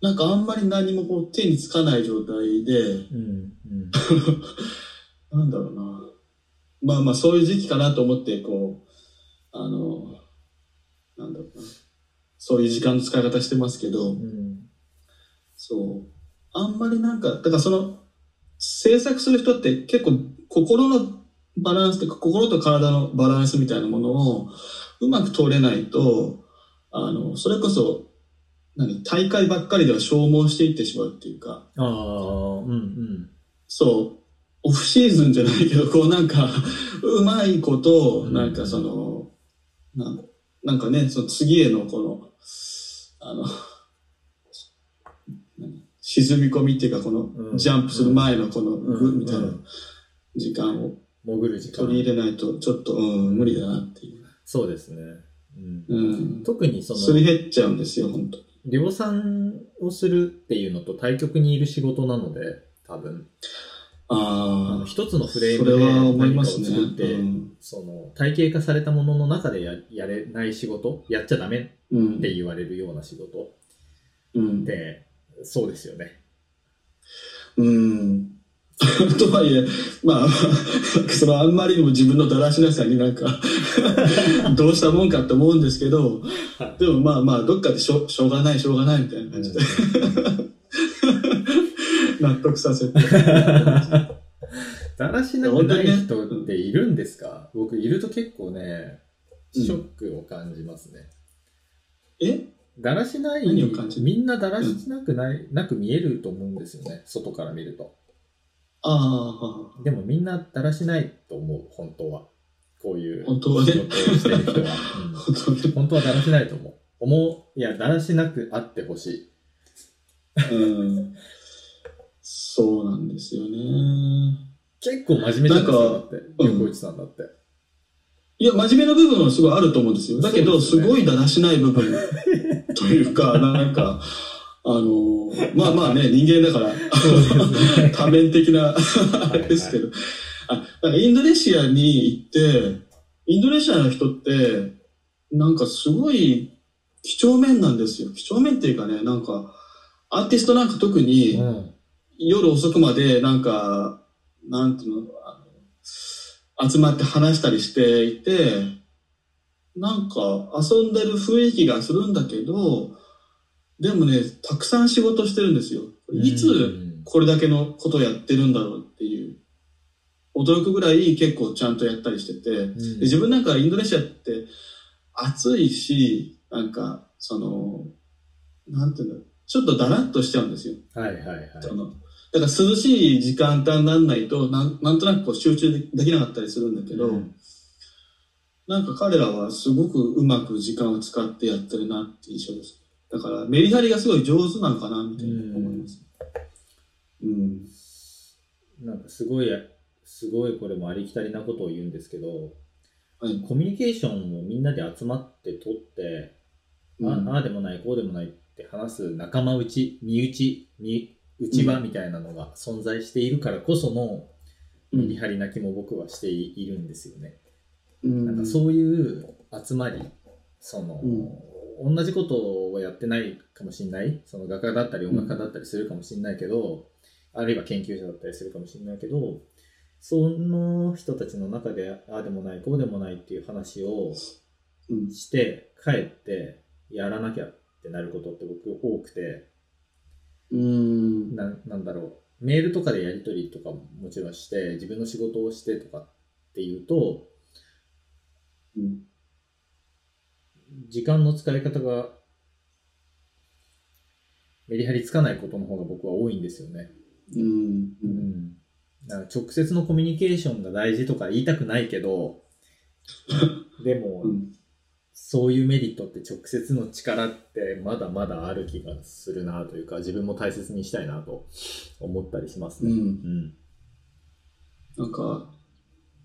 なんかあんまり何もこう手につかない状態で、うん、うん。なんだろうな。まあまあそういう時期かなと思って、こう、あの、なんだろうな。そういう時間の使い方してますけど、うん、そう。あんまりなんか、だからその、制作する人って結構心のバランスとか心と体のバランスみたいなものをうまく通れないと、あの、それこそ、何、大会ばっかりでは消耗していってしまうっていうか、ああ、うんうん。そう、オフシーズンじゃないけど、こうなんか、うまいこと、うんなんかその、なんなんかね、その次へのこの、あの、何沈み込みっていうか、こうんのジャンプする前のこのみたいなうん時間を潜る時間。取り入れないと、ちょっと、うん、無理だなっていう。そうですね。うん、うん。特にそすりの、減っちゃうんですよ、本当量産をするっていうのと対極にいる仕事なので、多分。あのああ、一つのフレームで何かを。作って、うんその体系化されたものの中でややれない仕事、やっちゃダメっうんて言われるような仕事うんって、そうですよね。うん。とはいえ、まあ、そのあんまりにも自分のだらしなさになんか、どうしたもんかって思うんですけど、でもまあまあ、どっかでしょしょうがない、しょうがないみたいな感じで、納得させて。だらしなくない人っているんですか？僕いると結構ね、ショックを感じますね。え？だらしない、みんなだらしなくない、なく見えると思うんですよね、外から見ると。ああ、でもみんなだらしないと思う、本当は。こういう本当はね仕事をしてる人は。うん本当に。本当はだらしないと思う。思う、いや、だらしなくあってほしい。うん。そうなんですよね。結構真面目じゃないですか、なんかだって。うん横内さんだって。いや、真面目な部分はすごいあると思うんですよ。だけど、すそうですねごいだらしない部分というか、なんか、あの、まあまあね、人間だから。多面的な、あれですけど。あ、なんかインドネシアに行って、インドネシアの人って、なんかすごい几帳面なんですよ。几帳面っていうかね、なんか、アーティストなんか特に、うん。夜遅くまでなんか、なんていうの集まって話したりしていて、なんか遊んでる雰囲気がするんだけど、でもね、たくさん仕事してるんですよ。いつうんこれだけのことをやってるんだろうっていう、驚くぐらい結構ちゃんとやったりしてて、で自分なんかインドネシアって暑いし、なんか、その、なんていうの、ちょっとだらっとしちゃうんですよ。はいはいはい。そのだから涼しい時間帯にならないとなん、なんとなくこう集中できなかったりするんだけど、うんなんか彼らはすごくうまく時間を使ってやってるなって印象です。だからメリハリがすごい上手なのかなみたいな思います。うん。なんかすごい、すごいこれもありきたりなことを言うんですけど、はい。コミュニケーションをみんなで集まって取って、うんあああでもない、こうでもないって話す仲間内、身内、身内場みたいなのが存在しているからこそのうんメリハリな気も僕はしているんですよね。うんなんかそういう集まり、その、同じことをやってないかもしれない、その画家だったり音楽家だったりするかもしれないけど、あるいは研究者だったりするかもしれないけど、その人たちの中で、ああでもない、こうでもないっていう話をうん。して、帰ってやらなきゃってなることって僕多くて、うん。ななんだろう、メールとかでやり取りとかももちろんして、自分の仕事をしてとかっていうと、うん。時間の使い方がメリハリつかないことの方が僕は多いんですよね。うん。う。うんん。だから直接のコミュニケーションが大事とか言いたくないけど、でも、うんそういうメリットって直接の力ってまだまだある気がするなというか、自分も大切にしたいなと思ったりしますね。うん。うん。なんか、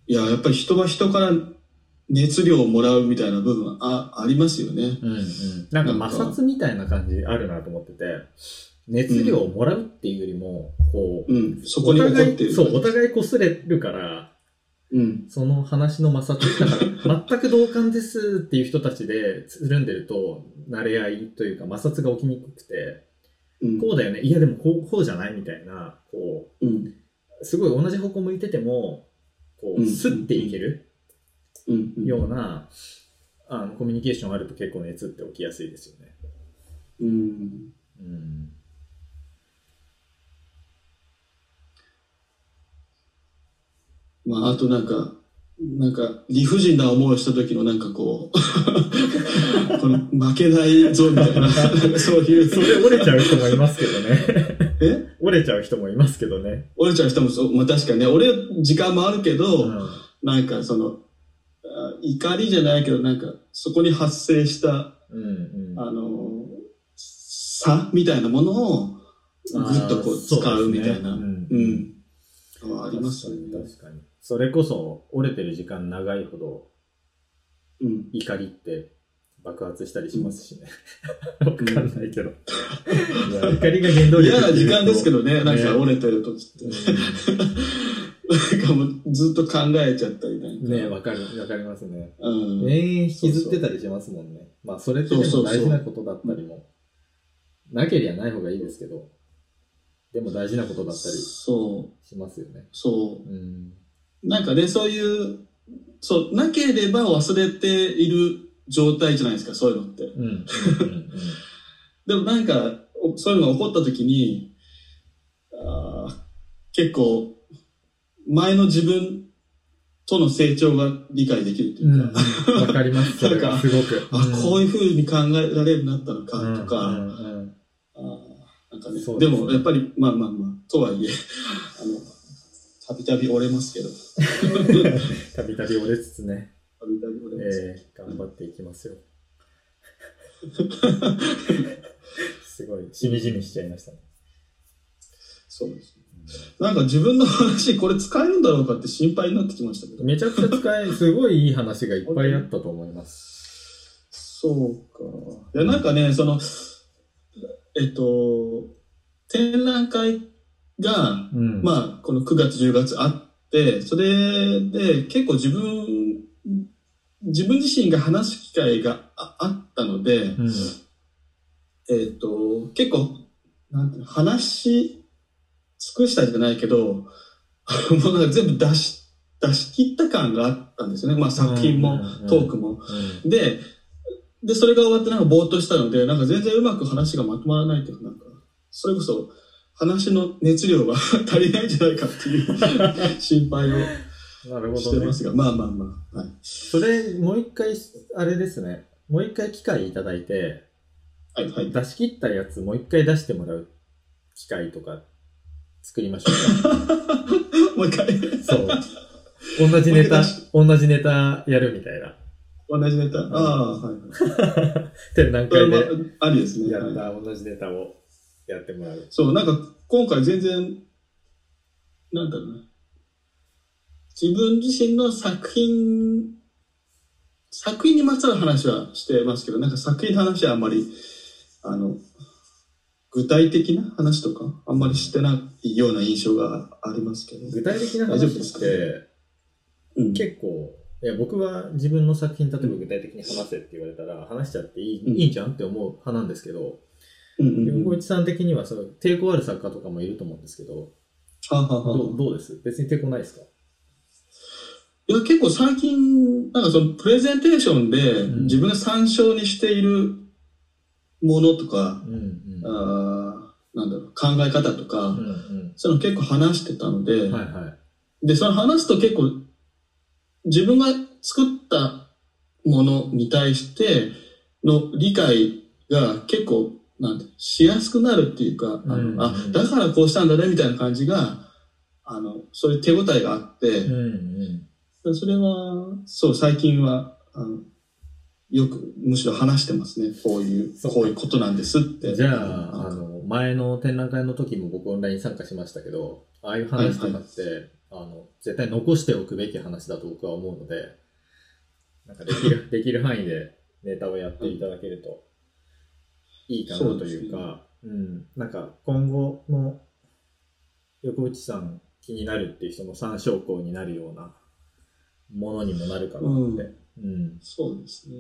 いや、やっぱり人は人から熱量をもらうみたいな部分はあありますよね。うんうん。なんか摩擦みたいな感じあるなと思ってて、熱量をもらうっていうよりも、こう、うん。そこに起こってる。そう、お互い擦れるから、うん。その話の摩擦、だから、全く同感ですっていう人たちでつるんでると、慣れ合いというか摩擦が起きにくくて、うん。こうだよね、いやでもこう、こうじゃないみたいな、こうん。う、すごい同じ方向向いてても、こう、うんスッていけるうん。うんような、あの、コミュニケーションあると結構熱って起きやすいですよね。うん。うん。まあ、あとなんか、なんか、理不尽な思いをした時のなんかこう、この負けないぞみたいな、そういう。それ折れちゃう人もいますけどね。え？折れちゃう人もいますけどね。折れちゃう人もそう、まあ確かにね、俺、時間もあるけど、うんなんかその、あ怒りじゃないけど、なんか、そこに発生した、うんうん。あの、差みたいなものを、ぐっとこう、使うみたいな、ううんうんありますよね。確かに。それこそ、折れてる時間長いほど、うん。怒りって爆発したりしますしね。わ、かんないけど。怒りが原動力嫌な時間ですけどね、なんかね折れてる時って。なんかもうずっと考えちゃったりなんか。ねわかる、わかりますね。うん。永遠引きずってたりしますもんね。まあ、それってでも大事なことだったりも。なけりゃない方がいいですけど、でも大事なことだったりそう、しますよね。そうん。う。なんかね、そういう、そう、なければ忘れている状態じゃないですか、そういうのって。うん。うん。うん。でもなんか、おそういうのが起こった時に、あー結構、前の自分との成長が理解できるというか、わかります、なんかすごく。あ、こういいう風に考えられるようになったのかとか、うんうんうんあーなんかね、そうですねでもやっぱり、まあまあまあ、とはいえ、あの、たびたび折れますけど、たびたび折れつつね、たびたび折れます。えー、頑張っていきますよ。すごい、しみじみしちゃいましたね。そうですね。なんか自分の話、これ使えるんだろうかって心配になってきましたけど。めちゃくちゃ使え、すごいいい話がいっぱいあったと思います。そうか。いや、なんかね、その、えっと、展覧会が、うん。まあ、この9月、10月あって、それで結構自分、自分自身が話す機会がああったので、うん。えっと、結構、なんていうの、話し尽くしたじゃないけど、もうなんか全部出し、出し切った感があったんですよね。まあ作品もトークも。うんで、で、それが終わってなんかぼーっとしたので、なんか全然うまく話がまとまらないというか、なんか、それこそ話の熱量が 足りないんじゃないかっていう 心配をなるほどねしてま。すが、まあまあまあ。はい。それ、もう一回、あれですね。もう一回機会いただいて、はい、はい。出し切ったやつもう一回出してもらう機会とか作りましょう もう一回。か。そう。同じネタ同じネタやるみたいな。同じネタ？ああ、はい。展覧会もありですね。でやっはいた同じネタをやってもらう。そう、なんか今回全然、なんだろうな。自分自身の作品、作品にまつわる話はしてますけど、なんか作品の話はあんまり、あの、具体的な話とか、あんまりしてないような印象がありますけど。具体的な話って、うん、結構、いや僕は自分の作品、例えば具体的に話せって言われたら、話しちゃっていい,、うん。いいんじゃんって思う派なんですけど、横、内さん的にはそう抵抗ある作家とかもいると思うんですけど、ははは。どうどうです？別に抵抗ないですか？いや、結構最近、なんかそのプレゼンテーションでうん。自分が参照にしているものとか、うんうん。あーなんだろう、考え方とか、うんそういうの結構話してたので、うん。はいはい。で、その話すと結構、自分が作ったものに対しての理解が結構、なんて、しやすくなるっていうか、あのうんあ、だからこうしたんだね、みたいな感じが、あの、そういう手応えがあって、うんうん。それは、そう、最近は、あの、よく、むしろ話してますね。こういう、そうこういうことなんですって。じゃあ、あの、前の展覧会の時も僕オンライン参加しましたけど、ああいう話とかって、あの、絶対残しておくべき話だと僕は思うので、なんかできる、できる範囲でネタをやっていただけるといいかなというか、うん、なんか今後の横内さん気になるっていう人の参照項になるようなものにもなるかなって。うん。そうですね。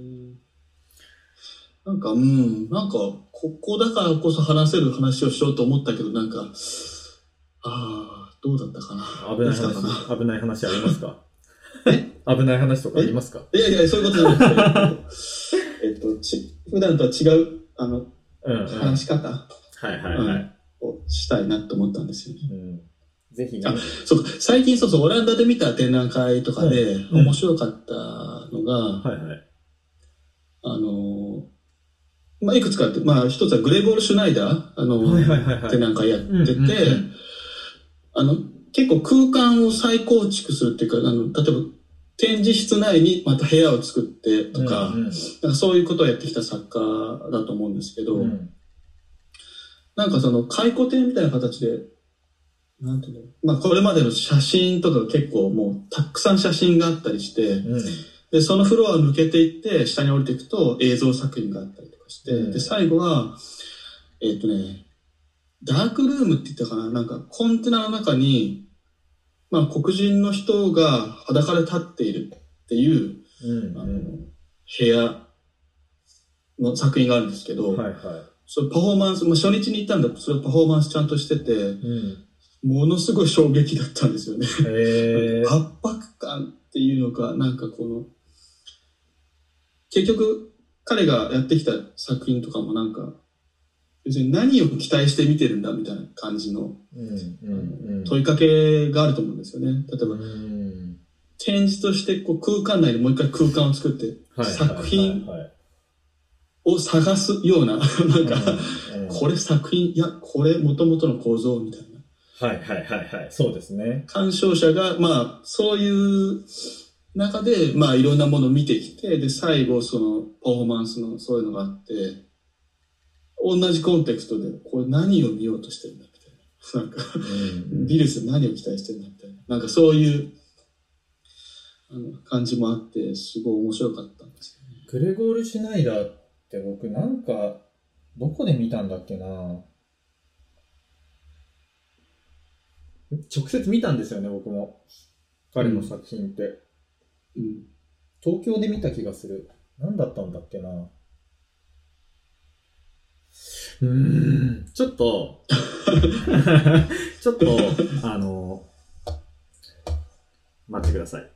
なんか、うん、なんか、ここだからこそ話せる話をしようと思ったけど、なんか、ああ、どうだったかな。危ない話、危ない話ありますか？危ない話とかありますか？いやいや、そういうことじゃなくて、えっと、ち普段とは違う、あの、うん、うん。話し方はいはいはい。をしたいなと思ったんですよね。うん、ぜひねあ。そうか、最近そうそう、オランダで見た展覧会とかで、うんうん面白かったのが、はいはい。あの、まあ、いくつかあって、まあ、一つはグレーボール・シュナイダー、あの、はいはいはいはい。展覧会やってて、うんうんうん。あの、結構空間を再構築するっていうか、あの、例えば、展示室内にまた部屋を作ってとか、うんなんかそういうことをやってきた作家だと思うんですけど、うん。うんなんかその回顧展みたいな形で、なんていうの、まあこれまでの写真とかが結構もうたくさん写真があったりして、うんで、そのフロアを抜けていって、下に降りていくと映像作品があったりとかして、うんで、最後は、えっ、とね、ダークルームって言ったかな？なんかコンテナの中に、まあ黒人の人が裸で立っているっていう、うんあの、部屋の作品があるんですけど、はいはい。それパフォーマンス、まあ、初日に行ったんだそれパフォーマンスちゃんとしてて、うん。ものすごい衝撃だったんですよね。圧迫感っていうのか、なんかこの、結局、彼がやってきた作品とかもなんか、別に何を期待して見てるんだみたいな感じの。問いかけがあると思うんですよね。例えば、うん展示としてこう空間内でもう一回空間を作って、はい。作品を探すような、なんか、これ作品、いや、これ元々の構造みたいな。はいはいはいはい。そうですね。鑑賞者が、まあ、そういう中で、まあ、いろんなものを見てきて、で、最後、その、パフォーマンスの、そういうのがあって、同じコンテクストで、これ何を見ようとしてるんだ、みたいな。なんか、うんビルス何を期待してるんだ、みたいな。なんかそういう、あの、感じもあって、すごい面白かったんですよね。グレゴール・シュナイダーって僕なんか、どこで見たんだっけな直接見たんですよね、僕も。彼の作品って。うん。東京で見た気がする。何だったんだっけなうーん、ちょっと、ちょっと、あの、待ってください。